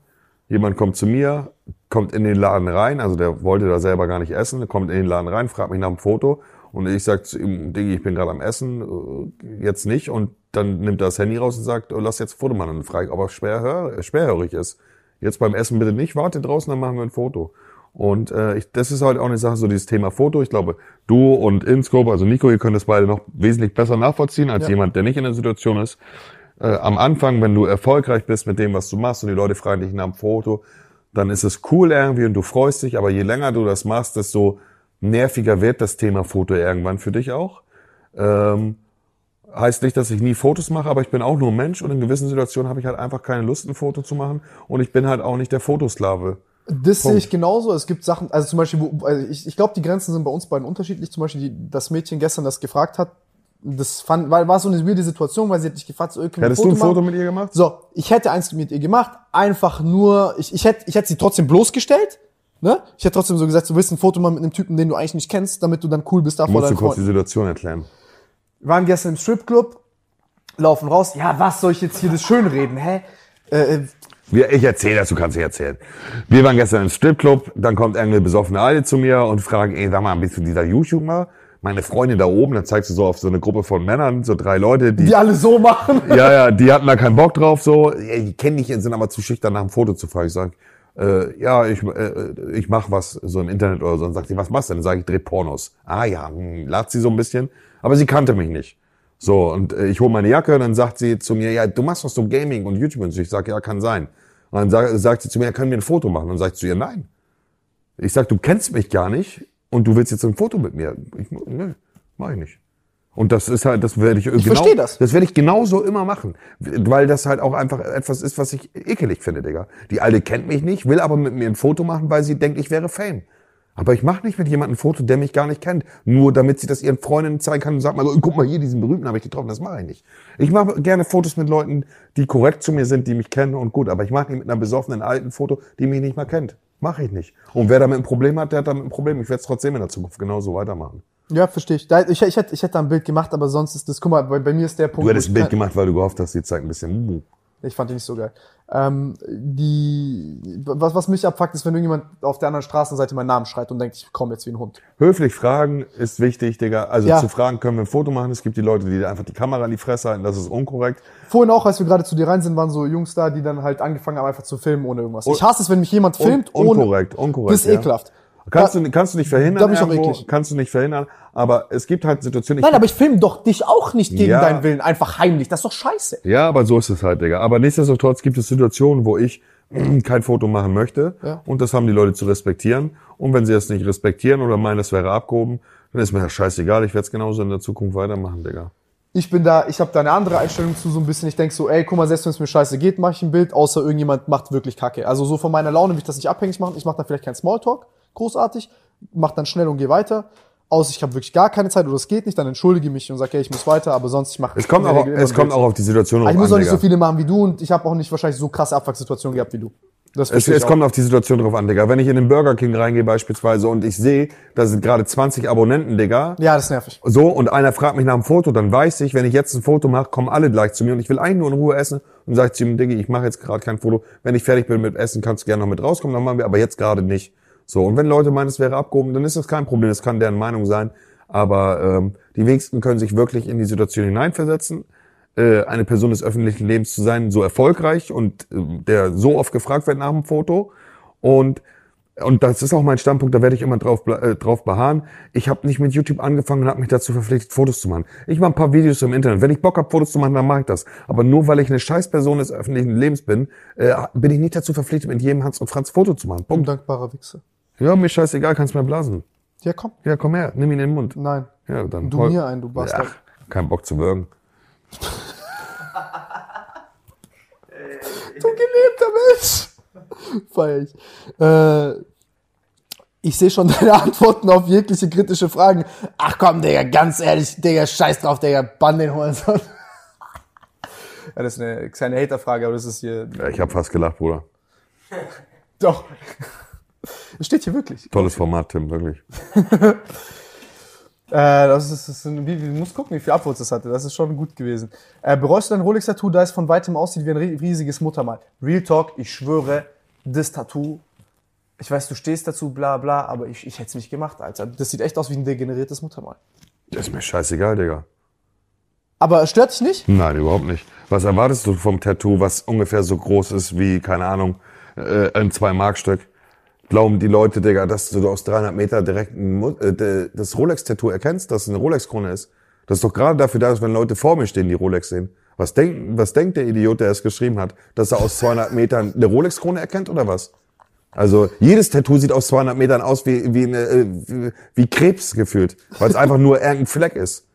Jemand kommt zu mir, kommt in den Laden rein, also der wollte da selber gar nicht essen, kommt in den Laden rein, fragt mich nach dem Foto und ich sag zu ihm, Diggi, ich bin gerade am Essen, äh, jetzt nicht und dann nimmt er das Handy raus und sagt, oh, lass jetzt ein Foto machen und ich, ob er schwerhör, schwerhörig ist. Jetzt beim Essen bitte nicht, warte draußen, dann machen wir ein Foto. Und äh, ich, das ist halt auch eine Sache, so dieses Thema Foto. Ich glaube, du und Inscope, also Nico, ihr könnt das beide noch wesentlich besser nachvollziehen als Ja. jemand, der nicht in der Situation ist. Äh, am Anfang, wenn du erfolgreich bist mit dem, was du machst und die Leute fragen dich nach dem Foto, dann ist es cool irgendwie und du freust dich, aber je länger du das machst, desto nerviger wird das Thema Foto irgendwann für dich auch. Ähm, heißt nicht, dass ich nie Fotos mache, aber ich bin auch nur Mensch und in gewissen Situationen habe ich halt einfach keine Lust, ein Foto zu machen und ich bin halt auch nicht der Fotosklave. Das sehe Punkt. ich genauso. Es gibt Sachen, also zum Beispiel, wo, also ich, ich glaube, die Grenzen sind bei uns beiden unterschiedlich. Zum Beispiel, die, das Mädchen gestern das gefragt hat, das fand, war, war so eine weirde Situation, weil sie hat dich gefragt, so, können Hättest du ein machen? Foto mit ihr gemacht? So, ich hätte eins mit ihr gemacht, einfach nur, ich, ich hätte, ich hätte sie trotzdem bloßgestellt, ne? Ich hätte trotzdem so gesagt, du willst ein Foto machen mit einem Typen, den du eigentlich nicht kennst, damit du dann cool bist da vor Musst du kurz die Freunden. Situation erklären. Wir waren gestern im Stripclub, laufen raus, ja, was soll ich jetzt hier das schönreden, hä? Äh, äh, Wir, ich erzähle das, du kannst nicht erzählen. Wir waren gestern im Stripclub, dann kommt irgendeine besoffene Alte zu mir und fragt, ey, sag mal, bist du dieser YouTuber? Meine Freundin da oben, dann zeigst du so auf so eine Gruppe von Männern, so drei Leute, die, die alle so machen. ja, ja, die hatten da keinen Bock drauf, so, die kennen dich, sind aber zu schüchtern nach dem Foto zu fragen. Ich sag, äh, ja, ich, äh, ich mach was so im Internet oder so. Und sagt sie, was machst du denn? Dann sage ich, dreh Pornos. Ah ja, hm, lacht sie so ein bisschen, aber sie kannte mich nicht. So, und äh, ich hole meine Jacke und dann sagt sie zu mir, ja, du machst doch so Gaming und YouTube und so. Ich sage, ja, kann sein. Und dann sag, sagt sie zu mir, ja, können wir ein Foto machen? Und dann sag ich zu ihr, nein. Ich sag, du kennst mich gar nicht und du willst jetzt ein Foto mit mir. Ich, nö, mach ich nicht. Und das ist halt, das werde ich, ich versteh das. Das werde ich genauso immer machen. Weil das halt auch einfach etwas ist, was ich ekelig finde, Digga. Die Alte kennt mich nicht, will aber mit mir ein Foto machen, weil sie denkt, ich wäre Fame. Aber ich mache nicht mit jemandem ein Foto, der mich gar nicht kennt. Nur damit sie das ihren Freundinnen zeigen kann und sagt mal, so, guck mal hier, diesen Berühmten habe ich getroffen. Das mache ich nicht. Ich mache gerne Fotos mit Leuten, die korrekt zu mir sind, die mich kennen und gut. Aber ich mache nicht mit einer besoffenen Alten Foto, die mich nicht mal kennt. Mache ich nicht. Und wer damit ein Problem hat, der hat damit ein Problem. Ich werde es trotzdem in der Zukunft genauso weitermachen. Ja, verstehe ich. Ich, ich, hätte, ich hätte da ein Bild gemacht, aber sonst ist das, guck mal, bei, bei mir ist der Punkt. Du hättest ein Bild gemacht, weil du gehofft hast, die zeigt ein bisschen. uh. Ich fand die nicht so geil. Ähm, die, was, was mich abfuckt, ist, wenn irgendjemand auf der anderen Straßenseite meinen Namen schreit und denkt, ich komme jetzt wie ein Hund. Höflich fragen ist wichtig, Digga. Also Ja. zu fragen, können wir ein Foto machen? Es gibt die Leute, die dir einfach die Kamera in die Fresse halten. Das ist unkorrekt. Vorhin auch, als wir gerade zu dir rein sind, waren so Jungs da, die dann halt angefangen haben, einfach zu filmen ohne irgendwas. Ich hasse es, wenn mich jemand filmt Un ohne. unkorrekt, unkorrekt. Das ist ja. ekelhaft. Kannst Da- du, kannst du nicht verhindern. Da bin ich auch irgendwo, eklig. Kannst du nicht verhindern. Aber es gibt halt Situationen. ich- Nein, aber ich filme doch dich auch nicht gegen Ja. deinen Willen, einfach heimlich. Das ist doch scheiße. Ja, aber so ist es halt, Digga. Aber nichtsdestotrotz gibt es Situationen, wo ich kein Foto machen möchte. Ja. Und das haben die Leute zu respektieren. Und wenn sie es nicht respektieren oder meinen, es wäre abgehoben, dann ist mir das scheißegal. Ich werde es genauso in der Zukunft weitermachen, Digga. Ich bin da, ich habe da eine andere Einstellung zu, so ein bisschen. Ich denk so, ey, guck mal, selbst wenn es mir scheiße geht, mache ich ein Bild, außer irgendjemand macht wirklich Kacke. Also so von meiner Laune will ich das nicht abhängig machen. Ich mache dann vielleicht keinen Smalltalk, großartig, mach dann schnell und gehe weiter. Außer ich habe wirklich gar keine Zeit oder es geht nicht, dann entschuldige mich und sage, hey, ich muss weiter, aber sonst ich mache. Es kommt, auch, es kommt auch auf die Situation drauf Ich muss an, auch nicht so viele machen wie du und ich habe auch nicht wahrscheinlich so krasse Abfucksituationen gehabt wie du. Das Es, es kommt auf die Situation drauf an, Digga. Wenn ich in den Burger King reingehe beispielsweise und ich sehe, da sind gerade 20 Abonnenten, Digga. Ja, das ist nervig. So, und einer fragt mich nach einem Foto, dann weiß ich, wenn ich jetzt ein Foto mache, kommen alle gleich zu mir und ich will eigentlich nur in Ruhe essen und sage zu ihm, Digga, ich mache jetzt gerade kein Foto. Wenn ich fertig bin mit Essen, kannst du gerne noch mit rauskommen, dann machen wir, aber jetzt gerade nicht. So, und wenn Leute meinen, es wäre abgehoben, dann ist das kein Problem, das kann deren Meinung sein. Aber ähm, die wenigsten können sich wirklich in die Situation hineinversetzen. Äh, eine Person des öffentlichen Lebens zu sein, so erfolgreich und äh, der so oft gefragt wird nach einem Foto. Und und das ist auch mein Standpunkt, da werde ich immer drauf, äh, drauf beharren. Ich habe nicht mit YouTube angefangen und habe mich dazu verpflichtet, Fotos zu machen. Ich mache ein paar Videos im Internet. Wenn ich Bock habe, Fotos zu machen, dann mache ich das. Aber nur weil ich eine Scheißperson des öffentlichen Lebens bin, äh, bin ich nicht dazu verpflichtet, mit jedem Hans und Franz Foto zu machen. Punkt. Undankbarer Wichser. Ja, mir scheißegal, kannst mir blasen. Ja, komm. Ja, komm her, nimm ihn in den Mund. Nein. Ja, dann Du mir ein, du Bastard. Ach, kein Bock zu würgen. Du gelebter Mensch. Feier ich. Äh, ich sehe schon deine Antworten auf jegliche kritische Fragen. Ach komm, Digga, ganz ehrlich, Digga, scheiß drauf, Digga, bann den Hohensohn. ja, das ist eine kleine Haterfrage, aber das ist hier... Ja, ich habe fast gelacht, Bruder. Doch. Das steht hier wirklich. Tolles Format, Tim, wirklich. Äh, das ist, das ist ein, wie, wie, du musst gucken, wie viel Upvotes das hatte. Das ist schon gut gewesen. Äh, bereust du dein Rolex-Tattoo, da es von weitem aussieht wie ein ri- riesiges Muttermal? Real Talk, ich schwöre, das Tattoo, ich weiß, du stehst dazu, bla bla, aber ich, ich hätte es nicht gemacht, Alter. Das sieht echt aus wie ein degeneriertes Muttermal. Das ist mir scheißegal, Digga. Aber stört dich nicht? Nein, überhaupt nicht. Was erwartest du vom Tattoo, was ungefähr so groß ist wie, keine Ahnung, äh, ein Zwei-Mark-Stück? Glauben die Leute, Digga, dass du aus 300 Meter direkt ein, äh, das Rolex-Tattoo erkennst, dass es eine Rolex-Krone ist? Das ist doch gerade dafür da, dass wenn Leute vor mir stehen, die Rolex sehen. Was denkt, was denkt der Idiot, der es geschrieben hat? Dass er aus 200 Metern eine Rolex-Krone erkennt oder was? Also jedes Tattoo sieht aus 200 Metern aus wie, wie, eine, äh, wie, wie Krebs gefühlt, weil es einfach nur irgendein Fleck ist.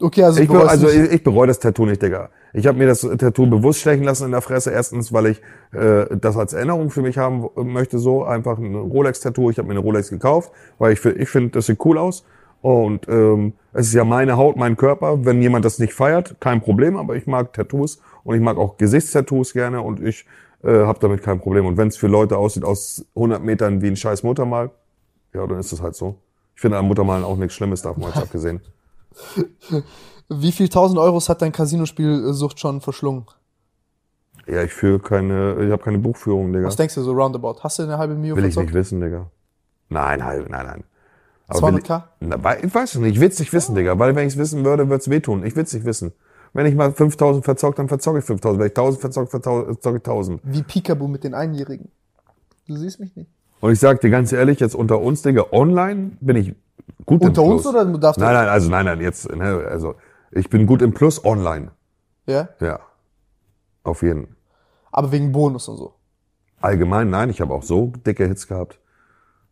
Okay, also, Ich, du be bereust also ich, ich bereue das Tattoo nicht, Digga. Ich habe mir das Tattoo bewusst stechen lassen in der Fresse. Erstens, weil ich äh, das als Erinnerung für mich haben möchte, so einfach ein Rolex-Tattoo. Ich habe mir eine Rolex gekauft, weil ich, ich finde, das sieht cool aus. Und ähm, es ist ja meine Haut, mein Körper. Wenn jemand das nicht feiert, kein Problem. Aber ich mag Tattoos und ich mag auch Gesichtstattoos gerne und ich äh, habe damit kein Problem. Und wenn es für Leute aussieht aus 100 Metern wie ein scheiß Muttermal, ja, dann ist es halt so. Ich finde an Muttermalen auch nichts Schlimmes, davon mal abgesehen. Wie viel tausend Euros hat dein Casinospielsucht schon verschlungen? Ja, ich führe keine, ich habe keine Buchführung, Digga. Was denkst du so roundabout? Hast du eine halbe Million Will ich verzockt? nicht wissen, Digga. Nein, halb, nein, nein. will 200k? Ich, na, ich weiß es nicht, ich will's nicht wissen, Digga. Weil wenn ich es wissen würde, wird's wehtun. Ich will's nicht wissen. Wenn ich mal 5000 verzockt, dann verzocke ich 5000. Wenn ich 1000 verzockt, verzocke ich 1000. Wie Peekaboo mit den Einjährigen. Du siehst mich nicht. Und ich sag dir ganz ehrlich, jetzt unter uns, Digga, online bin ich gut Unter im uns Plus. oder darfst du? Nein, nein, also nein, nein, jetzt, ne, also ich bin gut im Plus online. Ja? Ja. Auf jeden Fall. Aber wegen Bonus und so. Allgemein, nein, ich habe auch so dicke Hits gehabt.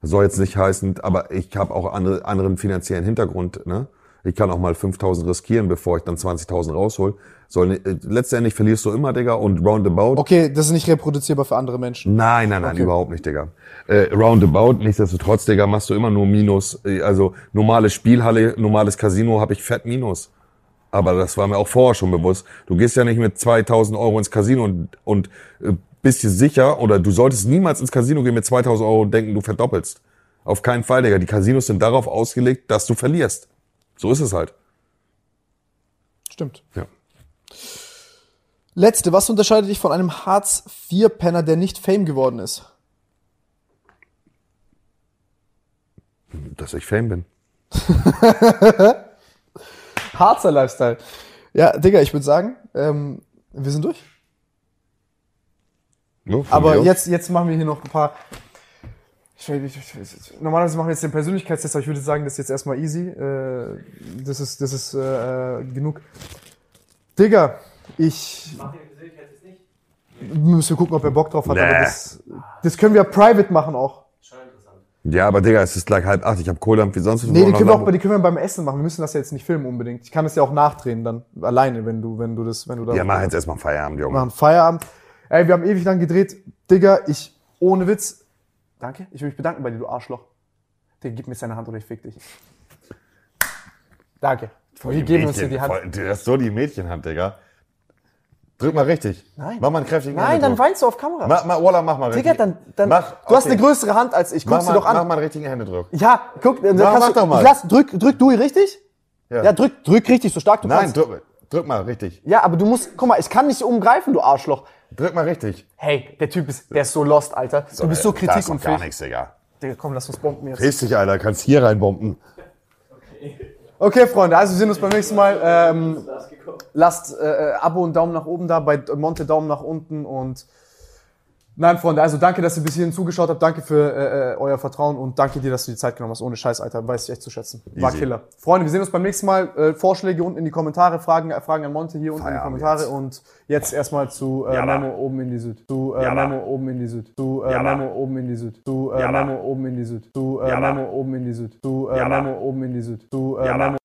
Das soll jetzt nicht heißen, aber ich habe auch andere, anderen finanziellen Hintergrund. Ne? Ich kann auch mal 5.000 riskieren, bevor ich dann 20.000 raushol. Soll, äh, letztendlich verlierst du immer, Digga, und roundabout. Okay, das ist nicht reproduzierbar für andere Menschen. Nein, nein, nein, Okay. überhaupt nicht, Digga. Äh, roundabout, nichtsdestotrotz, Digga, machst du immer nur Minus. Äh, Also normale Spielhalle, normales Casino habe ich fett Minus. Aber das war mir auch vorher schon bewusst. Du gehst ja nicht mit 2000 Euro ins Casino und, und äh, bist dir sicher oder du solltest niemals ins Casino gehen mit 2000 Euro und denken, du verdoppelst. Auf keinen Fall, Digga. Die Casinos sind darauf ausgelegt, dass du verlierst. So ist es halt. Stimmt. Ja. Letzte, was unterscheidet dich von einem Hartz-IV-Penner, der nicht Fame geworden ist? Dass ich Fame bin. Harzer Lifestyle. Ja, Digga, ich würde sagen, ähm, wir sind durch. Von Aber jetzt, jetzt machen wir hier noch ein paar. Ich, ich, ich, normalerweise machen wir jetzt den Persönlichkeitstest, aber ich würde sagen, das ist jetzt erstmal easy. Äh, das ist, das ist äh, genug. Digga, ich. Persönlichkeit jetzt nicht? Müssen wir gucken, ob er Bock drauf hat. Nee. Aber das, das können wir private machen auch. Schon interessant. Ja, aber Digga, es ist gleich halb acht. Ich habe Kohldampf wie sonst. was. Nee, die können wir auch die können wir beim Essen machen. Wir müssen das ja jetzt nicht filmen unbedingt. Ich kann das ja auch nachdrehen dann alleine, wenn du, wenn du das, wenn du da. Ja, mach jetzt erstmal Feierabend, Junge. machen Feierabend. Ey, wir haben ewig lang gedreht. Digga, ich, ohne Witz. Danke. Ich will mich bedanken bei dir, du Arschloch. Digga, gib mir deine Hand oder ich fick dich. Danke. Wir Die geben uns hier Mädchen- die Hand. voll- Das ist so die Mädchenhand, Digga. Drück mal richtig. Nein. Mach mal einen kräftigen Nein, dann Händedruck. weinst du auf Kamera. Mach mal, Walla, mach mal richtig. Digga, dann, dann, Mach, du hast okay. eine größere Hand als ich. Mach Guck's mal, dir doch mach an. mal einen richtigen Händedruck. Ja, guck, dann Mach- kannst mach du, doch mal. Lass, drück, drück du richtig? Ja. Ja, drück, drück richtig, so stark du Nein, kannst. drück, drück mal richtig. Ja, aber du musst, guck mal, ich kann nicht umgreifen, du Arschloch. Drück mal richtig. Hey, der Typ ist, der ist so lost, Alter. Du bist so kritikunfähig. gar nichts, Digga. Digga, komm, lass uns bomben jetzt. Dich, Alter. Kannst hier reinbomben. Okay, Freunde, also wir sehen uns beim nächsten Mal. Ähm, lasst äh, Abo und Daumen nach oben da, bei Monte Daumen nach unten und nein, Freunde, also danke, dass ihr bis hierhin zugeschaut habt, danke für äh, äh, euer Vertrauen und danke dir, dass du die Zeit genommen hast. Ohne Scheiß, Alter, weiß ich echt zu schätzen. War Easy. Killer. Freunde, wir sehen uns beim nächsten Mal. Äh, Vorschläge unten in die Kommentare, Fragen, äh, Fragen an Monte hier unten in die Kommentare jetzt. und jetzt erstmal zu äh, Jalla. Memo oben in die Süd. Zu äh. Memo oben in die Süd. Zu äh. Memo oben in die Süd. Zu äh. Memo oben in die Süd. Zu äh. Memo oben in die Süd. Zu äh. Memo oben in die Süd. Zu äh. Memo